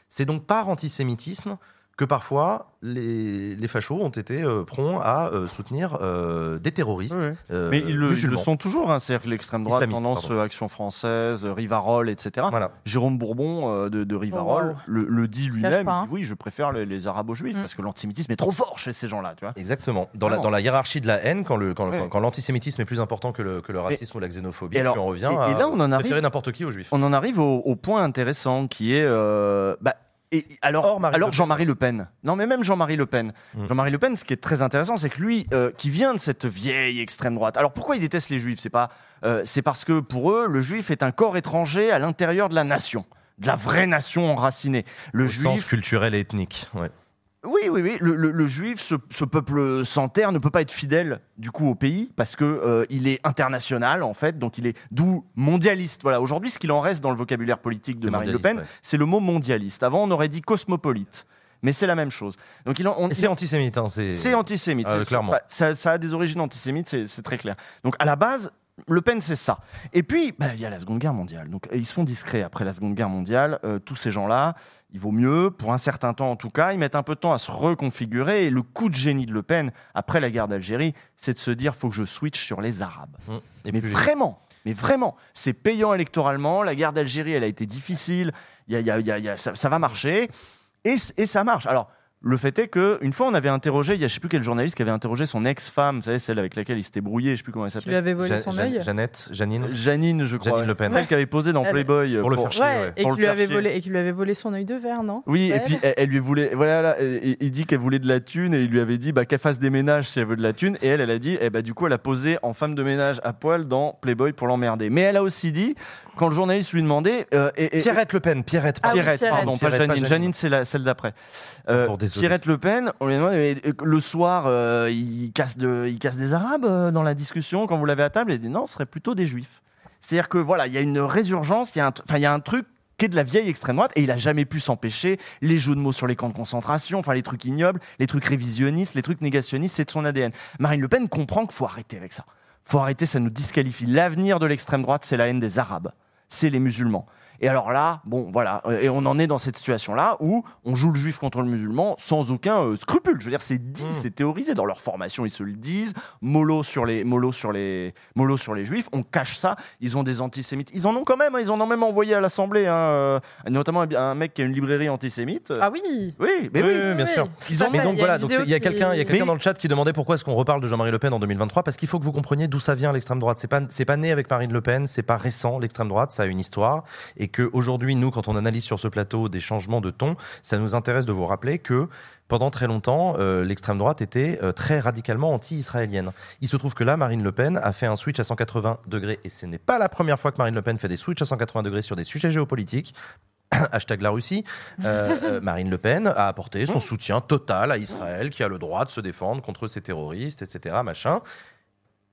C'est donc par antisémitisme que parfois les, les fachos ont été euh, prompts à euh, soutenir euh, des terroristes. Ouais. euh, Mais ils le, ils le sont toujours, hein, c'est-à-dire que l'extrême droite, Islamistes, tendance pardon. euh, Action française, euh, Rivarol, etc. Jérôme Bourbon euh, de, de Rivarol wow. le, le dit lui-même, hein. oui, je préfère les, les arabo-juifs Mm. parce que l'antisémitisme est trop fort chez ces gens-là. Exactement. Dans la, dans la hiérarchie de la haine, quand, le, quand, Ouais. quand- quand l'antisémitisme est plus important que le, que le racisme ou la xénophobie, Et alors- puis on revient et- à et là, on en arrive- préférer n'importe qui aux juifs. On en arrive au, au point intéressant qui est. euh, bah, et, alors, alors Jean-Marie Le Pen. Non, mais même Jean-Marie Le Pen. Mm. Jean-Marie Le Pen, ce qui est très intéressant, c'est que lui, euh, qui vient de cette vieille extrême droite. Alors pourquoi il déteste les juifs? C'est pas, euh, c'est parce que pour eux, le juif est un corps étranger à l'intérieur de la nation, de la vraie nation enracinée. Le Au juif, sens culturel et ethnique. Ouais. Oui, oui, oui. Le, le- le juif, ce, ce peuple sans terre, ne peut pas être fidèle du coup au pays parce que euh, il est international en fait, donc il est d'où mondialiste. Voilà. Aujourd'hui, ce qu'il en reste dans le vocabulaire politique de Marine Le Pen, ouais. c'est le mot mondialiste. Avant, on aurait dit cosmopolite. Mais c'est la même chose. Donc il en- c'est antisémite. Hein, c'est c'est antisémite. Euh, c'est- clairement. bah, ça, ça a des origines antisémites, c'est très clair. Donc à la base, Le Pen, c'est ça. Et puis, bah, il y a la Seconde Guerre mondiale. Donc ils se font discrets après la Seconde Guerre mondiale. Euh, tous ces gens-là, il vaut mieux, pour un certain temps en tout cas, ils mettent un peu de temps à se reconfigurer. Et le coup de génie de Le Pen, après la guerre d'Algérie, c'est de se dire faut que je switch sur les Arabes. Mmh. Et mais vraiment, mais vraiment, c'est payant électoralement. La guerre d'Algérie, elle a été difficile. Y a- y a- y a- ça, ça va marcher. Et, et ça marche. Alors, le fait est que une fois, on avait interrogé, il y a je sais plus quel journaliste qui avait interrogé son ex-femme, vous savez, celle avec laquelle il s'était brouillé, je sais plus comment elle s'appelait. lui avait volé Ja- son Ja- œil Jeannette, Janine. Janine, je crois. Janine Le Pen. Celle qui avait posé dans Elle- Playboy. euh, Pour le faire chier, Ouais, ouais. et qui lui avait volé et qui lui avait volé son œil de verre, non? Oui, et puis elle, elle lui voulait. Voilà, là, il, il dit qu'elle voulait de la thune et il lui avait dit bah, qu'elle fasse des ménages si elle veut de la thune. Et elle, elle a dit, eh bah, du coup, elle a posé en femme de ménage à poil dans Playboy pour l'emmerder. Mais elle a aussi dit, quand le journaliste lui demandait. euh, et- et- Pierrette Le Pen. Pierrette. Ah oui, Pierrette, Pierrette. pardon, Pierrette, pas Janine. Janine. C'est la, celle d'après. Euh. Pierrette Le Pen, euh, le soir, euh, il, casse des Arabes euh, dans la discussion quand vous l'avez à table? Elle dit non, ce serait plutôt des Juifs. C'est-à-dire que voilà, il y a une résurgence, il y a un, t- enfin, il y a un truc qui est de la vieille extrême droite et il a jamais pu s'empêcher les jeux de mots sur les camps de concentration, enfin les trucs ignobles, les trucs révisionnistes, les trucs négationnistes, c'est de son ADN. Marine Le Pen comprend qu'il faut arrêter avec ça. Faut arrêter, ça nous disqualifie. L'avenir de l'extrême droite, c'est la haine des Arabes, c'est les musulmans. Et alors là, bon, voilà, euh, et on en est dans cette situation-là où on joue le juif contre le musulman sans aucun euh, scrupule. Je veux dire, c'est dit, Mm. c'est théorisé dans leur formation, ils se le disent. Mollo sur les, mollo sur les, mollo sur les juifs. On cache ça. Ils ont des antisémites. Ils en ont quand même. hein, ils en ont même envoyé à l'Assemblée, hein, euh, notamment un- un mec qui a une librairie antisémite. Ah oui Oui, mais Oui, oui. oui, bien oui. sûr. Ils ont Mais donc il y a voilà, donc il y a quelqu'un, il y a quelqu'un dans le chat qui demandait pourquoi est-ce qu'on reparle de Jean-Marie Le Pen en 2023 parce qu'il faut que vous compreniez d'où ça vient l'extrême droite. C'est pas c'est pas né avec Marine Le Pen, c'est pas récent l'extrême droite, ça a une histoire et et que aujourd'hui, nous, quand on analyse sur ce plateau des changements de ton, ça nous intéresse de vous rappeler que pendant très longtemps, euh, l'extrême droite était euh, très radicalement anti-israélienne. Il se trouve que là, Marine Le Pen a fait un switch à 180 degrés, et ce n'est pas la première fois que Marine Le Pen fait des switches à 180 degrés sur des sujets géopolitiques. Hashtag la Russie. Euh, Marine Le Pen a apporté son soutien total à Israël, qui a le droit de se défendre contre ces terroristes, etc. Machin.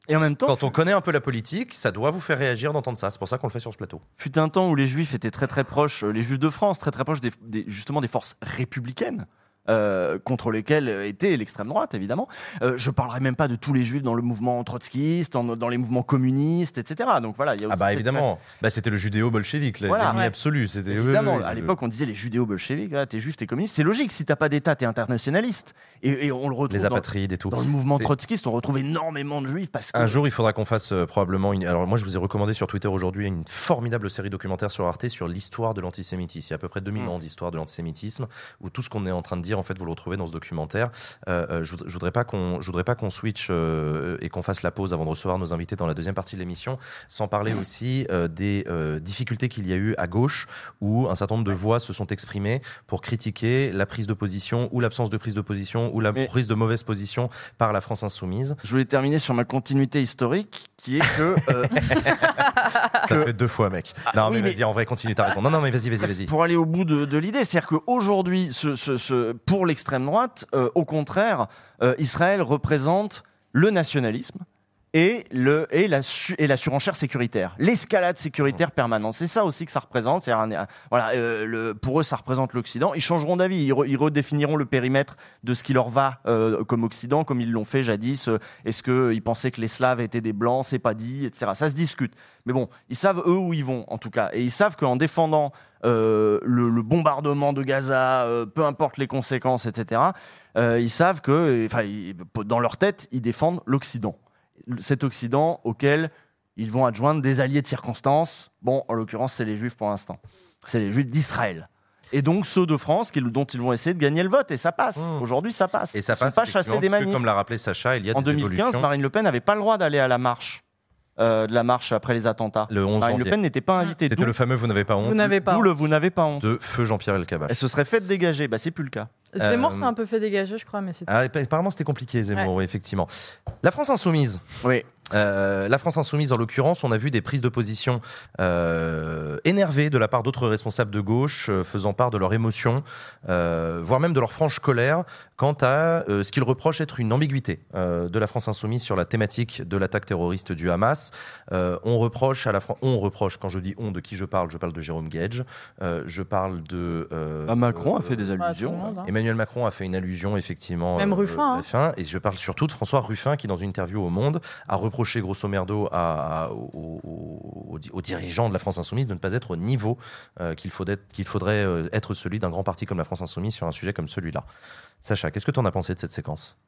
Et en même temps, quand on connaît un peu la politique, ça doit vous faire réagir d'entendre ça. C'est pour ça qu'on le fait sur ce plateau. Fut un temps où les Juifs étaient très très proches, euh, les Juifs de France, très très proches des, des- justement des forces républicaines. Euh, contre lesquelles était l'extrême droite, évidemment. Euh, je parlerai même pas de tous les juifs dans le mouvement trotskiste, dans, dans les mouvements communistes, etc. Donc voilà, il y a Ah aussi bah cette- évidemment, bah, c'était le judéo-bolchevique, Voilà. l'ennemi Ouais. absolu. C'était Évidemment, à l'époque, on disait les judéo-bolcheviques, ah, t'es juif, t'es communiste. C'est logique, si t'as pas d'État, t'es internationaliste. Et, et on le retrouve Les dans- apatrides et tout. Dans le mouvement trotskiste, on retrouve énormément de juifs parce que. Un jour, il faudra qu'on fasse euh, probablement une. Alors, moi, je vous ai recommandé sur Twitter aujourd'hui une formidable série documentaire sur Arte sur l'histoire de l'antisémitisme. Il y a à peu près 2000 Mm. ans d'histoire de l'antisémitisme où tout ce qu'on est en train de dire, en fait, vous le retrouvez dans ce documentaire. Euh, euh, je, je voudrais pas qu'on, je voudrais pas qu'on switch euh, et qu'on fasse la pause avant de recevoir nos invités dans la deuxième partie de l'émission, sans parler aussi euh, des difficultés qu'il y a eu à gauche où un certain nombre de voix se sont exprimées pour critiquer la prise de position ou l'absence de prise de position ou la prise de mauvaise position par la France insoumise. Je voulais terminer sur ma continuité historique, qui est que. euh, Ça fait deux fois, mec. non, Ah, oui, mais mais- vas-y, en vrai, continue, t'as raison. Non, non, mais vas-y, vas-y, vas-y. Pour aller au bout de, de l'idée, c'est-à-dire qu'aujourd'hui, ce, ce- ce- pour l'extrême droite, euh, au contraire, euh, Israël représente le nationalisme et, le, et, la, et la surenchère sécuritaire, l'escalade sécuritaire permanente. C'est ça aussi que ça représente. Voilà, euh, pour eux, ça représente l'Occident. Ils changeront d'avis, ils, re- ils redéfiniront le périmètre de ce qui leur va comme Occident, comme ils l'ont fait jadis. Est-ce qu'ils pensaient que les Slaves étaient des Blancs C'est pas dit, etc. Ça se discute. Mais bon, ils savent eux où ils vont, en tout cas. Et ils savent qu'en défendant le, le bombardement de Gaza, euh, peu importe les conséquences, etc., euh, ils savent que, enfin, dans leur tête, ils défendent l'Occident. Cet Occident auquel ils vont adjoindre des alliés de circonstance. Bon, en l'occurrence, c'est les Juifs pour l'instant. C'est les Juifs d'Israël. Et donc ceux de France qui- dont ils vont essayer de gagner le vote. Et ça passe. Aujourd'hui, ça passe. Mmh. Et ça Ils sont passe pas effectivement, chassés des manifs. Comme l'a rappelé Sacha, il y a En des 2015, évolutions. Marine Le Pen n'avait pas le droit d'aller à la marche. Euh, de la marche après les attentats. Le 11 Marine Le. Pen n'était pas invitée. C'était le fameux Vous n'avez pas honte. Vous n'avez pas D'où le Vous n'avez pas honte. De feu Jean-Pierre Elkabbach. Elle se serait fait dégager. Bah, c'est plus le cas. Zemmour Euh, s'est un peu fait dégager, je crois, mais c'est. Ah, apparemment, c'était compliqué, Zemmour, Ouais. oui, effectivement. La France insoumise. Oui. la France insoumise, en l'occurrence, on a vu des prises de position euh, énervées de la part d'autres responsables de gauche, euh, faisant part de leur émotion, euh, voire même de leur franche colère, quant à euh, ce qu'ils reprochent être une ambiguïté euh, de la France insoumise sur la thématique de l'attaque terroriste du Hamas. Euh, on reproche à la France, on reproche, quand je dis on, de qui je parle, je parle de Jérôme Gage, euh, je parle de... euh, Ah, Macron a fait des Bah, allusions. monde, hein. Emmanuel Macron a fait une allusion, effectivement. Même euh, Ruffin, hein. Et je parle surtout de François Ruffin, qui, dans une interview au Monde, a reproché, grosso merdo, à, à- aux, aux- aux di- aux dirigeants de la France Insoumise de ne pas être au niveau euh, qu'il faudrait, faudrait euh, être celui d'un grand parti comme la France Insoumise sur un sujet comme celui-là. Sacha, qu'est-ce que tu en as pensé de cette séquence?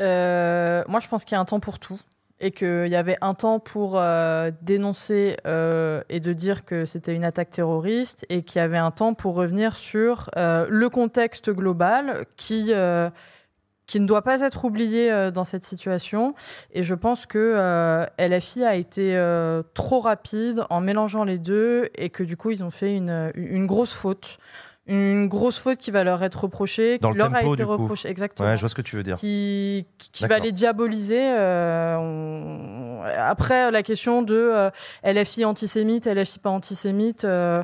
Euh, moi, je pense qu'il y a un temps pour tout. Et qu'il y avait un temps pour euh, dénoncer euh, et de dire que c'était une attaque terroriste, et qu'il y avait un temps pour revenir sur euh, le contexte global qui, qui ne doit pas être oublié dans cette situation. Et je pense que LFI a été trop rapide en mélangeant les deux, et que du coup, ils ont fait une, une grosse faute. Une grosse faute qui va leur être reprochée, Dans qui le leur a tempo, été coup. reprochée. Exactement Ouais, je vois ce que tu veux dire. qui, qui- va les diaboliser. euh, on- Après, la question de euh, LFI antisémite, LFI pas antisémite, euh,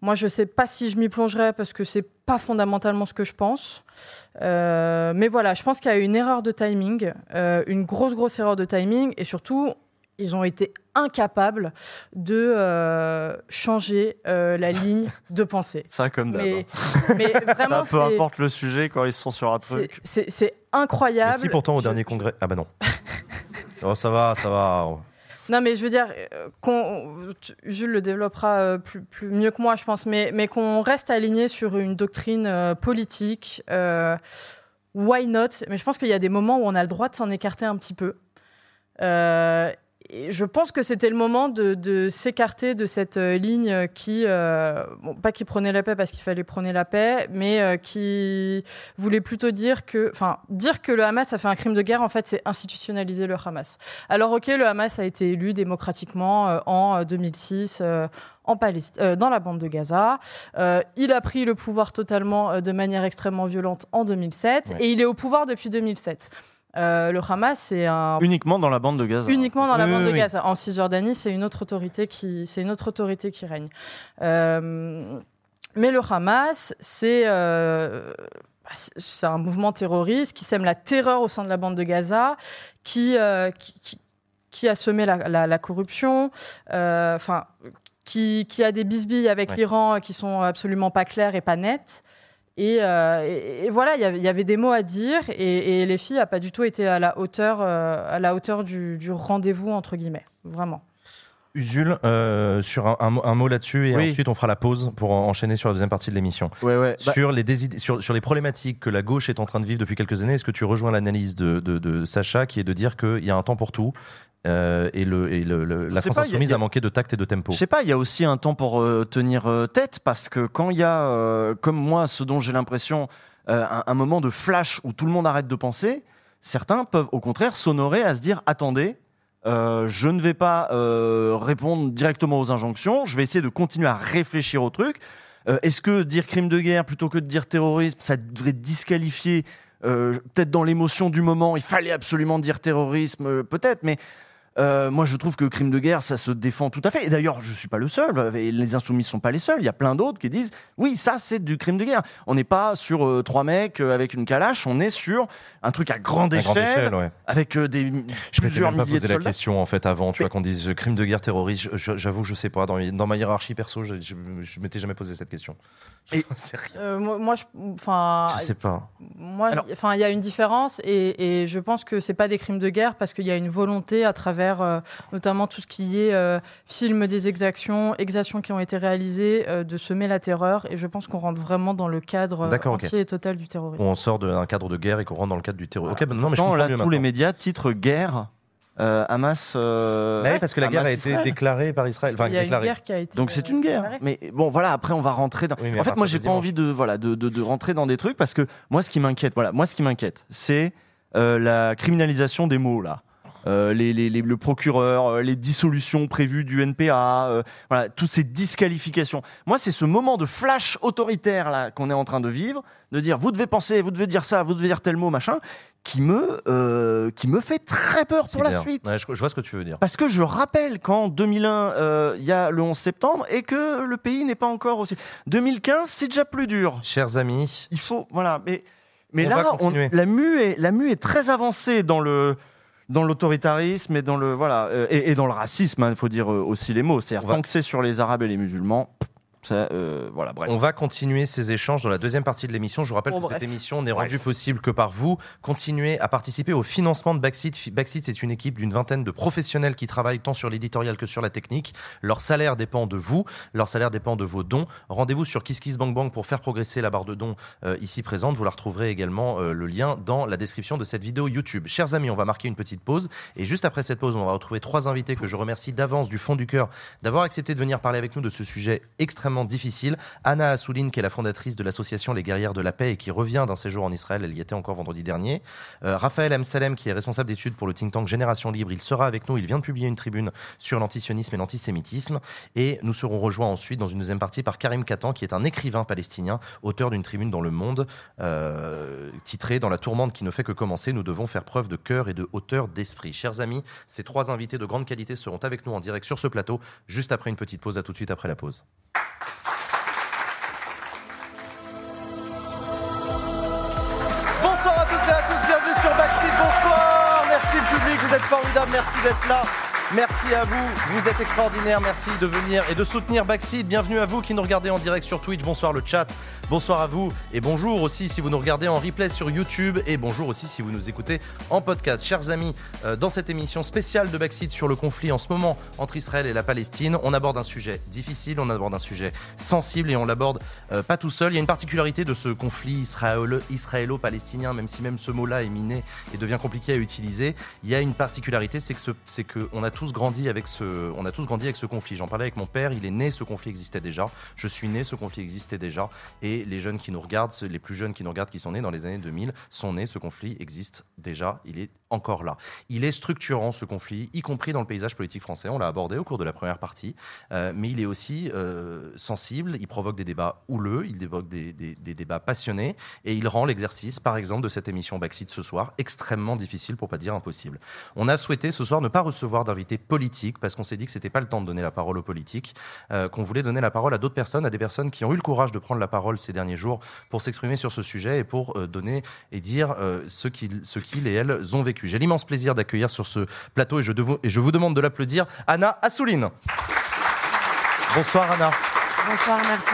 moi, je sais pas si je m'y plongerai parce que c'est pas fondamentalement ce que je pense. Euh, mais voilà, je pense qu'il y a eu une erreur de timing, euh, une grosse, grosse erreur de timing, et surtout, ils ont été incapables de euh, changer euh, la ligne de pensée. Ça, comme d'hab. Mais, mais vraiment, Ça, peu importe le sujet, quand ils sont sur un c'est truc. c'est- incroyable. Mais si pourtant au dernier congrès... Ah bah non. oh, ça va, ça va. Non, mais je veux dire, euh, qu'on, Jules le développera euh, plus, plus mieux que moi, je pense, mais, mais qu'on reste aligné sur une doctrine euh, politique. euh, why not? Mais je pense qu'il y a des moments où on a le droit de s'en écarter un petit peu. Euh, et je pense que c'était le moment de, de s'écarter de cette euh, ligne qui, euh, bon, pas qui prenait la paix parce qu'il fallait prôner la paix, mais euh, qui voulait plutôt dire que, enfin, dire que le Hamas a fait un crime de guerre, en fait, c'est institutionnaliser le Hamas. Alors, ok, le Hamas a été élu démocratiquement euh, en euh, 2006. euh, en Palestine, euh, dans la bande de Gaza. Euh, il a pris le pouvoir totalement euh, de manière extrêmement violente en 2007 Ouais. et il est au pouvoir depuis 2007. Euh, le Hamas, c'est un Uniquement dans la bande de Gaza. Uniquement dans la bande oui, de oui. Gaza. En Cisjordanie, c'est une autre autorité qui, c'est une autre autorité qui règne. Euh, mais le Hamas, c'est euh, bah, c'est- c'est un mouvement terroriste qui sème la terreur au sein de la bande de Gaza, qui, qui, a semé la, la- la corruption, enfin, qui, qui a des bisbilles avec Ouais. l'Iran qui sont absolument pas claires et pas nettes. Et, euh, et- et voilà, il y avait- des mots à dire, et, et les filles n'ont pas du tout été à la hauteur, euh, à la hauteur du, du rendez-vous entre guillemets, vraiment. Usul, euh, sur un, un mot- un mot là-dessus et Oui. ensuite on fera la pause pour en- enchaîner sur la deuxième partie de l'émission. Ouais, ouais. Bah- Sur, les désid- sur, sur les problématiques que la gauche est en train de vivre depuis quelques années, est-ce que tu rejoins l'analyse de, de- de Sacha qui est de dire qu'il y a un temps pour tout euh, et, le, et le- le- la France pas, insoumise a- a manqué de tact et de tempo Je sais pas, il y a aussi un temps pour euh, tenir euh, tête parce que quand il y a, comme moi, ce dont j'ai l'impression, un, un moment de flash où tout le monde arrête de penser, certains peuvent au contraire s'honorer à se dire attendez, je ne vais pas répondre directement aux injonctions, je vais essayer de continuer à réfléchir au truc. Est-ce que dire crime de guerre plutôt que de dire terrorisme, ça devrait disqualifier euh, peut-être dans l'émotion du moment, il fallait absolument dire terrorisme, euh, peut-être, mais euh, moi, je trouve que crime de guerre, ça se défend tout à fait. Et d'ailleurs, je suis pas le seul. les insoumis sont pas les seuls. Il y a plein d'autres qui disent oui, ça c'est du crime de guerre. On n'est pas sur euh, trois mecs euh, avec une calache. On est sur un truc à grande À échelle, grande échelle, ouais. avec euh, des Je plusieurs même pas posé la question en fait avant, tu vois, qu'on dise crime de guerre terroriste. J'avoue, je sais pas. Dans, dans ma hiérarchie perso, je, je, je m'étais jamais posé cette question. Rien. Euh, moi, moi, je, enfin, Je sais pas. Moi, enfin, il y a une différence et, et je pense que c'est pas des crimes de guerre parce qu'il y a une volonté à travers, euh, notamment tout ce qui est euh, film des exactions, exactions qui ont été réalisées, euh, de semer la terreur. Et je pense qu'on rentre vraiment dans le cadre euh, entier et total du terrorisme. On sort d'un cadre de guerre et qu'on rentre dans le cadre du terrorisme. Ok, bah non, mais je là, tous les médias titrent guerre. Euh, Hamas. euh, Bah oui, parce que la guerre a été Israël. déclarée par Israël. Enfin, Il y a une guerre qui a été. Donc c'est une guerre. Mais bon, voilà. Après, on va rentrer dans. Oui, en fait, moi, j'ai pas dimanche. envie de voilà de, de, de rentrer dans des trucs parce que moi, ce qui m'inquiète, voilà, moi, ce qui m'inquiète, c'est euh, la criminalisation des mots là. Euh, les, les- les- le procureur, les dissolutions prévues du NPA, euh, voilà, toutes ces disqualifications. Moi, c'est ce moment de flash autoritaire là qu'on est en train de vivre, de dire vous devez penser, vous devez dire ça, vous devez dire tel mot, machin, qui me euh, qui me fait très peur pour la suite. Ouais, je, je vois ce que tu veux dire. Parce que je rappelle qu'en 2001, euh, il y a le 11 septembre et que le pays n'est pas encore aussi. 2015, c'est déjà plus dur. Chers amis, Il faut, voilà, mais mais On là, on- la mue est la mue est très avancée dans le dans l'autoritarisme et dans le voilà euh, et, et dans le racisme. Il faut dire aussi les mots. C'est-à-dire tant que c'est sur les Arabes et les musulmans, ça, euh, voilà, bref. On va continuer ces échanges dans la deuxième partie de l'émission. Je vous rappelle Bon, que bref. cette émission n'est rendue possible que par vous. Continuez à participer au financement de Backseat. Backseat, c'est une équipe d'une vingtaine de professionnels qui travaillent tant sur l'éditorial que sur la technique. Leur salaire dépend de vous. Leur salaire dépend de vos dons. Rendez-vous sur KissKissBankBank pour faire progresser la barre de dons euh, ici présente. Vous la retrouverez également euh, le lien dans la description de cette vidéo YouTube. Chers amis, on va marquer une petite pause. Et juste après cette pause, on va retrouver trois invités que je remercie d'avance du fond du cœur d'avoir accepté de venir parler avec nous de ce sujet extrêmement difficile. Anna Assouline, qui est la fondatrice de l'association Les Guerrières de la Paix et qui revient d'un séjour en Israël, elle y était encore vendredi dernier. Euh, Raphaël M. Salem, qui est responsable d'études pour le think tank Génération Libre, il sera avec nous. Il vient de publier une tribune sur l'antisionisme et l'antisémitisme. Et nous serons rejoints ensuite dans une deuxième partie par Karim Katan, qui est un écrivain palestinien, auteur d'une tribune dans Le Monde, euh, titrée Dans la tourmente qui ne fait que commencer, nous devons faire preuve de cœur et de hauteur d'esprit. Chers amis, ces trois invités de grande qualité seront avec nous en direct sur ce plateau, juste après une petite pause. À tout de suite après la pause. D'être là. Merci à vous, vous êtes extraordinaires, merci de venir et de soutenir Backseat. Bienvenue à vous qui nous regardez en direct sur Twitch, bonsoir le chat, bonsoir à vous et bonjour aussi si vous nous regardez en replay sur YouTube et bonjour aussi si vous nous écoutez en podcast. Chers amis, euh, dans cette émission spéciale de Backseat sur le conflit en ce moment entre Israël et la Palestine, on aborde un sujet difficile, on aborde un sujet sensible et on l'aborde euh, pas tout seul. Il y a une particularité de ce conflit israélo- israélo-palestinien, même si même ce mot-là est miné et devient compliqué à utiliser. Il y a une particularité, c'est que ce- c'est que on a grandi avec ce, on a tous grandi avec ce conflit. J'en parlais avec mon père. Il est né, ce conflit existait déjà. Je suis né, ce conflit existait déjà. Et les jeunes qui nous regardent, les plus jeunes qui nous regardent, qui sont nés dans les années 2000, sont nés. Ce conflit existe déjà. Il est encore là. Il est structurant ce conflit, y compris dans le paysage politique français. On l'a abordé au cours de la première partie. Euh, mais il est aussi euh, sensible. Il provoque des débats houleux. Il provoque des, des- des débats passionnés. Et il rend l'exercice, par exemple, de cette émission Backseat ce soir, extrêmement difficile, pour pas dire impossible. On a souhaité ce soir ne pas recevoir d'invités politiques parce qu'on s'est dit que c'était pas le temps de donner la parole aux politiques, euh, qu'on voulait donner la parole à d'autres personnes, à des personnes qui ont eu le courage de prendre la parole ces derniers jours pour s'exprimer sur ce sujet et pour euh, donner et dire euh, ce qu'ils et elles ont vécu. J'ai l'immense plaisir d'accueillir sur ce plateau et je, et je vous demande de l'applaudir Anna Assouline. Bonsoir Anna. Bonsoir, merci.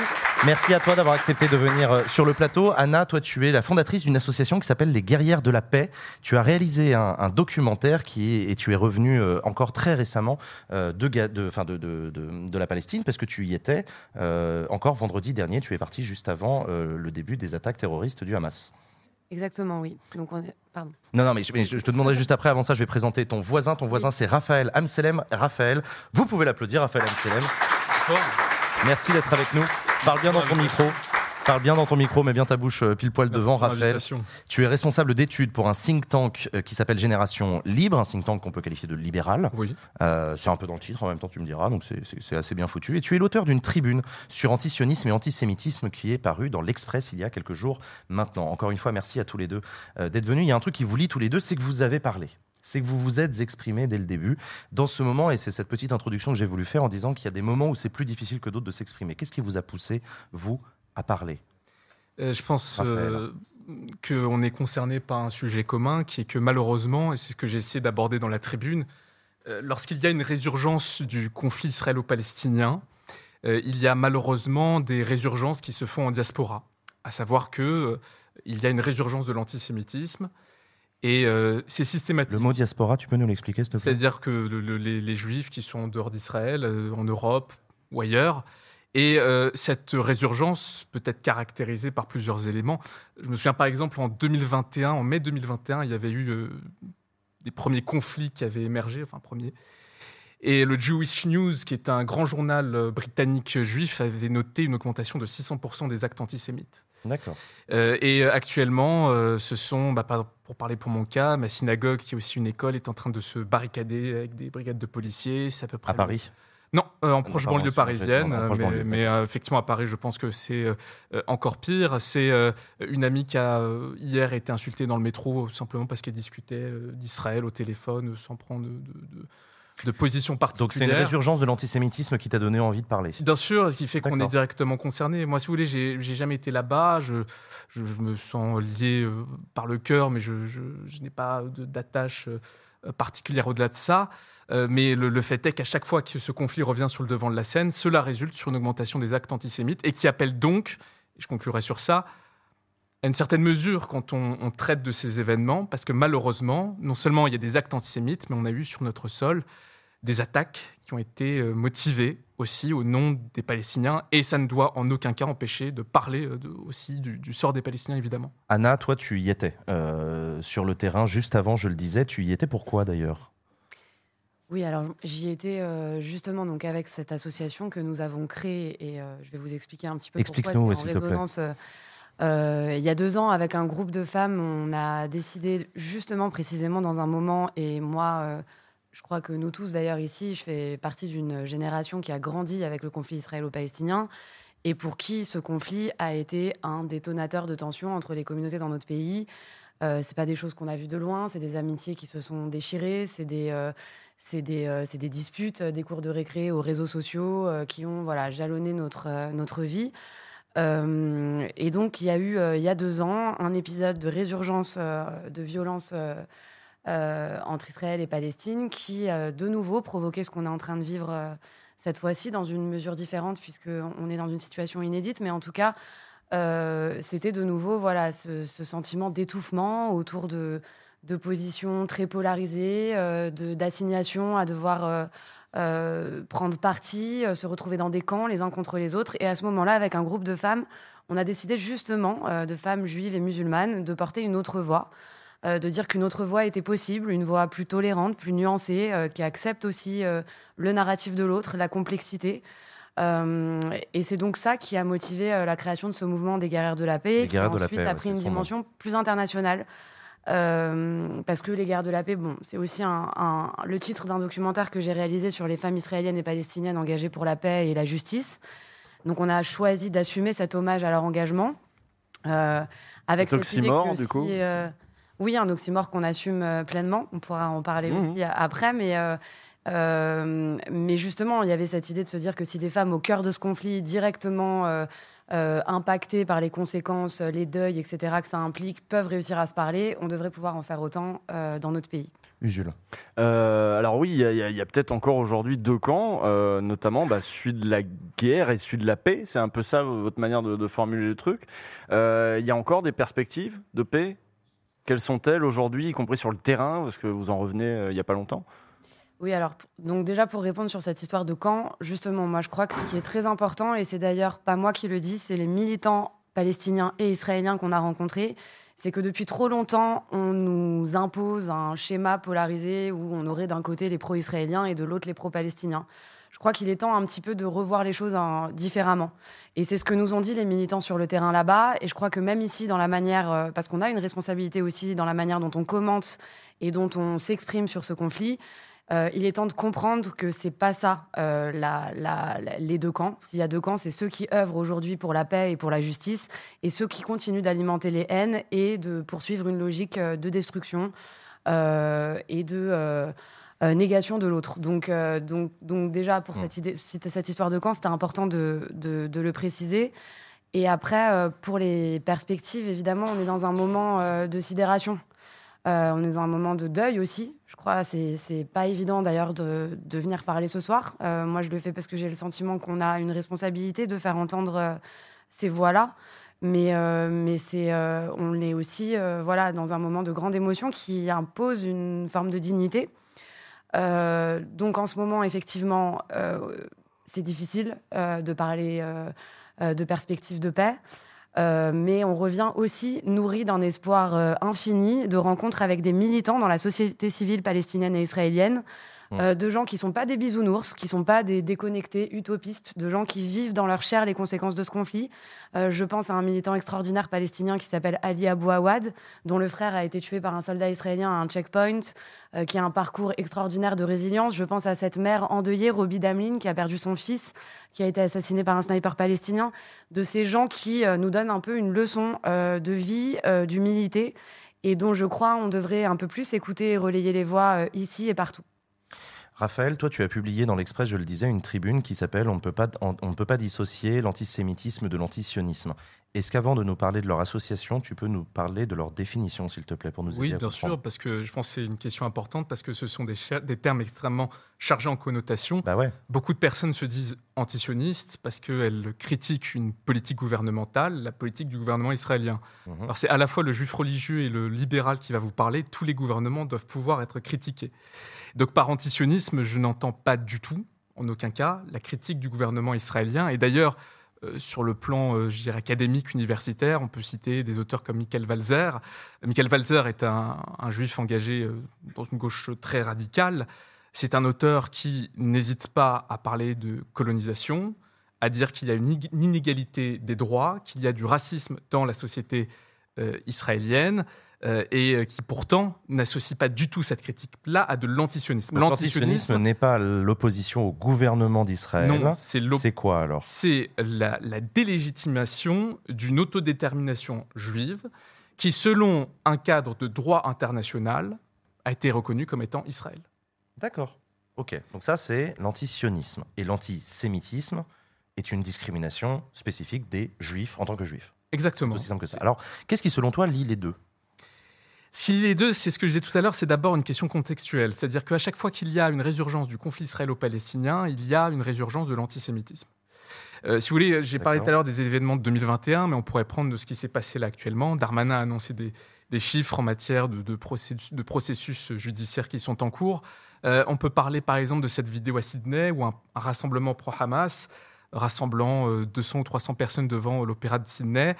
Merci à toi d'avoir accepté de venir euh, sur le plateau. Anna, toi, tu es la fondatrice d'une association qui s'appelle les Guerrières de la Paix. Tu as réalisé un, un documentaire qui est, et tu es revenu euh, encore très récemment euh, de, de, enfin de, de, de- de la Palestine parce que tu y étais euh, encore vendredi dernier. Tu es parti juste avant euh, le début des attaques terroristes du Hamas. Exactement, oui. Donc on est... Pardon. Non, non, mais je, mais je- je te demanderai juste après. Avant ça, je vais présenter ton voisin. Ton voisin, c'est Raphaël Amselem. Raphaël, vous pouvez l'applaudir, Raphaël Amselem. Merci d'être avec nous. Parle bien dans ton micro. Parle bien dans ton micro, mets bien ta bouche euh, pile poil devant, Raphaël. Tu es responsable d'études pour un think tank euh, qui s'appelle Génération Libre, un think tank qu'on peut qualifier de libéral. Oui. Euh, c'est un peu dans le titre, en même temps tu me diras, donc c'est- assez bien foutu. Et tu es l'auteur d'une tribune sur antisionisme et antisémitisme qui est parue dans l'Express il y a quelques jours maintenant. Encore une fois, merci à tous les deux d'être venus. Il y a un truc qui vous lie tous les deux, c'est que vous avez parlé. C'est que vous vous êtes exprimés dès le début. Dans ce moment, et c'est cette petite introduction que j'ai voulu faire en disant qu'il y a des moments où c'est plus difficile que d'autres de s'exprimer. Qu'est-ce qui vous a poussé, vous, à parler? Euh, je pense euh, qu'on est concerné par un sujet commun qui est que malheureusement, et c'est ce que j'ai essayé d'aborder dans la tribune, euh, lorsqu'il y a une résurgence du conflit israélo-palestinien, il y a malheureusement des résurgences qui se font en diaspora. À savoir que il y a une résurgence de l'antisémitisme et euh, c'est systématique. Le mot diaspora, tu peux nous l'expliquer, s'il te plaît? C'est-à-dire que le- le- les, les juifs qui sont en dehors d'Israël, euh, en Europe ou ailleurs, et euh, cette résurgence peut être caractérisée par plusieurs éléments. Je me souviens par exemple en 2021, en mai 2021, il y avait eu des premiers conflits qui avaient émergé, enfin premiers. Et le Jewish News, qui est un grand journal britannique juif, avait noté une augmentation de 600% des actes antisémites. D'accord. Euh, et euh, actuellement, euh, ce sont, bah, pour parler pour mon cas, ma synagogue, qui est aussi une école, est en train de se barricader avec des brigades de policiers. C'est à peu près. À Paris Non, euh, en proche banlieue parisienne. en proche mais banlieue, mais, effectivement, à Paris, je pense que c'est encore pire. C'est une amie qui a hier été insultée dans le métro simplement parce qu'elle discutait d'Israël au téléphone sans prendre de, de- de- de position particulière. Donc c'est une résurgence de l'antisémitisme qui t'a donné envie de parler. Bien sûr, ce qui fait qu'on est directement concerné. Moi, si vous voulez, j'ai j'ai jamais été là-bas. Je, je, je me sens lié euh, par le cœur, mais je, je, je n'ai pas de- d'attache euh, particulière au-delà de ça. Euh, mais le, le fait est qu'à chaque fois que ce conflit revient sur le devant de la scène, cela résulte sur une augmentation des actes antisémites et qui appelle donc, et je conclurai sur ça, à une certaine mesure quand on, on traite de ces événements, parce que malheureusement, non seulement il y a des actes antisémites, mais on a eu sur notre sol des attaques qui ont été euh, motivées aussi au nom des Palestiniens, et ça ne doit en aucun cas empêcher de parler euh, de- aussi du, du sort des Palestiniens, évidemment. Anna, toi, tu y étais euh, sur le terrain juste avant, je le disais. Tu y étais pourquoi d'ailleurs? Oui, alors j'y étais euh, justement donc avec cette association que nous avons créée et euh, je vais vous expliquer un petit peu pourquoi Explique-nous, en s'il te plaît. Euh, il y a deux ans, avec un groupe de femmes, on a décidé justement précisément dans un moment, et moi, euh, je crois que nous tous d'ailleurs ici, je fais partie d'une génération qui a grandi avec le conflit israélo-palestinien et pour qui ce conflit a été un détonateur de tensions entre les communautés dans notre pays. Euh, c'est pas des choses qu'on a vues de loin, c'est des amitiés qui se sont déchirées, c'est des, euh, des, des disputes, des cours de récré aux réseaux sociaux qui ont voilà, jalonné notre, notre vie. Euh, et donc, il y a eu, euh, il y a deux ans, un épisode de résurgence euh, de violence entre Israël et Palestine qui, de nouveau, provoquait ce qu'on est en train de vivre cette fois-ci dans une mesure différente, puisqu'on est dans une situation inédite, mais en tout cas, c'était de nouveau voilà, ce, sentiment d'étouffement autour de, de positions très polarisées, d'assignation à devoir euh, prendre parti, euh, se retrouver dans des camps les uns contre les autres. Et à ce moment-là, avec un groupe de femmes, on a décidé justement, euh, de femmes juives et musulmanes, de porter une autre voix. de dire qu'une autre voie était possible, une voie plus tolérante, plus nuancée, qui accepte aussi le narratif de l'autre, la complexité. Et c'est donc ça qui a motivé la création de ce mouvement des guerrières de la paix, Les qui guerrières de la ensuite paix, a pris une dimension plus internationale. Euh, parce que les guerres de la paix, bon, c'est aussi un, un- le titre d'un documentaire que j'ai réalisé sur les femmes israéliennes et palestiniennes engagées pour la paix et la justice. Donc on a choisi d'assumer cet hommage à leur engagement. euh, avec Un oxymore, du si, coup euh, Oui, un oxymore qu'on assume euh, pleinement. On pourra en parler Mhm. aussi après, mais. mais justement, il y avait cette idée de se dire que si des femmes au cœur de ce conflit, directement euh, impactées par les conséquences, euh, les deuils, etc., que ça implique, peuvent réussir à se parler, on devrait pouvoir en faire autant euh, dans notre pays. Euh, alors oui, il y a, peut-être encore aujourd'hui deux camps, notamment bah, celui de la guerre et celui de la paix. C'est un peu ça votre manière de, formuler le truc. Il y a encore des perspectives de paix? Quelles sont-elles aujourd'hui, y compris sur le terrain, parce que vous en revenez il n'y a pas longtemps Oui, alors, donc déjà pour répondre sur cette histoire de camp, justement, moi je crois que ce qui est très important, et c'est d'ailleurs pas moi qui le dis, c'est les militants palestiniens et israéliens qu'on a rencontrés, c'est que depuis trop longtemps, on nous impose un schéma polarisé où on aurait d'un côté les pro-israéliens et de l'autre les pro-palestiniens. Je crois qu'il est temps un petit peu de revoir les choses différemment. Et c'est ce que nous ont dit les militants sur le terrain là-bas. Et je crois que même ici, dans la manière, euh, parce qu'on a une responsabilité aussi dans la manière dont on commente et dont on s'exprime sur ce conflit, euh, il est temps de comprendre que c'est pas ça euh, les deux camps. S'il y a deux camps, c'est ceux qui œuvrent aujourd'hui pour la paix et pour la justice, et ceux qui continuent d'alimenter les haines et de poursuivre une logique euh, de destruction et de négation de l'autre. Donc, donc, donc déjà pour cette histoire de camp, c'était important de, le préciser. Et après, pour les perspectives, évidemment, on est dans un moment de sidération. Euh, on est dans un moment de deuil aussi. Je crois c'est pas évident d'ailleurs de, venir parler ce soir. Euh, moi, je le fais parce que j'ai le sentiment qu'on a une responsabilité de faire entendre euh, ces voix-là. Mais, mais on est aussi voilà, dans un moment de grande émotion qui impose une forme de dignité. Donc en ce moment, effectivement, c'est difficile de parler de perspectives de paix. Euh, mais on revient aussi nourri d'un espoir euh, infini de rencontres avec des militants dans la société civile palestinienne et israélienne, euh, de gens qui sont pas des bisounours, qui sont pas des déconnectés utopistes, de gens qui vivent dans leur chair les conséquences de ce conflit. Euh, je pense à un militant extraordinaire palestinien qui s'appelle Ali Abou Awad, dont le frère a été tué par un soldat israélien à un checkpoint, euh, qui a un parcours extraordinaire de résilience. Je pense à cette mère endeuillée, Roby Damlin, qui a perdu son fils, qui a été assassiné par un sniper palestinien. De ces gens qui euh, nous donnent un peu une leçon euh, de vie, euh, d'humilité, et dont je crois on devrait un peu plus écouter et relayer les voix ici et partout. Raphaël, toi, tu as publié dans l'Express, je le disais, une tribune qui s'appelle On ne peut pas, ne peut pas dissocier l'antisémitisme de l'antisionisme. Est-ce qu'avant de nous parler de leur association, tu peux nous parler de leur définition, s'il te plaît, pour nous Oui, aider à bien comprendre sûr, parce que je pense que c'est une question importante, parce que ce sont des, termes extrêmement chargés en connotation. Bah ouais. Beaucoup de personnes se disent antisionistes parce qu'elles critiquent une politique gouvernementale, la politique du gouvernement israélien. Mhm. Alors c'est à la fois le juif religieux et le libéral qui va vous parler, tous les gouvernements doivent pouvoir être critiqués. Donc par antisionisme, je n'entends pas du tout, en aucun cas, la critique du gouvernement israélien. Et d'ailleurs, sur le plan euh, je dirais, académique, universitaire, on peut citer des auteurs comme Michael Walzer. Michael Walzer est un, juif engagé euh, dans une gauche très radicale. C'est un auteur qui n'hésite pas à parler de colonisation, à dire qu'il y a une inégalité des droits, qu'il y a du racisme dans la société euh, israélienne, euh, et euh, qui pourtant n'associe pas du tout cette critique-là à de l'antisionisme. L'antisionisme n'est pas l'opposition au gouvernement d'Israël. Non, c'est C'est quoi alors? C'est la, la délégitimation d'une autodétermination juive qui, selon un cadre de droit international, a été reconnue comme étant Israël. D'accord. Ok. Donc ça, c'est l'antisionisme. Et l'antisémitisme est une discrimination spécifique des juifs en tant que juifs. Exactement. C'est aussi simple que ça. Alors, qu'est-ce qui, selon toi, lie les deux? Ce qui lie les deux, c'est ce que je disais tout à l'heure, c'est d'abord une question contextuelle. C'est-à-dire qu'à chaque fois qu'il y a une résurgence du conflit israélo-palestinien, il y a une résurgence de l'antisémitisme. Euh, si vous voulez, j'ai parlé tout à l'heure des événements de 2021, mais on pourrait prendre de ce qui s'est passé là actuellement. Darmanin a annoncé des, des chiffres en matière de, de procédus- de processus judiciaires qui sont en cours. Euh, on peut parler par exemple de cette vidéo à Sydney où un, un rassemblement pro-Hamas rassemblant euh, 200 ou 300 personnes devant l'opéra de Sydney euh,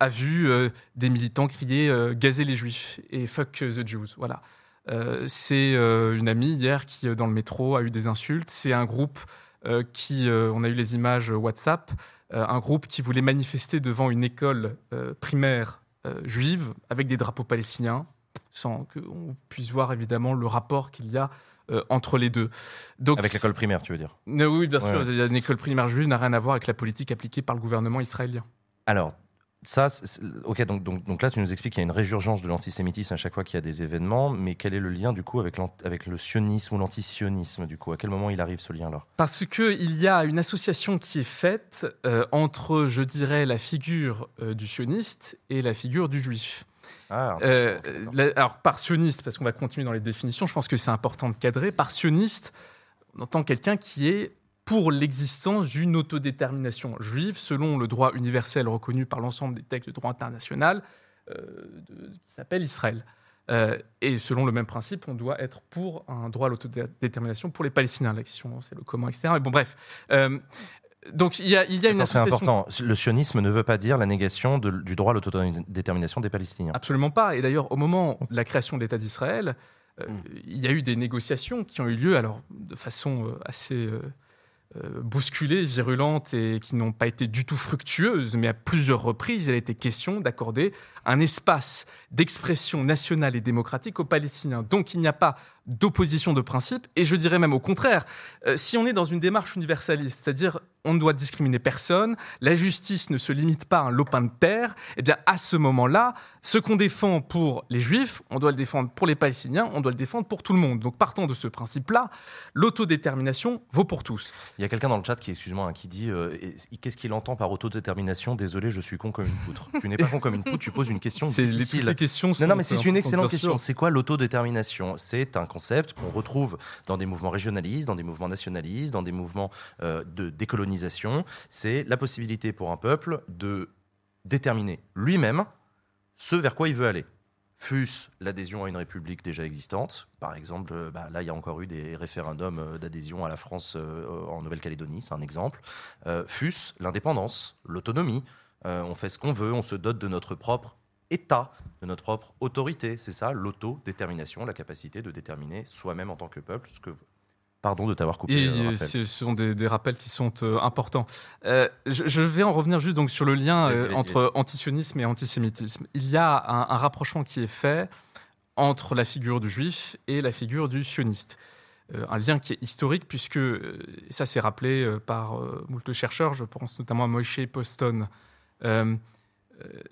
a vu euh, des militants crier euh, gazer les juifs et fuck the Jews. Voilà. Euh, c'est euh, une amie hier qui, euh, dans le métro, a eu des insultes. C'est un groupe euh, qui, euh, on a eu les images WhatsApp, euh, un groupe qui voulait manifester devant une école euh, primaire euh, juive avec des drapeaux palestiniens, sans qu'on puisse voir évidemment le rapport qu'il y a euh, entre les deux. Donc, Avec l'école primaire, tu veux dire? Euh, Oui, bien sûr. Ouais. Une école primaire juive n'a rien à voir avec la politique appliquée par le gouvernement israélien. Alors, ça, ok, donc, donc, donc là, tu nous expliques qu'il y a une résurgence de l'antisémitisme à chaque fois qu'il y a des événements, mais quel est le lien, du coup, avec, le sionisme ou l'antisionisme, du coup? À quel moment il arrive, ce lien-là? Parce qu'il y a une association qui est faite euh, entre, je dirais, la figure euh, du sioniste et la figure du juif. Ah, Euh, la- alors, par sioniste, parce qu'on va continuer dans les définitions, je pense que c'est important de cadrer. Par sioniste, on entend quelqu'un qui est pour l'existence d'une autodétermination juive, selon le droit universel reconnu par l'ensemble des textes de droit international, euh, de- qui s'appelle Israël. Euh, et selon le même principe, on doit être pour un droit à l'autodétermination pour les Palestiniens. La question, c'est le comment, etc. Mais bon, bref. Euh, donc, il y a, il y a une Attends, C'est association... important. Le sionisme ne veut pas dire la négation de- du droit à l'autodétermination des Palestiniens. Absolument pas. Et d'ailleurs, au moment de la création de l'État d'Israël, euh, il y a eu des négociations qui ont eu lieu, alors de façon assez euh, euh, bousculée, virulente et qui n'ont pas été du tout fructueuses, mais à plusieurs reprises, il a été question d'accorder un espace d'expression nationale et démocratique aux Palestiniens. Donc il n'y a pas d'opposition de principe, et je dirais même au contraire, euh, si on est dans une démarche universaliste, c'est-à-dire on ne doit discriminer personne, la justice ne se limite pas à un lopin de terre, eh bien à ce moment-là, ce qu'on défend pour les juifs, on doit le défendre pour les Palestiniens, on doit le défendre pour tout le monde. Donc partant de ce principe-là, l'autodétermination vaut pour tous. Il y a quelqu'un dans le chat qui, excuse-moi, hein, qui dit euh, qu'est-ce qu'il entend par autodétermination? Désolé, je suis con comme une poutre. tu n'es pas con comme une poutre, tu poses une question difficile. Questions non, sont non, mais c'est une excellente question. C'est quoi l'autodétermination? C'est un concept qu'on retrouve dans des mouvements régionalistes, dans des mouvements nationalistes, dans des mouvements euh, de décolonisation. C'est la possibilité pour un peuple de déterminer lui-même ce vers quoi il veut aller. Fût-ce l'adhésion à une république déjà existante, par exemple, euh, bah, là il y a encore eu des référendums euh, d'adhésion à la France euh, en Nouvelle-Calédonie, c'est un exemple. Euh, Fût-ce l'indépendance, l'autonomie, Euh, on fait ce qu'on veut, on se dote de notre propre État, de notre propre autorité. C'est ça, l'autodétermination, la capacité de déterminer soi-même en tant que peuple ce que. Pardon de t'avoir coupé. Et euh, euh, ce sont des, des rappels qui sont euh, importants. Euh, je, je vais en revenir juste donc sur le lien entre antisionisme et antisémitisme. Il y a un, un rapprochement qui est fait entre la figure du juif et la figure du sioniste. Euh, un lien qui est historique puisque, ça c'est rappelé par moult chercheurs, je pense notamment à Moshe Poston,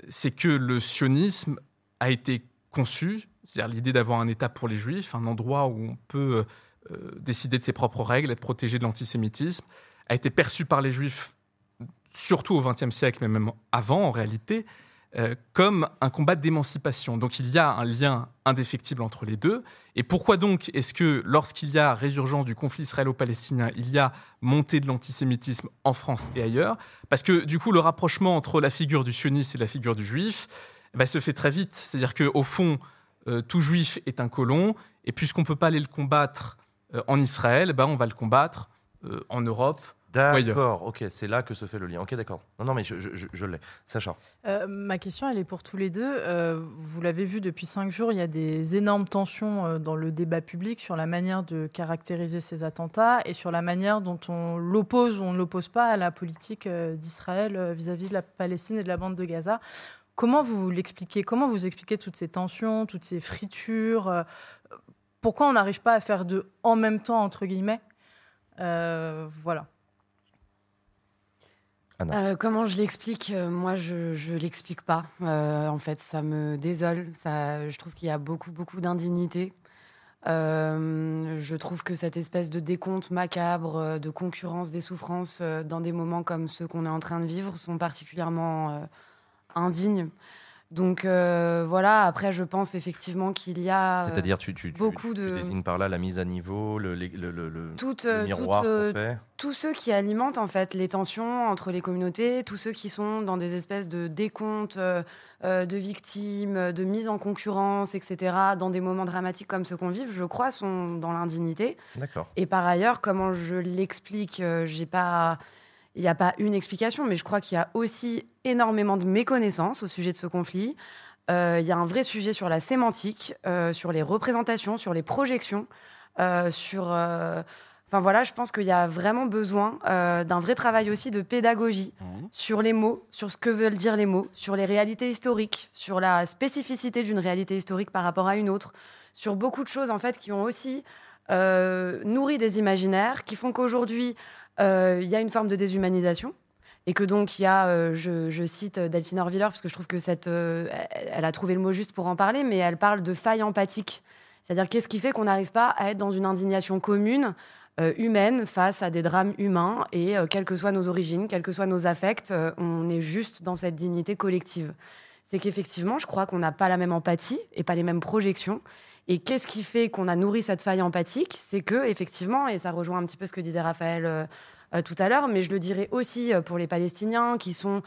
c'est que le sionisme a été conçu, c'est-à-dire l'idée d'avoir un État pour les juifs, un endroit où on peut euh, euh, décider de ses propres règles, être protégé de l'antisémitisme, a été perçu par les juifs, surtout au XXe siècle, mais même avant en réalité, euh, comme un combat d'émancipation. Donc il y a un lien indéfectible entre les deux. Et pourquoi donc est-ce que lorsqu'il y a résurgence du conflit israélo-palestinien, il y a montée de l'antisémitisme en France et ailleurs? Parce que du coup, le rapprochement entre la figure du sioniste et la figure du juif eh ben, se fait très vite. C'est-à-dire qu'au fond, euh, tout juif est un colon, et puisqu'on ne peut pas aller le combattre euh, en Israël, ben, on va le combattre en Europe. D'accord, ok, c'est là que se fait le lien. Ok, d'accord. Non, non, mais je, je- je- je l'ai. Sacha. Euh, ma question, elle est pour tous les deux. Euh, vous l'avez vu depuis cinq jours, il y a des énormes tensions euh, dans le débat public sur la manière de caractériser ces attentats et sur la manière dont on l'oppose ou on ne l'oppose pas à la politique d'Israël vis-à-vis de la Palestine et de la bande de Gaza. Comment vous l'expliquez? Comment vous expliquez toutes ces tensions, toutes ces fritures? Pourquoi on n'arrive pas à faire de en même temps entre guillemets? Euh, Voilà. Euh, comment je l'explique Euh, Moi, je je l'explique pas. Euh, en fait, ça me désole. Ça, je trouve qu'il y a beaucoup, beaucoup d'indignité. Je trouve que cette espèce de décompte macabre, de concurrence des souffrances dans des moments comme ceux qu'on est en train de vivre sont particulièrement indignes. Donc euh, voilà, après je pense effectivement qu'il y a euh, C'est-à-dire, tu, tu, tu- beaucoup tu de... désignes par là la mise à niveau, le, le, euh, miroir fait. tous ceux qui alimentent en fait les tensions entre les communautés, tous ceux qui sont dans des espèces de décomptes euh, de victimes, de mise en concurrence, etc., dans des moments dramatiques comme ceux qu'on vit, je crois, sont dans l'indignité. D'accord. Et par ailleurs, comment je l'explique, j'ai pas. Il n'y a pas une explication, mais je crois qu'il y a aussi énormément de méconnaissances au sujet de ce conflit. Euh, il y a un vrai sujet sur la sémantique, euh, sur les représentations, sur les projections, euh, sur. Enfin voilà, je pense qu'il y a vraiment besoin d'un vrai travail aussi de pédagogie sur les mots, sur ce que veulent dire les mots, sur les réalités historiques, sur la spécificité d'une réalité historique par rapport à une autre, sur beaucoup de choses en fait qui ont aussi nourri des imaginaires, qui font qu'aujourd'hui il y a une forme de déshumanisation. Et que donc il y a, euh, je, cite Delphine Orviller parce que je trouve que cette, euh, elle, a trouvé le mot juste pour en parler, mais elle parle de faille empathique. C'est-à-dire qu'est-ce qui fait qu'on n'arrive pas à être dans une indignation commune, euh, humaine, face à des drames humains, et euh, quelles que soient nos origines, quels que soient nos affects, euh, on est juste dans cette dignité collective. C'est qu'effectivement, je crois qu'on n'a pas la même empathie et pas les mêmes projections. Et qu'est-ce qui fait qu'on a nourri cette faille empathique? C'est que, effectivement, et ça rejoint un petit peu ce que disait Raphaël euh, euh, tout à l'heure, mais je le dirais aussi euh, pour les Palestiniens qui sont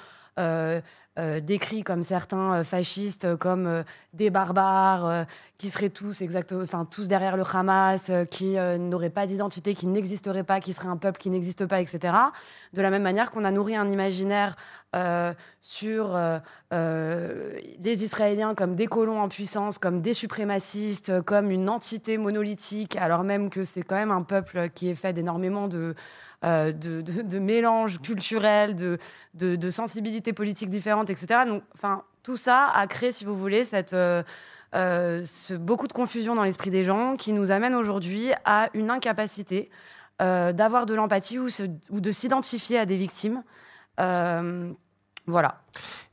euh, décrits comme certains euh, fascistes, euh, comme euh, des barbares, qui seraient tous exactement, enfin tous derrière le Hamas, qui n'auraient pas d'identité, qui n'existeraient pas, qui seraient un peuple qui n'existe pas, etc. De la même manière qu'on a nourri un imaginaire sur les Israéliens comme des colons en puissance, comme des suprémacistes, comme une entité monolithique, alors même que c'est quand même un peuple qui est fait d'énormément de, euh, de, de, de mélanges culturels, de, de, de sensibilités politiques différentes, etc. Donc, enfin, tout ça a créé, si vous voulez, cette, euh, euh, ce- beaucoup de confusion dans l'esprit des gens qui nous amène aujourd'hui à une incapacité euh, d'avoir de l'empathie ou, se- ou de s'identifier à des victimes. Euh, voilà.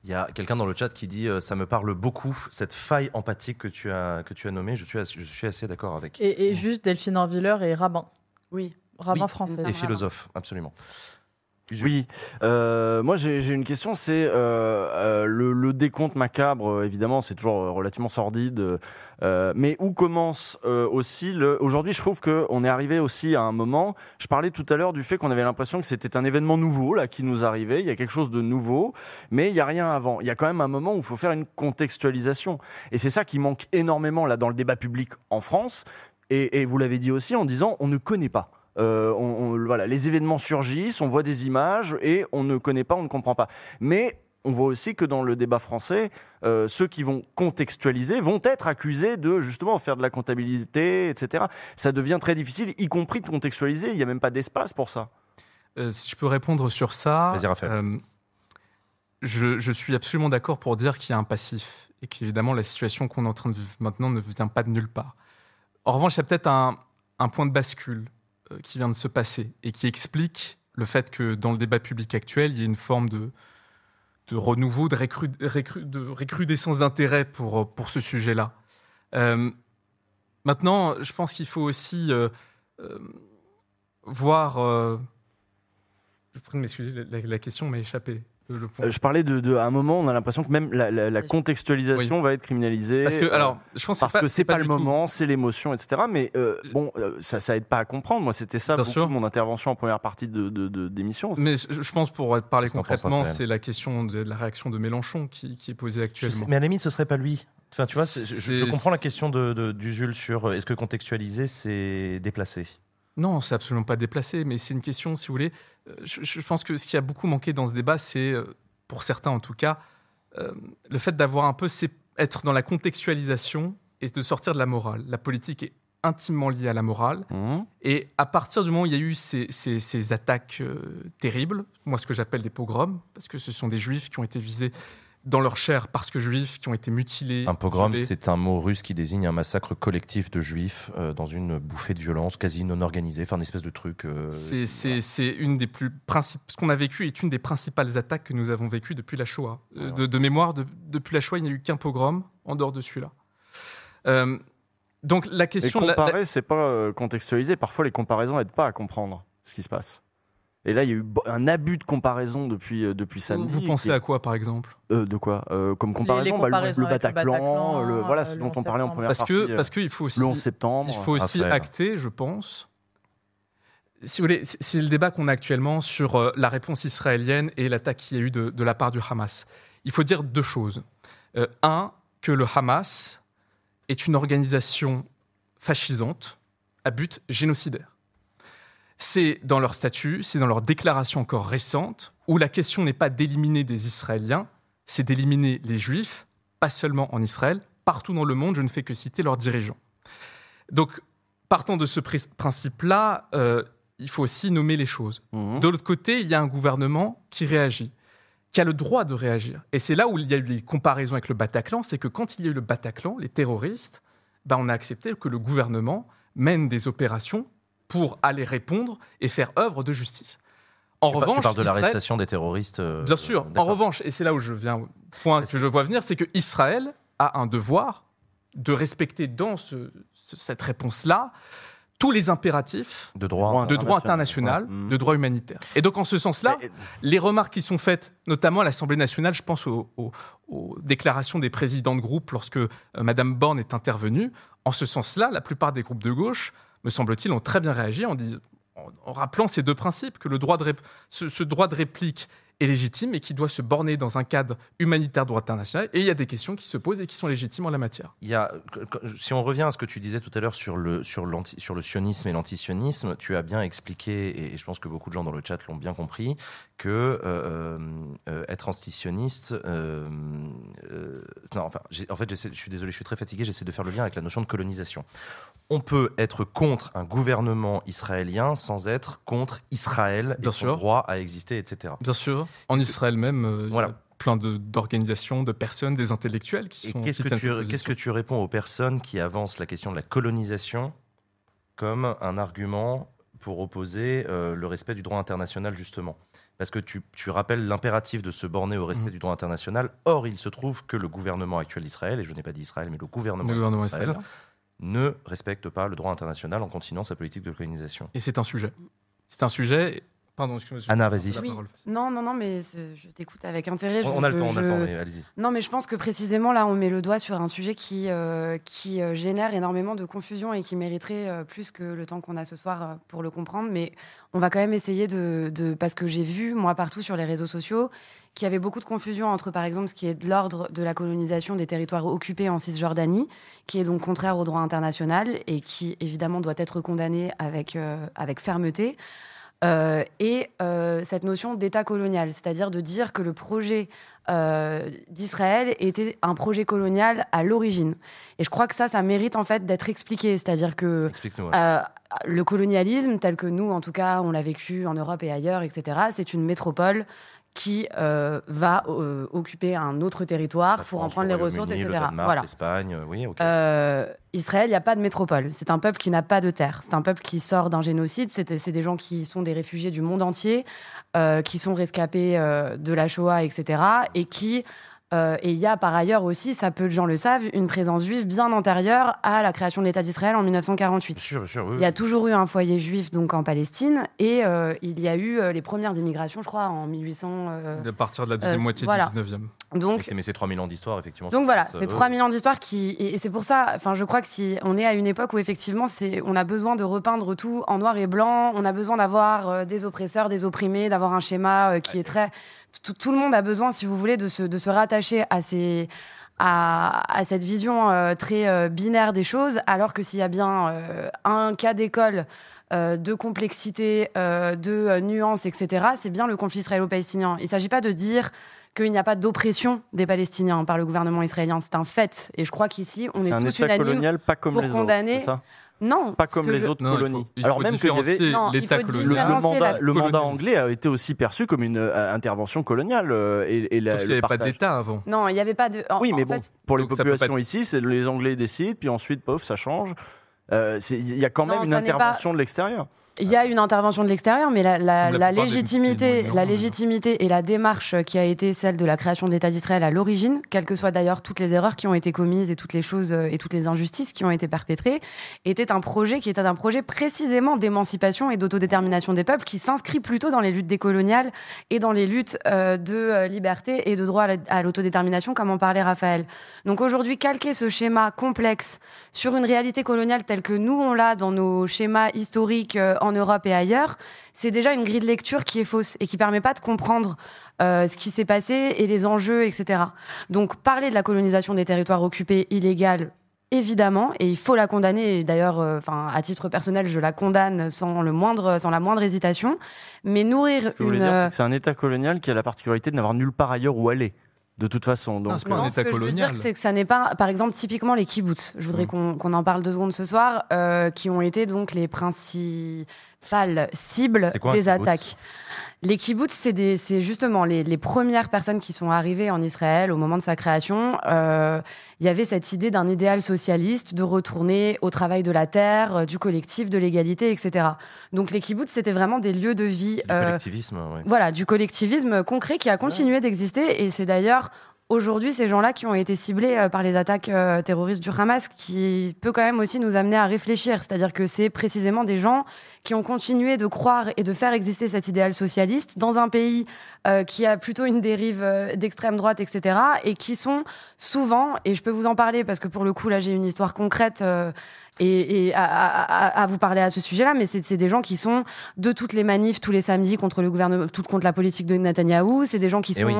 Il y a quelqu'un dans le chat qui dit euh, ça me parle beaucoup cette faille empathique que tu as que tu as nommée. Je suis assez, je suis assez d'accord avec. Et, et juste Delphine Orviller et rabbin. Oui. Rabbin Oui, français. Et philosophe, absolument. Oui, Euh, moi j'ai une question, c'est euh, euh, le, le décompte macabre, évidemment, c'est toujours relativement sordide, euh, mais où commence euh, aussi le... Aujourd'hui, je trouve qu'on est arrivé aussi à un moment, je parlais tout à l'heure du fait qu'on avait l'impression que c'était un événement nouveau là qui nous arrivait, il y a quelque chose de nouveau, mais il n'y a rien avant. Il y a quand même un moment où il faut faire une contextualisation. Et c'est ça qui manque énormément là dans le débat public en France, et, et vous l'avez dit aussi en disant on ne connaît pas. Euh, on- on- voilà, les événements surgissent, on voit des images et on ne connaît pas, on ne comprend pas. Mais on voit aussi que dans le débat français, euh, ceux qui vont contextualiser vont être accusés de justement faire de la comptabilité, etc. Ça devient très difficile, y compris de contextualiser. Il n'y a même pas d'espace pour ça. Euh, si je peux répondre sur ça, euh, je, je suis absolument d'accord pour dire qu'il y a un passif et qu'évidemment la situation qu'on est en train de vivre maintenant ne vient pas de nulle part. En revanche, il y a peut-être un, un point de bascule qui vient de se passer et qui explique le fait que dans le débat public actuel, il y a une forme de, de renouveau, de, récru- récru- de recrudescence d'intérêt pour, pour ce sujet-là. Euh, maintenant, je pense qu'il faut aussi euh, euh, voir. euh, je prie de m'excuser, la- la question m'a échappé. Le, le point. Euh, je parlais de, de- à un moment, on a l'impression que même la, la- la contextualisation va être criminalisée. Parce que, alors, je pense que parce c'est pas- que c'est c'est pas pas, le moment, c'est l'émotion, etc. Mais euh, bon, euh, ça, ça aide pas à comprendre. Moi, c'était ça Bien beaucoup mon intervention en première partie de, de- de- d'émission. Mais je je pense, pour parler concrètement, c'est la question de la réaction de Mélenchon qui, qui est posée actuellement. sais- mais à la limite, ce serait pas lui. Enfin, tu vois, c'est- je, je C'est- comprends la question de, de- d'Usul sur est-ce que contextualiser, c'est déplacé. Non, c'est absolument pas déplacé, mais c'est une question, si vous voulez. euh, Je, je pense que ce qui a beaucoup manqué dans ce débat, c'est, euh, pour certains en tout cas, euh, le fait d'avoir un peu sé- être dans la contextualisation et de sortir de la morale. La politique est intimement liée à la morale. Mmh. Et à partir du moment où il y a eu ces, ces- ces attaques euh, terribles, moi ce que j'appelle des pogroms, parce que ce sont des juifs qui ont été visés dans leur chair parce que juifs, qui ont été mutilés. Un pogrom, c'est un mot russe qui désigne un massacre collectif de juifs euh, dans une bouffée de violence quasi non organisée, enfin une espèce de truc. euh, C'est- une des plus principales. Ce qu'on a vécu est une des principales attaques que nous avons vécues depuis la Shoah. Euh, de, de mémoire, de- depuis la Shoah, il n'y a eu qu'un pogrom en dehors de celui-là. Euh, donc la Et question. la- la- comparer, c'est pas contextualiser. Parfois, les comparaisons n'aident pas à comprendre ce qui se passe. Et là, il y a eu un abus de comparaison depuis, euh, depuis samedi. vous pensez à quoi, par exemple? Euh, De quoi? Euh, Comme comparaison, bah, le- Bataclan, le, voilà ce le dont 11 on parlait en première parce partie. que, parce qu'il faut aussi, le 11 septembre. Il faut aussi acter, je pense. Si vous voulez, c'est le débat qu'on a actuellement sur la réponse israélienne et l'attaque qu'il y a eu de, de la part du Hamas. Il faut dire deux choses. Euh, un, que le Hamas est une organisation fascisante à but génocidaire. C'est dans leur statut, c'est dans leur déclaration encore récente, où la question n'est pas d'éliminer des Israéliens, c'est d'éliminer les Juifs, pas seulement en Israël, partout dans le monde, je ne fais que citer leurs dirigeants. Donc, partant de ce principe-là, euh, il faut aussi nommer les choses. De l'autre côté, il y a un gouvernement qui réagit, qui a le droit de réagir. Et c'est là où il y a eu les comparaisons avec le Bataclan, c'est que quand il y a eu le Bataclan, les terroristes, ben, on a accepté que le gouvernement mène des opérations pour aller répondre et faire œuvre de justice. En tu, revanche, tu parles de l'arrestation des terroristes. euh, Bien sûr. En revanche, et c'est là où je viens point que je vois venir, c'est que Israël a un devoir de respecter dans ce- ce- cette réponse-là tous les impératifs de droit, de droit international, Ouais. de droit humanitaire. Et donc, en ce sens-là, les remarques qui sont faites, notamment à l'Assemblée nationale, je pense aux, aux- aux déclarations des présidents de groupe lorsque euh, Madame Borne est intervenue, en ce sens-là, la plupart des groupes de gauche, me semble-t-il, ont très bien réagi en, rappelant ces deux principes, que le droit de ce, droit de réplique est légitime et qui doit se borner dans un cadre humanitaire droit international. Et il y a des questions qui se posent et qui sont légitimes en la matière. Il y a, si on revient à ce que tu disais tout à l'heure sur le, sur, sur le sionisme et l'antisionisme, tu as bien expliqué, et je pense que beaucoup de gens dans le chat l'ont bien compris, que euh, euh, être antisioniste. euh, euh, non, enfin, en fait, je suis désolé, je suis très fatigué, j'essaie de faire le lien avec la notion de colonisation. On peut être contre un gouvernement israélien sans être contre Israël et Bien son sûr. droit à exister, etc. Bien sûr. En Israël même, euh, il y a plein d'organisations, de, personnes, des intellectuels qui Et sont. qu'est-ce que, qu'est-ce que tu réponds aux personnes qui avancent la question de la colonisation comme un argument pour opposer euh, le respect du droit international, justement? Parce que tu, tu rappelles l'impératif de se borner au respect du droit international. Or, il se trouve que le gouvernement actuel d'Israël, et je n'ai pas dit Israël, mais le gouvernement, Le gouvernement d'Israël, ne respecte pas le droit international en continuant sa politique de colonisation. Et c'est un sujet. C'est un sujet. Pardon, excuse-moi. je- Anna, vas-y. Oui. Non, non, non, mais je t'écoute avec intérêt. On- Je- on a le je- temps, on a le je- temps, allez-y. Non, mais je pense que précisément là, on met le doigt sur un sujet qui, euh, qui euh, génère énormément de confusion et qui mériterait euh, plus que le temps qu'on a ce soir pour le comprendre. Mais on va quand même essayer de. de- parce que j'ai vu, moi, partout sur les réseaux sociaux, qu'il y avait beaucoup de confusion entre, par exemple, ce qui est de l'ordre de la colonisation des territoires occupés en Cisjordanie, qui est donc contraire au droit international et qui, évidemment, doit être condamné avec, euh, avec fermeté. Euh, et euh, cette notion d'État colonial, c'est-à-dire de dire que le projet euh, d'Israël était un projet colonial à l'origine. Et je crois que ça, ça mérite en fait d'être expliqué, c'est-à-dire que ouais. euh, le colonialisme, tel que nous, en tout cas, on l'a vécu en Europe et ailleurs, etc., c'est une métropole qui euh, va euh, occuper un autre territoire La pour en prendre le les ressources, etc. Le Danemark, Voilà. l'Espagne, euh, oui, ok. Euh, Israël, il n'y a pas de métropole. C'est un peuple qui n'a pas de terre. C'est un peuple qui sort d'un génocide. C'est c'est des gens qui sont des réfugiés du monde entier, qui sont rescapés de la Shoah, etc. Et qui euh, et il y a par ailleurs aussi, ça peu de gens le savent, une présence juive bien antérieure à la création de l'État d'Israël en 1948. Bien sûr, bien sûr, oui, Il y a toujours eu un foyer juif donc en Palestine et euh, il y a eu euh, les premières immigrations, je crois, en 1800. euh, À partir de la deuxième euh, moitié voilà. du 19e. Donc, Et c'est- mais c'est 3000 ans d'histoire, effectivement. donc voilà, c'est euh, 3000 ans d'histoire qui et et c'est pour ça enfin je crois que si on est à une époque où effectivement c'est on a besoin de repeindre tout en noir et blanc, on a besoin d'avoir euh, des oppresseurs, des opprimés, d'avoir un schéma euh, qui est très tout, tout le monde a besoin si vous voulez de se de se rattacher à ces à, à cette vision euh, très euh, binaire des choses, alors que s'il y a bien euh, un cas d'école de complexité, de nuances, etc., c'est bien le conflit israélo-palestinien. Il ne s'agit pas de dire qu'il n'y a pas d'oppression des Palestiniens par le gouvernement israélien. C'est un fait. Et je crois qu'ici, on est, C'est un tous unanimes colonial pas comme pour les condamner. c'est ça? Non, Pas comme que les je- autres Non, il faut- colonies. il faut Alors même qu'il y avait Non, il faut le, mandat, la- le mandat colonialisme. anglais a été aussi perçu comme une euh, intervention coloniale euh, et, et la- Sauf qu'il le n'y avait pas d'État avant. Non, il n'y avait pas de. en- Oui, mais en bon, fait, pour les Donc populations pas ici, c'est les Anglais décident, puis ensuite, pof, ça change. Euh, Il y a quand même Non, une pas- intervention de l'extérieur. Il y a une intervention de l'extérieur, mais la, la- la légitimité, du la légitimité et la démarche qui a été celle de la création de l'État d'Israël à l'origine, quelles que soient d'ailleurs toutes les erreurs qui ont été commises et toutes les choses euh, et toutes les injustices qui ont été perpétrées, était un projet qui était un projet précisément d'émancipation et d'autodétermination des peuples qui s'inscrit plutôt dans les luttes décoloniales et dans les luttes euh, de euh, liberté et de droit à la- à l'autodétermination, comme en parlait Raphaël. Donc aujourd'hui, calquer ce schéma complexe sur une réalité coloniale telle que nous on l'a dans nos schémas historiques en Europe et ailleurs, c'est déjà une grille de lecture qui est fausse et qui permet pas de comprendre euh, ce qui s'est passé et les enjeux, etc. Donc parler de la colonisation des territoires occupés illégales, évidemment, et il faut la condamner. D'ailleurs, euh, enfin, à titre personnel, je la condamne sans le moindre, sans la moindre hésitation. Mais nourrir Ce que vous voulez une, dire, c'est euh, que c'est un État colonial qui a la particularité de n'avoir nulle part ailleurs où aller. De toute façon. Donc, Non, ce que je veux dire, c'est que ça n'est pas, par exemple, typiquement les kibbutz. Je voudrais qu'on qu'on en parle deux secondes ce soir, euh, qui ont été donc les principales quoi un des attaques. Les kibbutz, c'est des- c'est justement les, les premières personnes qui sont arrivées en Israël au moment de sa création. Euh, Il y avait cette idée d'un idéal socialiste, de retourner au travail de la terre, euh, du collectif, de l'égalité, etc. Donc les kibbutz, c'était vraiment des lieux de vie. Du euh, collectivisme, ouais. voilà, du collectivisme concret qui a continué d'exister. Et c'est d'ailleurs aujourd'hui ces gens-là qui ont été ciblés euh, par les attaques euh, terroristes du Hamas qui peut quand même aussi nous amener à réfléchir. C'est-à-dire que c'est précisément des gens qui ont continué de croire et de faire exister cet idéal socialiste dans un pays euh, qui a plutôt une dérive d'extrême droite, etc. Et qui sont souvent, et je peux vous en parler parce que pour le coup là j'ai une histoire concrète et, et à, à- à- vous parler à ce sujet-là, mais c'est des gens qui sont de toutes les manifs tous les samedis contre le gouvernement, tout contre la politique de Netanyahou. C'est des gens qui Eh sont oui.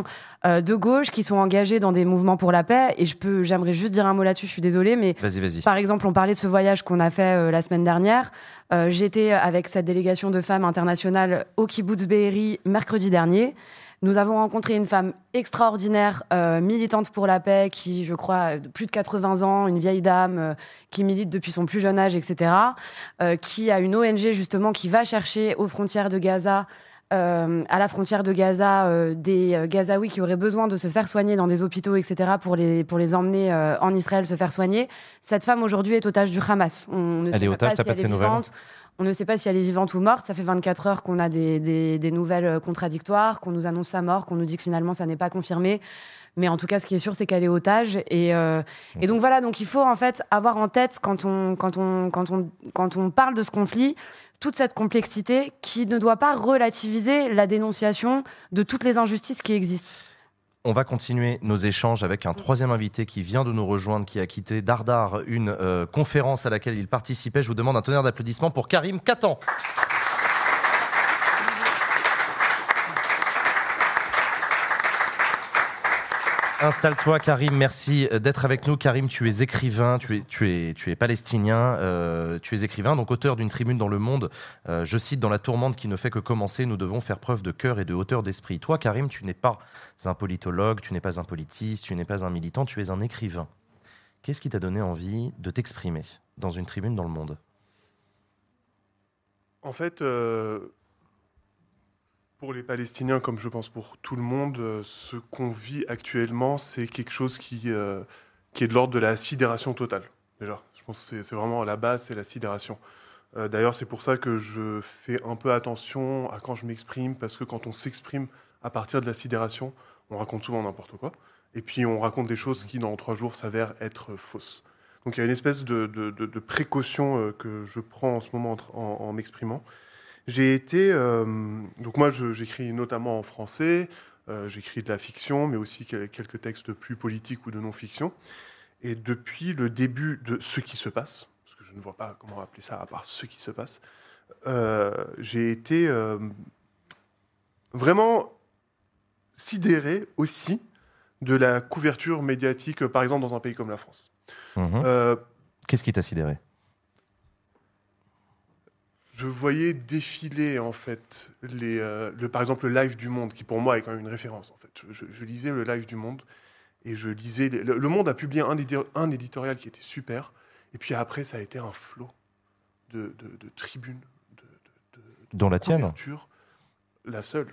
euh, de gauche, qui sont engagés dans des mouvements pour la paix. Et je peux, j'aimerais juste dire un mot là-dessus. Je suis désolée, mais Vas-y, vas-y. par exemple, on parlait de ce voyage qu'on a fait euh, la semaine dernière. Euh, J'étais avec cette délégation de femmes internationales au kibbutz Be'eri mercredi dernier. Nous avons rencontré une femme extraordinaire, euh, militante pour la paix, qui, je crois, a plus de 80 ans, une vieille dame euh, qui milite depuis son plus jeune âge, etc., euh, qui a une ONG justement qui va chercher aux frontières de Gaza euh, à la frontière de Gaza euh, des euh, Gazaouis qui auraient besoin de se faire soigner dans des hôpitaux, etc., pour les, pour les emmener en Israël se faire soigner. Cette femme aujourd'hui est otage du Hamas. On ne Elle sait est pas otage, si t'as pas elle de est vivante. On ne sait pas si elle est vivante ou morte. Ça fait 24 heures qu'on a des, des, des nouvelles euh, contradictoires, qu'on nous annonce sa mort, qu'on nous dit que finalement ça n'est pas confirmé. Mais en tout cas, ce qui est sûr, c'est qu'elle est otage. Et, euh, et donc voilà, donc il faut en fait avoir en tête quand on, quand on, quand on, quand on parle de ce conflit, toute cette complexité qui ne doit pas relativiser la dénonciation de toutes les injustices qui existent. On va continuer nos échanges avec un troisième invité qui vient de nous rejoindre, qui a quitté Dardar, une euh, conférence à laquelle il participait. Je vous demande un tonnerre d'applaudissements pour Karim Katan. Installe-toi, Karim. Merci d'être avec nous. Karim, tu es écrivain, tu es, tu tu es palestinien, euh, tu es écrivain, donc auteur d'une tribune dans le monde. Euh, je cite Dans la tourmente qui ne fait que commencer, nous devons faire preuve de cœur et de hauteur d'esprit. Toi, Karim, tu n'es pas un politologue, tu n'es pas un politiste, tu n'es pas un militant, tu es un écrivain. Qu'est-ce qui t'a donné envie de t'exprimer dans une tribune dans le monde? En fait, euh, pour les Palestiniens, comme je pense pour tout le monde, euh, ce qu'on vit actuellement, c'est quelque chose qui, euh, qui est de l'ordre de la sidération totale. Déjà, je pense que c'est- vraiment la base, c'est la sidération. Euh, D'ailleurs, c'est pour ça que je fais un peu attention à quand je m'exprime, parce que quand on s'exprime à partir de la sidération, on raconte souvent n'importe quoi. Et puis on raconte des choses qui, dans trois jours, s'avèrent être fausses. Donc il y a une espèce de, de- précaution que je prends en ce moment en, en- en m'exprimant. J'ai été. euh, donc moi, j'écris notamment en français, euh, j'écris de la fiction, mais aussi quel- quelques textes plus politiques ou de non-fiction. Et depuis le début de ce qui se passe, parce que je ne vois pas comment appeler ça à part ce qui se passe, euh, j'ai été vraiment sidéré aussi de la couverture médiatique, par exemple, dans un pays comme la France. Mhm. Qu'est-ce qui t'a sidéré? Je voyais défiler en fait les, euh, le, par exemple le live du Monde, qui pour moi est quand même une référence en fait. Je, je lisais le live du Monde et je lisais. le, le Monde a publié un, édi- un éditorial qui était super, et puis après ça a été un flot de, de, de tribunes, de, de, Dont la tienne. La seule.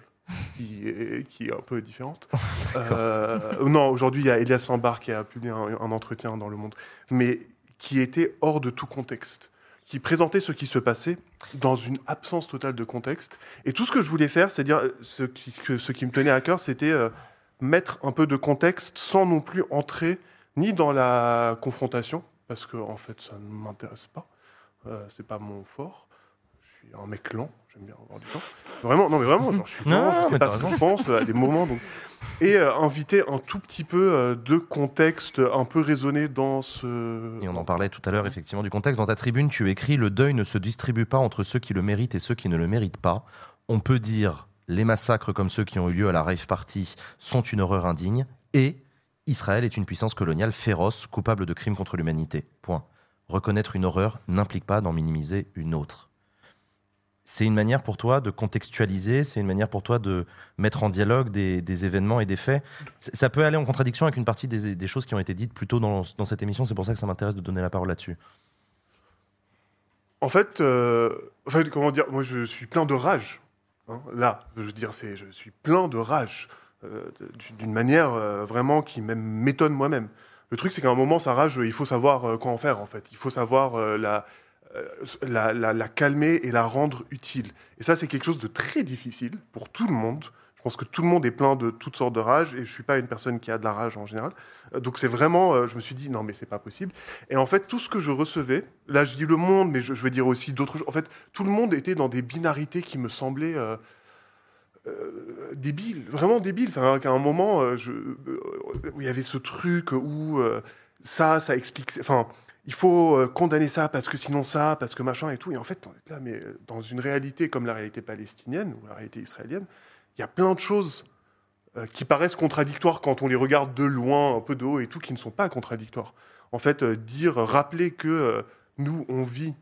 Qui est, qui est un peu différente. Euh, non, aujourd'hui, il y a Elias Sambar qui a publié un, un entretien dans Le Monde, mais qui était hors de tout contexte, qui présentait ce qui se passait dans une absence totale de contexte. Et tout ce que je voulais faire, c'est dire euh, ce qui, me tenait à cœur, c'était euh, mettre un peu de contexte sans non plus entrer ni dans la confrontation, parce que en fait, ça ne m'intéresse pas. Euh, c'est pas mon fort. Suis un mec lent, j'aime bien avoir du temps. Vraiment, non mais vraiment, genre, je suis lent, je sais pas ce que je pense euh, à des moments. Donc... Et euh, inviter un tout petit peu euh, de contexte un peu raisonné dans ce... Et on en parlait tout à l'heure, effectivement, du contexte. Dans ta tribune, tu écris Le deuil ne se distribue pas entre ceux qui le méritent et ceux qui ne le méritent pas. On peut dire les massacres comme ceux qui ont eu lieu à la rave party sont une horreur indigne et Israël est une puissance coloniale féroce, coupable de crimes contre l'humanité. Point. Reconnaître une horreur n'implique pas d'en minimiser une autre. C'est une manière pour toi de contextualiser, c'est une manière pour toi de mettre en dialogue des, événements et des faits. Ça peut aller en contradiction avec une partie des, choses qui ont été dites plus tôt dans, cette émission, c'est pour ça que ça m'intéresse de donner la parole là-dessus. En fait, euh, comment dire, moi je suis plein de rage. hein. là, je veux dire, c'est, je suis plein de rage euh, d'une manière euh, vraiment qui même m'étonne moi-même. Le truc, c'est qu'à un moment, sa rage, il faut savoir quoi en faire, en fait. Il faut savoir la, la, la- calmer et la rendre utile. Et ça, c'est quelque chose de très difficile pour tout le monde. Je pense que tout le monde est plein de toutes sortes de rage, et je suis pas une personne qui a de la rage en général. Euh, Donc c'est vraiment, euh, je me suis dit, non, mais c'est pas possible. Et en fait, tout ce que je recevais, là, je dis le monde, mais je, je veux dire aussi d'autres choses. En fait, tout le monde était dans des binarités qui me semblaient euh, euh, débiles, vraiment débiles. C'est-à-dire qu'à un moment, euh, euh, il y avait ce truc où euh, ça, ça explique. Enfin, il faut euh, condamner ça parce que sinon ça, parce que machin et tout. Et en fait, on est là, mais euh, dans une réalité comme la réalité palestinienne ou la réalité israélienne, il y a plein de choses euh, qui paraissent contradictoires quand on les regarde de loin, un peu de haut et tout, qui ne sont pas contradictoires. En fait, dire, rappeler que nous, on vit.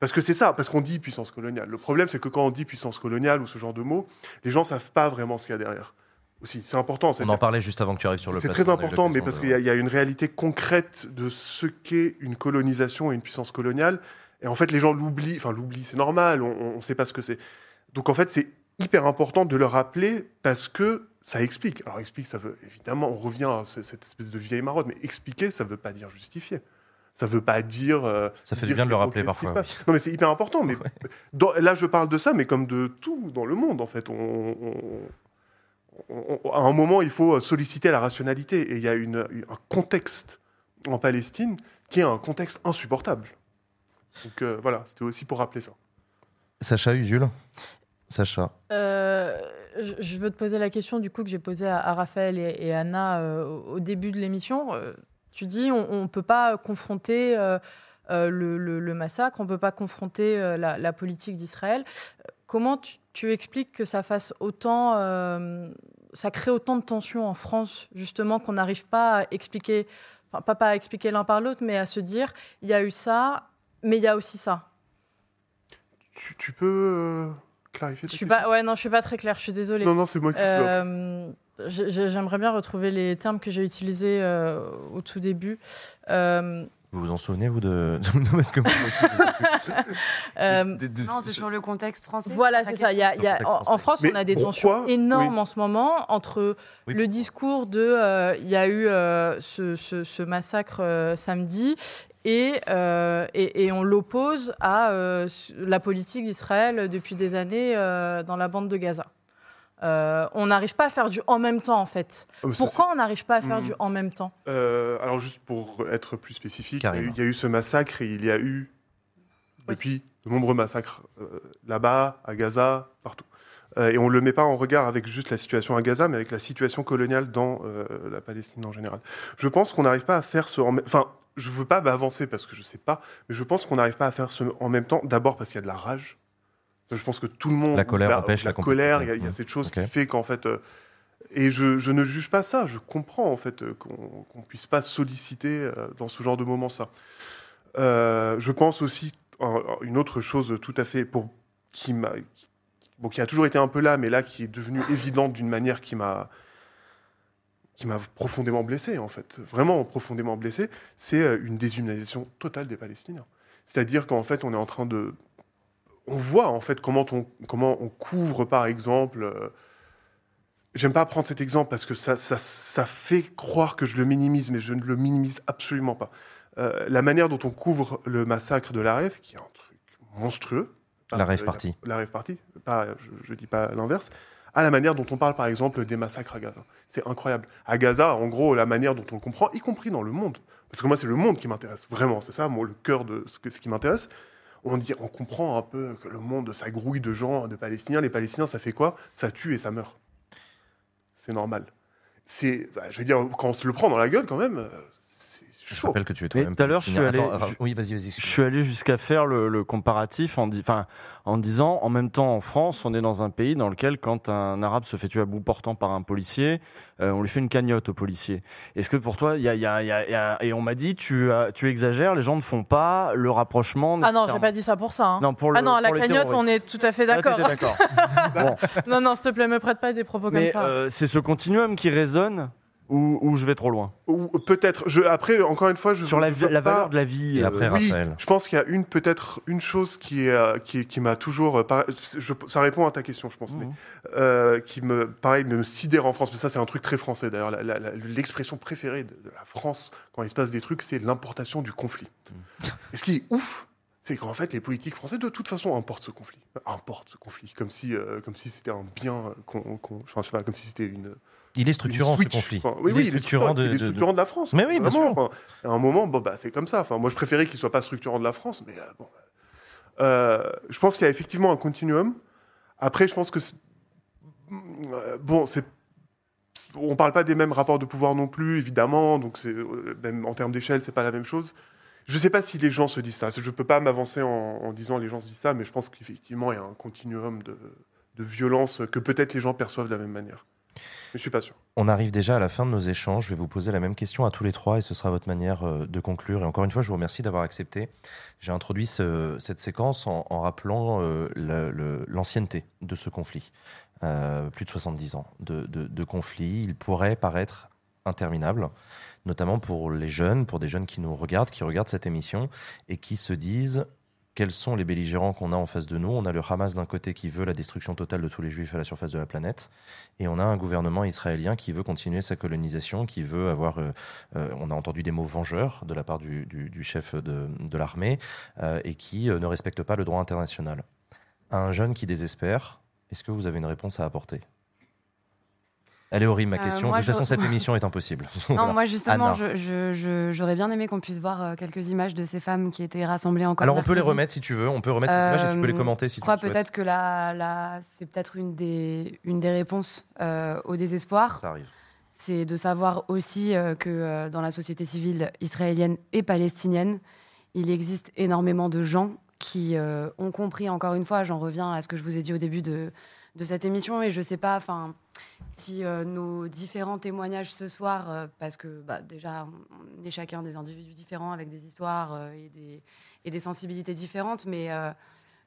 Parce que c'est ça, parce qu'on dit puissance coloniale. Le problème, c'est que quand on dit puissance coloniale ou ce genre de mots, les gens savent pas vraiment ce qu'il y a derrière. Aussi, c'est important. On en parlait juste avant que tu arrives sur le C'est très important, mais parce de- qu'il y, a- il y a une réalité concrète de ce qu'est une colonisation et une puissance coloniale. Et en fait, les gens l'oublient. Enfin, l'oublient, c'est normal. On ne sait pas ce que c'est. Donc, en fait, c'est hyper important de le rappeler parce que ça explique. Alors, explique, ça veut évidemment, on revient à ce- cette espèce de vieille marotte, mais expliquer, ça veut pas dire justifier. Ça veut pas dire. euh, Ça fait du bien de le rappeler parfois. Non, mais c'est hyper important. Mais dans- là, je parle de ça, mais comme de tout dans le monde, en fait. On, on- on- on- à un moment, il faut solliciter la rationalité. Et il y a une, un contexte en Palestine qui est un contexte insupportable. Donc euh, voilà, c'était aussi pour rappeler ça. Sacha Usul Sacha. Euh, je veux te poser la question du coup que j'ai posée à, à Raphaël et, et Anna euh, au début de l'émission. Euh, tu dis on ne peut pas confronter le, le- le massacre, on ne peut pas confronter euh, la, la politique d'Israël. Comment tu, tu expliques que ça fasse autant, euh, ça crée autant de tensions en France justement qu'on n'arrive pas à expliquer, enfin pas, pas à expliquer l'un par l'autre, mais à se dire il y a eu ça, mais il y a aussi ça. Tu, tu peux euh, clarifier Je suis pas, ouais, non, je suis pas très claire. Je suis désolée. Non, non, c'est moi qui suis Euh, j'ai- j'ai- J'aimerais bien retrouver les termes que j'ai utilisés euh, au tout début. Euh, Vous vous en souvenez, vous, de, parce que moi euh, Non, c'est sur le contexte français. Voilà, c'est ça. Il y a, y a- en. France, Mais on a des tensions énormes Oui. en ce moment entre Oui. le discours de euh, il y a eu euh, ce, ce- ce massacre euh, samedi et, euh, et, et on l'oppose à euh, la politique d'Israël depuis des années euh, dans la bande de Gaza. Euh, on n'arrive pas à faire du en même temps en fait. Ah, ça, Pourquoi on n'arrive pas à faire Mhm. du en même temps? Euh, alors juste pour être plus spécifique, il y, a eu, Carrément. il y a eu ce massacre et il y a eu depuis de nombreux massacres euh, là-bas, à Gaza, partout. Euh, et on ne le met pas en regard avec juste la situation à Gaza, mais avec la situation coloniale dans euh, la Palestine en général. Je pense qu'on n'arrive pas à faire ce... en même- Enfin, je ne veux pas avancer parce que je ne sais pas, mais je pense qu'on n'arrive pas à faire ce en même temps, d'abord parce qu'il y a de la rage. Je pense que tout le monde... La colère bah, empêche la colère, il y a, y cette chose qui fait qu'en fait... euh, et je, je ne juge pas ça, je comprends en fait euh, qu'on qu'on puisse pas solliciter euh, dans ce genre de moment ça. Euh, je pense aussi une autre chose tout à fait pour qui m'a bon, qui a toujours été un peu là, mais là qui est devenue évidente d'une manière qui m'a qui m'a profondément blessé en fait, vraiment profondément blessé, c'est une déshumanisation totale des Palestiniens. C'est-à-dire qu'en fait on est en train de on voit en fait comment on, comment on couvre par exemple euh, J'aime pas prendre cet exemple parce que ça, ça, ça fait croire que je le minimise, mais je ne le minimise absolument pas. Euh, la manière dont on couvre le massacre de la Rêve, qui est un truc monstrueux. La rave euh, party. La Rêve party, pas, je, je dis pas l'inverse. À la manière dont on parle, par exemple, des massacres à Gaza. C'est incroyable. À Gaza, en gros, la manière dont on le comprend, y compris dans le monde. Parce que moi, c'est le monde qui m'intéresse, vraiment. C'est ça, moi, le cœur de ce, que- ce qui m'intéresse. On, dit, on comprend un peu que le monde, ça grouille de gens, de Palestiniens. Les Palestiniens, ça fait quoi? Ça tue et ça meurt c'est normal. C'est, bah, je veux dire, quand on se le prend dans la gueule, quand même, euh, Je rappelle que tu es Mais toi-même tout à l'heure, je suis allé, palestinien. Attends, je- oui, vas-y, vas-y. je suis allé jusqu'à faire le, le comparatif en, di- enfin, en disant, en même temps, en France, on est dans un pays dans lequel, quand un arabe se fait tuer à bout portant par un policier, euh, on lui fait une cagnotte au policier. Est-ce que pour toi, il y a, il y a- il y a- il y a- et on m'a dit, tu, as- tu exagères, les gens ne font pas le rapprochement. Ah non, j'ai pas dit ça pour ça. hein. Non, pour le- ah non, la pour cagnotte, on est tout à fait Ah, d'accord. d'accord. non, non, s'il te plaît, me prête pas des propos Mais comme ça. euh, c'est ce continuum qui résonne ou, ou je vais trop loin Ou peut-être. Je, après, encore une fois, je Sur la, valeur de la vie. euh, oui, je pense qu'il y a une peut-être une chose qui est, euh, qui, qui m'a toujours euh, je- ça répond à ta question je pense Mhm. mais euh, qui me pareil me sidère en France mais ça c'est un truc très français d'ailleurs l'expression préférée de, de la France quand il se passe des trucs c'est l'importation du conflit Mhm. et ce qui est ouf c'est qu'en fait les politiques français de toute façon importent ce conflit importent ce conflit comme si euh, comme si c'était un bien qu'on enfin, je sais pas comme si c'était une Il est structurant, ce conflit. Enfin, oui, Il oui, est il est structurant de- il est de- structurant de la France. Mais oui, bien sûr. Enfin, à un moment, bon, bah, c'est comme ça. Enfin, moi, je préférais qu'il soit pas structurant de la France, mais euh, bon. Euh, je pense qu'il y a effectivement un continuum. Après, je pense que euh, bon, c'est on parle pas des mêmes rapports de pouvoir non plus, évidemment. Donc, euh, même en termes d'échelle, c'est pas la même chose. Je sais pas si les gens se disent ça. Je peux pas m'avancer en, en disant les gens se disent ça, mais je pense qu'effectivement, il y a un continuum de, de violence que peut-être les gens perçoivent de la même manière. Je suis pas sûr. On arrive déjà à la fin de nos échanges. Je vais vous poser la même question à tous les trois et ce sera votre manière euh, de conclure. Et encore une fois, je vous remercie d'avoir accepté. J'ai introduit ce- cette séquence en, rappelant euh, l'ancienneté de ce conflit. Euh, plus de 70 ans de conflit. Il pourrait paraître interminable, notamment pour les jeunes, pour des jeunes qui nous regardent, qui regardent cette émission et qui se disent quels sont les belligérants qu'on a en face de nous. On a le Hamas d'un côté qui veut la destruction totale de tous les juifs à la surface de la planète, et on a un gouvernement israélien qui veut continuer sa colonisation, qui veut avoir... euh, euh, on a entendu des mots vengeurs de la part du, chef de, l'armée, euh, et qui ne respecte pas le droit international. Un jeune qui désespère, est-ce que vous avez une réponse à apporter? Elle est horrible ma Euh, question. moi, de toute je- façon, cette émission est impossible. Non, Voilà. moi justement, Anna. je- je- je- j'aurais bien aimé qu'on puisse voir euh, quelques images de ces femmes qui étaient rassemblées encore. Alors on peut les remettre si tu veux, on peut remettre ces images et tu peux les Euh, commenter si Je crois tu le souhaites. peut-être que là, là c'est peut-être une des, une des réponses euh, au désespoir. Ça arrive. C'est de savoir aussi que dans la société civile israélienne et palestinienne, il existe énormément de gens qui ont compris, encore une fois, j'en reviens à ce que je vous ai dit au début de, de cette émission, et je ne sais pas enfin, si euh, nos différents témoignages ce soir, euh, parce que bah, déjà, on est chacun des individus différents avec des histoires euh, et, des, et des sensibilités différentes, mais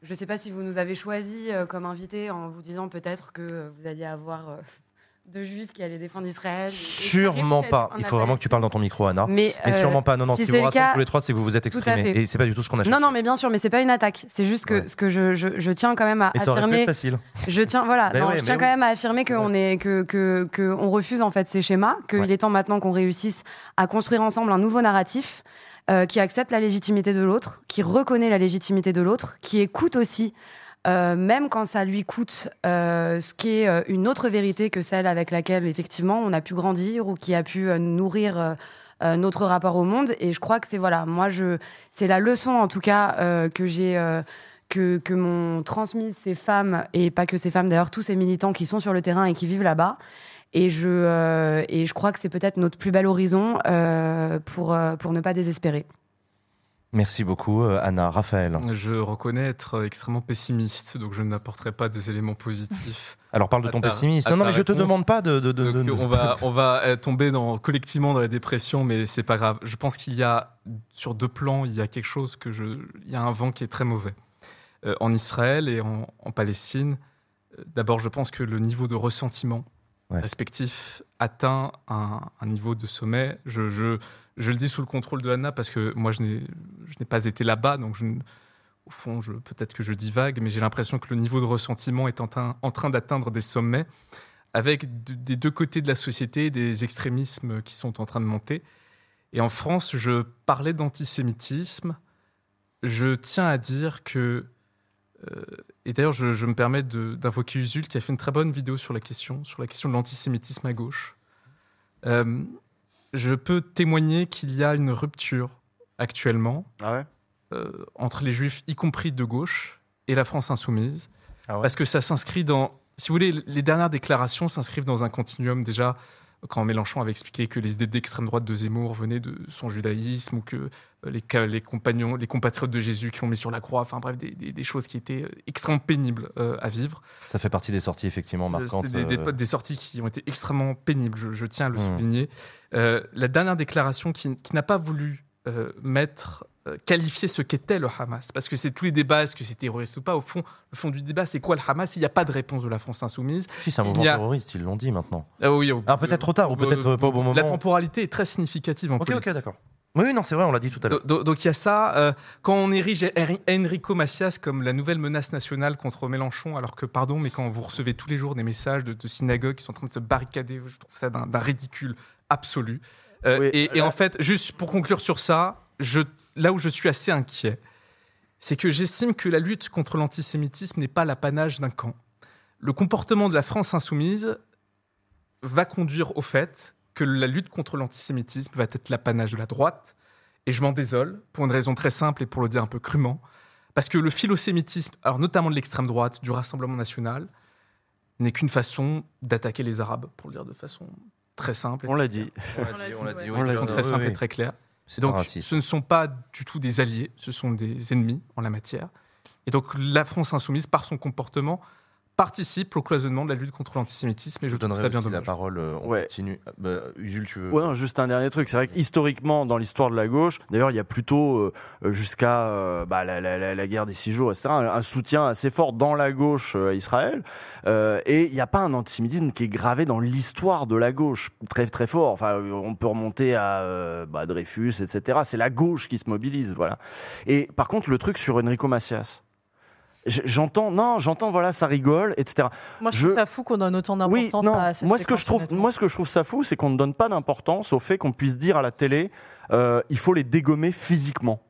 je ne sais pas si vous nous avez choisi comme invités en vous disant peut-être que vous alliez avoir euh, deux juifs qui allaient défendre Israël. Sûrement pas. Il faut vraiment que tu parles dans ton micro, Anna. Mais, euh, sûrement pas. Non, non, si ce qui vous le rassemble tous les trois, c'est que vous vous êtes exprimés. Et c'est pas du tout ce qu'on a cherché. Non, non, mais bien sûr, mais c'est pas une attaque. C'est juste que ce que je, je, je tiens quand même à Mais ça aurait pu affirmer. être facile. Je tiens, voilà, Ben non, ouais, je tiens mais quand oui. même à affirmer qu'on est que que que on refuse en fait ces schémas, qu'il Ouais. est temps maintenant qu'on réussisse à construire ensemble un nouveau narratif. euh, qui accepte la légitimité de l'autre, qui reconnaît la légitimité de l'autre, qui écoute aussi, euh, même quand ça lui coûte, euh, ce qui est euh, une autre vérité que celle avec laquelle effectivement on a pu grandir ou qui a pu euh, nourrir euh, euh, notre rapport au monde. Et je crois que c'est voilà, moi je, c'est la leçon en tout cas que j'ai. que, que m'ont transmis ces femmes, et pas que ces femmes d'ailleurs, tous ces militants qui sont sur le terrain et qui vivent là-bas. Et je, et je crois que c'est peut-être notre plus bel horizon pour, pour ne pas désespérer. Merci beaucoup, euh, Anna. Raphaël. Je reconnais être extrêmement pessimiste, donc je n'apporterai pas des éléments positifs. Alors parle de ton ta- pessimisme. Non, non, mais je te réponse. demande pas de. de, de- Donc, de- on va, on va euh, tomber dans, collectivement dans la dépression, mais c'est pas grave. Je pense qu'il y a, sur deux plans, il y a quelque chose que je. Il y a un vent qui est très mauvais. Euh, en Israël et en, en Palestine, d'abord, je pense que le niveau de ressentiment Ouais. respectif atteint un, un niveau de sommet. Je, je, je le dis sous le contrôle de Anna parce que moi, je n'ai pas été là-bas, donc au fond, peut-être que je divague, mais j'ai l'impression que le niveau de ressentiment est en train, en train d'atteindre des sommets avec de- des deux côtés de la société des extrémismes qui sont en train de monter. Et en France, je parlais d'antisémitisme. Je tiens à dire que, euh, et d'ailleurs, je, me permets d'invoquer Usul qui a fait une très bonne vidéo sur la question, sur la question de l'antisémitisme à gauche. Euh, je peux témoigner qu'il y a une rupture actuellement euh, entre les juifs, y compris de gauche, et la France insoumise, parce que ça s'inscrit dans, si vous voulez, les dernières déclarations s'inscrivent dans un continuum déjà quand Mélenchon avait expliqué que les idées d'extrême droite de Zemmour venaient de son judaïsme ou que euh, les, compagnons, les compatriotes de Jésus qui l'ont mis sur la croix, enfin bref, des, des- des choses qui étaient euh, extrêmement pénibles euh, à vivre. Ça fait partie des sorties effectivement marquantes. C'est des, sorties qui ont été extrêmement pénibles, je, je tiens à le Hmm. souligner. Euh, la dernière déclaration qui, qui n'a pas voulu euh, mettre, qualifier ce qu'était le Hamas, parce que c'est tous les débats, est-ce que c'est terroriste ou pas, au fond, le fond du débat, c'est quoi le Hamas? Il n'y a pas de réponse de la France insoumise. Si, c'est un mouvement a- terroriste, ils l'ont dit maintenant. Ah oui, au- Ah, peut-être trop tard ou peut-être euh, pas au bon moment. La temporalité est très significative en Ok, politique. ok, d'accord. Oui, non, c'est vrai, on l'a dit tout à l'heure. Do- do- Donc il y a ça. euh, quand on érige Enrico Macias comme la nouvelle menace nationale contre Mélenchon, alors que, pardon, mais quand vous recevez tous les jours des messages de, de synagogues qui sont en train de se barricader, je trouve ça d'un ridicule absolu. Euh, et, et là- en fait, juste pour conclure sur ça, je, là où je suis assez inquiet, c'est que j'estime que la lutte contre l'antisémitisme n'est pas l'apanage d'un camp. Le comportement de la France insoumise va conduire au fait que la lutte contre l'antisémitisme va être l'apanage de la droite. Et je m'en désole, pour une raison très simple et pour le dire un peu crûment. Parce que le philosémitisme, alors notamment de l'extrême droite, du Rassemblement national, n'est qu'une façon d'attaquer les Arabes, pour le dire de façon très simple. et On l'a dit. On l'a dit, on l'a dit, De oui, façon oui, très simple oui. et très claire. C'est donc, ce ne sont pas du tout des alliés, ce sont des ennemis en la matière. Et donc, la France insoumise, par son comportement, participe au cloisonnement de la lutte contre l'antisémitisme. Et je, Je donnerai ça bien aussi la parole. euh, On Ouais. continue. Ah, bah, Usul, tu veux Ouais, non, juste un dernier truc. C'est vrai que historiquement, dans l'histoire de la gauche, d'ailleurs, il y a plutôt euh, euh, jusqu'à euh, bah, la, la- la- la guerre des six jours, etc., un, un soutien assez fort dans la gauche euh, à Israël. Euh, et il n'y a pas un antisémitisme qui est gravé dans l'histoire de la gauche très très fort. Enfin, on peut remonter à euh, bah, Dreyfus, etc. C'est la gauche qui se mobilise, voilà. Et par contre, le truc sur Enrico Macias. J'entends, non, j'entends, voilà, ça rigole, etc. Moi, je, trouve ça fou qu'on donne autant d'importance Oui, non. à cette moi, ce que je trouve, moi, ce que je trouve ça fou, c'est qu'on ne donne pas d'importance au fait qu'on puisse dire à la télé, euh, il faut les dégommer physiquement.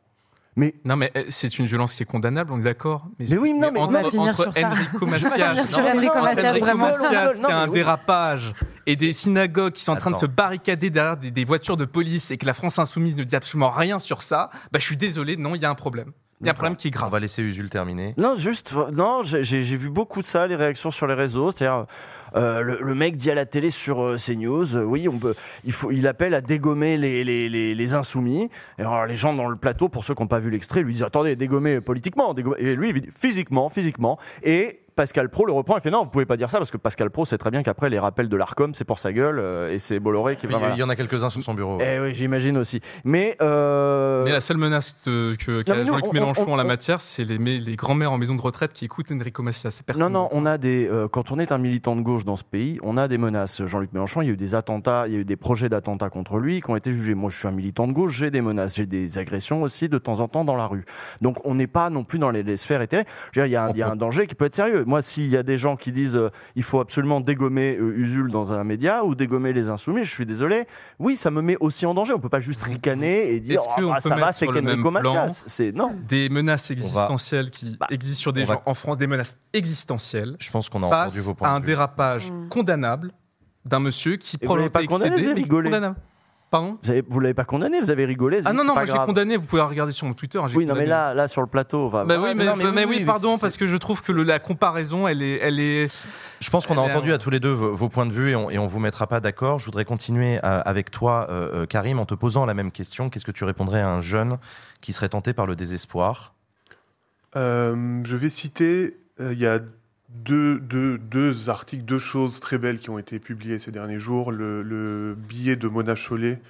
Mais non, mais euh, c'est une violence qui est condamnable, on est d'accord. Mais oui, non, mais- entre, on va finir entre sur ça. Enrico Macias, qui a mais un oui. dérapage et des synagogues qui sont en train de se barricader derrière des, des voitures de police et que la France insoumise ne dit absolument rien sur ça, bah, je suis désolé, non, il y a un problème. Il y a un problème qui est grave. On va laisser Usul terminer. Non, juste, non, j'ai j'ai- j'ai vu beaucoup de ça, les réactions sur les réseaux. C'est-à-dire, euh, le, le mec dit à la télé sur euh, CNews, euh, oui, on peut, il, faut, il appelle à dégommer les, les, les, les insoumis. Et alors, les gens dans le plateau, pour ceux qui n'ont pas vu l'extrait, lui disent attendez, dégommer politiquement. dégommer. Et lui, il dit physiquement, physiquement. Et Pascal Pro le reprend et fait non, vous pouvez pas dire ça parce que Pascal Pro sait très bien qu'après, les rappels de l'ARCOM, c'est pour sa gueule euh, et c'est Bolloré qui Il va. y, voilà. il y en a quelques-uns sous son bureau. Eh oui, j'imagine aussi. Mais. euh, Mais la seule menace de- que qu'a Jean-Luc on- Mélenchon on- en la matière, c'est les, les grands-mères en maison de retraite qui écoutent Enrico Macias. C'est personne Non, non, on a des. euh, quand on est un militant de gauche dans ce pays, on a des menaces. Jean-Luc Mélenchon, il y a eu des attentats, il y a eu des projets d'attentats contre lui qui ont été jugés. Moi, je suis un militant de gauche, j'ai des menaces, j'ai des agressions aussi de temps en temps dans la rue. Donc, on n'est pas non plus dans les, les sphères éthérées. Je veux dire, Il y, a un- il y a un danger qui peut être sérieux. Moi, s'il y a des gens qui disent euh, il faut absolument dégommer euh, Usul dans un média ou dégommer les insoumis, je suis désolé. Oui, ça me met aussi en danger. On peut pas juste ricaner et dire oh, bah, ça va, c'est plan Macias. C'est non. des menaces existentielles qui existent sur des va- gens en France, des menaces existentielles. Je pense qu'on a face entendu vos points à de un vue. dérapage condamnable d'un monsieur qui pas probablement était condamné, excédé, mais qui est rigolez. condamnable. Pardon Vous avez- vous l'avez pas condamné, vous avez rigolé. Ah non, non, moi j'ai condamné, vous pouvez regarder sur mon Twitter. hein, Oui, non, mais là, là sur le plateau, on va. Bah oui, mais, non, je- mais oui, pardon, parce que je trouve que le- la comparaison, elle est, elle est. Je pense qu'on a entendu à tous les deux vos, vos points de vue et on, et on vous mettra pas d'accord. Je voudrais continuer euh, avec toi, euh, euh, Karim, en te posant la même question. Qu'est-ce que tu répondrais à un jeune qui serait tenté par le désespoir? Euh, je vais citer, euh, il y a deux, articles, deux choses très belles qui ont été publiées ces derniers jours. Le, le billet de Mona Chollet,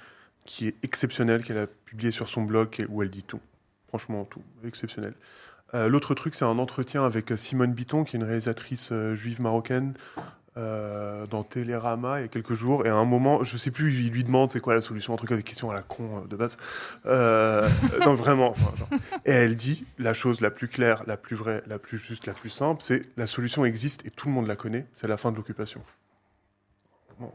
qui est exceptionnel, qu'elle a publié sur son blog, où elle dit tout. Franchement, tout. Exceptionnel. Euh, L'autre truc, c'est un entretien avec Simone Bitton, qui est une réalisatrice euh, juive marocaine, euh, dans Télérama il y a quelques jours. Et à un moment, je sais plus, il lui demande c'est quoi la solution, un truc avec des questions à la con euh, de base. Euh, non, vraiment. enfin, genre. Et elle dit la chose la plus claire, la plus vraie, la plus juste, la plus simple, c'est la solution existe et tout le monde la connaît, c'est la fin de l'occupation. Bon.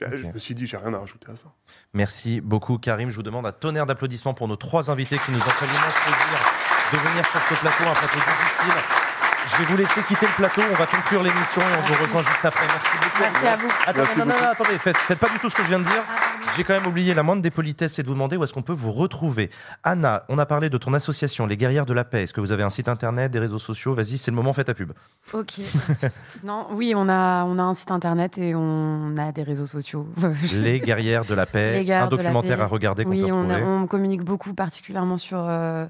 Ben, Je me suis dit, j'ai rien à rajouter à ça. Merci beaucoup, Karim. Je vous demande un tonnerre d'applaudissements pour nos trois invités qui nous ont fait l'immense plaisir de venir sur ce plateau, un plateau difficile. Je vais vous laisser quitter le plateau. On va conclure l'émission. On vous rejoint juste après. Merci beaucoup. Merci à vous. Attends, Merci non, non, non, attendez, faites, faites pas du tout ce que je viens de dire. J'ai quand même oublié la moindre des politesses, c'est de vous demander où est-ce qu'on peut vous retrouver. Anna, on a parlé de ton association, les Guerrières de la Paix. Est-ce que vous avez un site internet, des réseaux sociaux? Vas-y, c'est le moment, fais ta pub. Ok. non, oui, on a, on a un site internet et on a des réseaux sociaux. Les Guerrières de la Paix, un documentaire à regarder qu'on Oui, peut on, a- retrouver. on communique beaucoup, particulièrement sur, euh,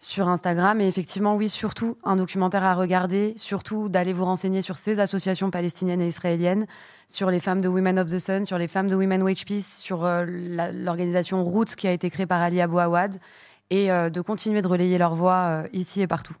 sur Instagram. Et effectivement, oui, surtout un documentaire à regarder, surtout d'aller vous renseigner sur ces associations palestiniennes et israéliennes, sur les femmes de Women of the Sun, sur les femmes de Women Wage Peace, sur euh, l'organisation Roots qui a été créée par Ali Abou Awad, et euh, de continuer de relayer leur voix euh, ici et partout.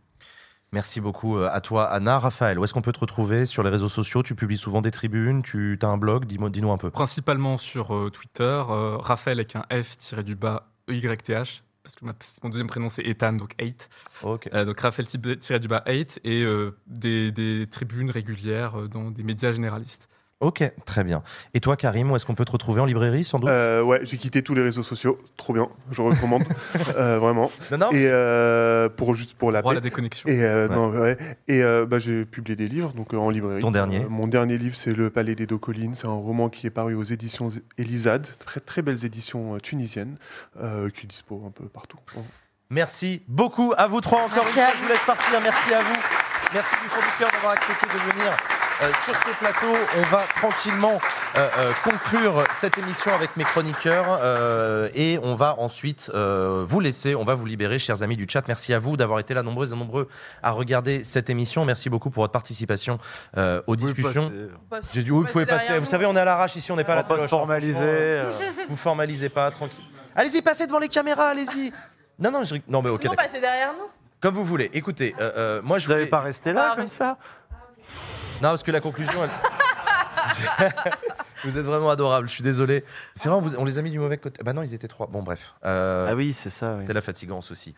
Merci beaucoup à toi, Anna. Raphaël, où est-ce qu'on peut te retrouver sur les réseaux sociaux? Tu publies souvent des tribunes, tu as un blog, dis-nous un peu. Principalement sur euh, Twitter, euh, Raphaël avec un F tiré du bas EYTH, parce que mon deuxième prénom c'est Ethan, donc 8. Euh, donc Raphaël tiré du bas 8 et euh, des, des tribunes régulières euh, dans des médias généralistes. Ok, très bien. Et toi, Karim, où est-ce qu'on peut te retrouver en librairie, sans doute? Euh, ouais, j'ai quitté tous les réseaux sociaux. Trop bien, je recommande. Euh, vraiment. Et euh, pour juste pour la paix. déconnexion. Et, euh, Ouais. non, ouais. Et euh, bah, j'ai publié des livres donc euh, en librairie. Ton dernier Euh, Mon dernier livre, c'est Le Palais des Deux Collines. C'est un roman qui est paru aux éditions Elisade, très très belles éditions euh, tunisiennes, euh, qui dispo un peu partout. Merci beaucoup à vous trois encore Merci une à fois. Je vous laisse partir. Merci à vous. Merci du fond du cœur d'avoir accepté de venir euh, sur ce plateau. On va tranquillement euh, euh, conclure cette émission avec mes chroniqueurs euh, et on va ensuite euh, vous laisser. On va vous libérer, chers amis du chat. Merci à vous d'avoir été là nombreuses et nombreux à regarder cette émission. Merci beaucoup pour votre participation euh, aux discussions. passer. J'ai dit oui, vous pouvez passer. Vous savez, on est à l'arrache ici, on n'est pas à la On va se hein, formaliser. Vous formalisez pas, tranquille. Allez-y, passez devant les caméras, allez-y. Non, non, je... non, mais ok. Sinon, passez derrière nous. Comme vous voulez. Écoutez, euh, euh, moi je voulais pas rester là comme ça Non, parce que la conclusion. elle- vous êtes vraiment adorable. Je suis désolé. C'est vrai, on, vous- on les a mis du mauvais côté. Bah non, ils étaient trois. Bon, bref. ah oui, c'est ça. C'est la fatigance aussi.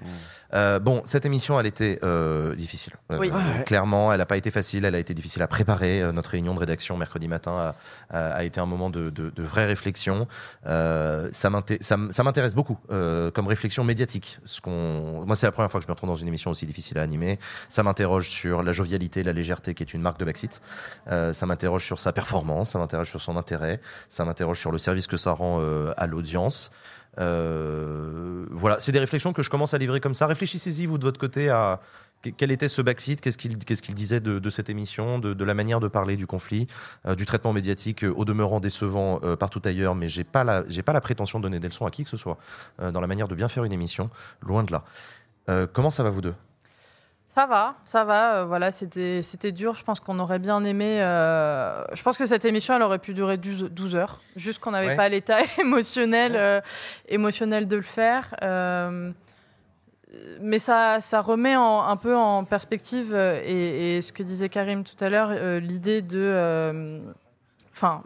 Euh, bon, cette émission, elle était euh, difficile. Euh, Oui. Ouais. Clairement, elle n'a pas été facile. Elle a été difficile à préparer. Euh, notre réunion de rédaction mercredi matin a, a- a été un moment de, de- de vraie réflexion. Euh, ça m'intéresse beaucoup euh, comme réflexion médiatique. Ce moi, c'est la première fois que je me retrouve dans une émission aussi difficile à animer. Ça m'interroge sur la jovialité, la légèreté, qui est une marque de Baxit. Euh, ça m'interroge sur sa performance. Ça m'interroge sur son intérêt. Ça m'interroge sur le service que ça rend euh, à l'audience. Euh, voilà, c'est des réflexions que je commence à livrer comme ça. Réfléchissez-y, vous, de votre côté, à que- quel était ce backseat, qu'est-ce qu'il disait de, cette émission, de, la manière de parler du conflit, euh, du traitement médiatique, au demeurant décevant partout ailleurs, mais j'ai pas pas la prétention de donner des leçons à qui que ce soit dans la manière de bien faire une émission, loin de là. Comment ça va vous deux? Ça va, ça va. euh, voilà, c'était c'était dur. Je pense qu'on aurait bien aimé. euh, je pense que cette émission, elle aurait pu durer 12, 12 heures. Juste qu'on n'avait Ouais. pas l'état émotionnel, euh, émotionnel de le faire. Mais ça, ça remet en- un peu en perspective et, et ce que disait Karim tout à l'heure, l'idée de, enfin,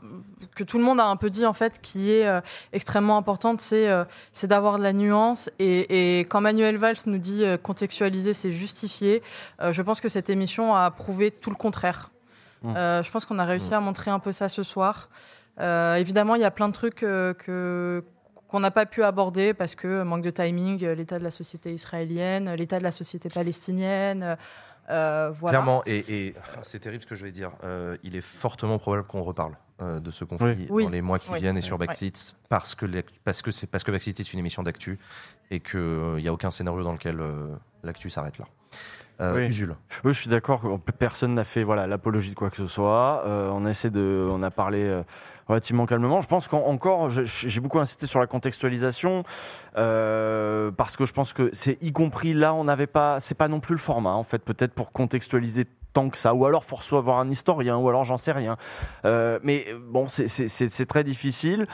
que tout le monde a un peu dit en fait, qui est euh, extrêmement importante, c'est euh, c'est d'avoir de la nuance. Et, et quand Manuel Valls nous dit euh, contextualiser, c'est justifier, euh, je pense que cette émission a prouvé tout le contraire. Mmh. Je pense qu'on a réussi à montrer un peu ça ce soir. Évidemment, il y a plein de trucs que qu'on n'a pas pu aborder parce que manque de timing, l'état de la société israélienne, l'état de la société palestinienne. Euh, voilà. Clairement, et, et, enfin, c'est terrible ce que je vais dire. euh, il est fortement probable qu'on reparle euh, de ce conflit Oui. dans les mois qui Oui. viennent et sur Ouais. Backseat parce que parce que c'est parce que Backseat est une émission d'actu et qu'il n'y a aucun scénario dans lequel euh, l'actu s'arrête là. Euh, Oui. Oui, je suis d'accord. que Personne n'a fait voilà l'apologie de quoi que ce soit. Euh, on a essayé de, on a parlé euh, relativement calmement. Je pense qu'encore, j'ai beaucoup insisté sur la contextualisation euh, parce que je pense que c'est y compris là, on n'avait pas, c'est pas non plus le format en fait. Peut-être pour contextualiser tant que ça, ou alors faut avoir un historien, ou alors j'en sais rien. Euh, mais bon, c'est- très difficile.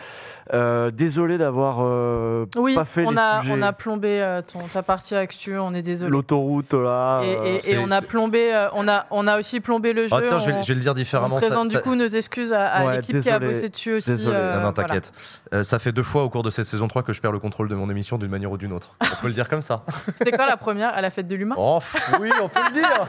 Euh, désolé d'avoir euh, Oui, pas fait on les a, sujets. on a plombé euh, ton, ta partie actu, on est désolé. L'autoroute là. Et, et- et c'est- on a plombé, euh, on a, on a aussi plombé le jeu. Ah, tiens, je vais- on- je vais le dire différemment, On ça- présente ça- du coup nos excuses à, à Ouais, l'équipe qui a bossé dessus aussi. Désolé. euh, non, non, voilà. t'inquiète. Euh, ça fait deux fois au cours de cette saison 3 que je perds le contrôle de mon émission d'une manière ou d'une autre. On peut le dire comme ça. C'était quand la première À la fête de l'humain? Oh, oui, on peut le dire.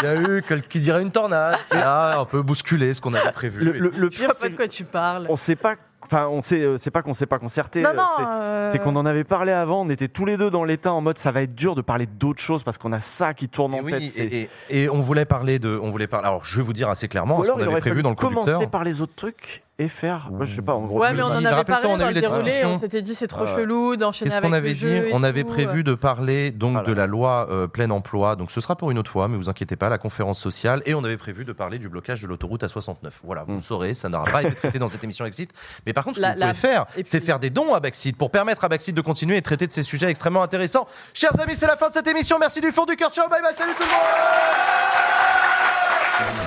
Il y a eu quel- qui dirait une tornade qui a un peu bousculé ce qu'on avait prévu. Le, le- le Je pire, vois pas c'est de quoi tu parles. on sait pas Enfin, on sait, euh, c'est pas qu'on s'est pas concerté. Non, euh, non, c'est- euh, c'est qu'on en avait parlé avant. On était tous les deux dans l'état en mode ça va être dur de parler d'autres choses parce qu'on a ça qui tourne en Oui, tête. et, c'est- et- et on voulait parler de, on voulait parler. Alors, je vais vous dire assez clairement Ou ce alors qu'on il avait prévu dans le conducteur. commencer par les autres trucs et faire. Moi, je sais pas. En gros, Ouais, mais on en avait parlé on a eu déroulé. On s'était dit c'est trop ouais. chelou d'enchaîner Qu'est-ce avec qu'on avait le dit On avait tout, prévu euh. de parler donc de la loi euh, plein emploi. Donc ce sera pour une autre fois, mais vous inquiétez pas, la conférence sociale. Et on avait prévu de parler du blocage de l'autoroute à 69. Voilà, vous le saurez, ça n'aura pas été traité dans cette émission Exit. Mais par contre, ce que vous pouvez faire, c'est faire des dons à Baxid pour permettre à Baxid de continuer et traiter de ces sujets extrêmement intéressants. Chers amis, c'est la fin de cette émission. Merci du fond du cœur. Ciao, bye bye. Salut tout le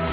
monde.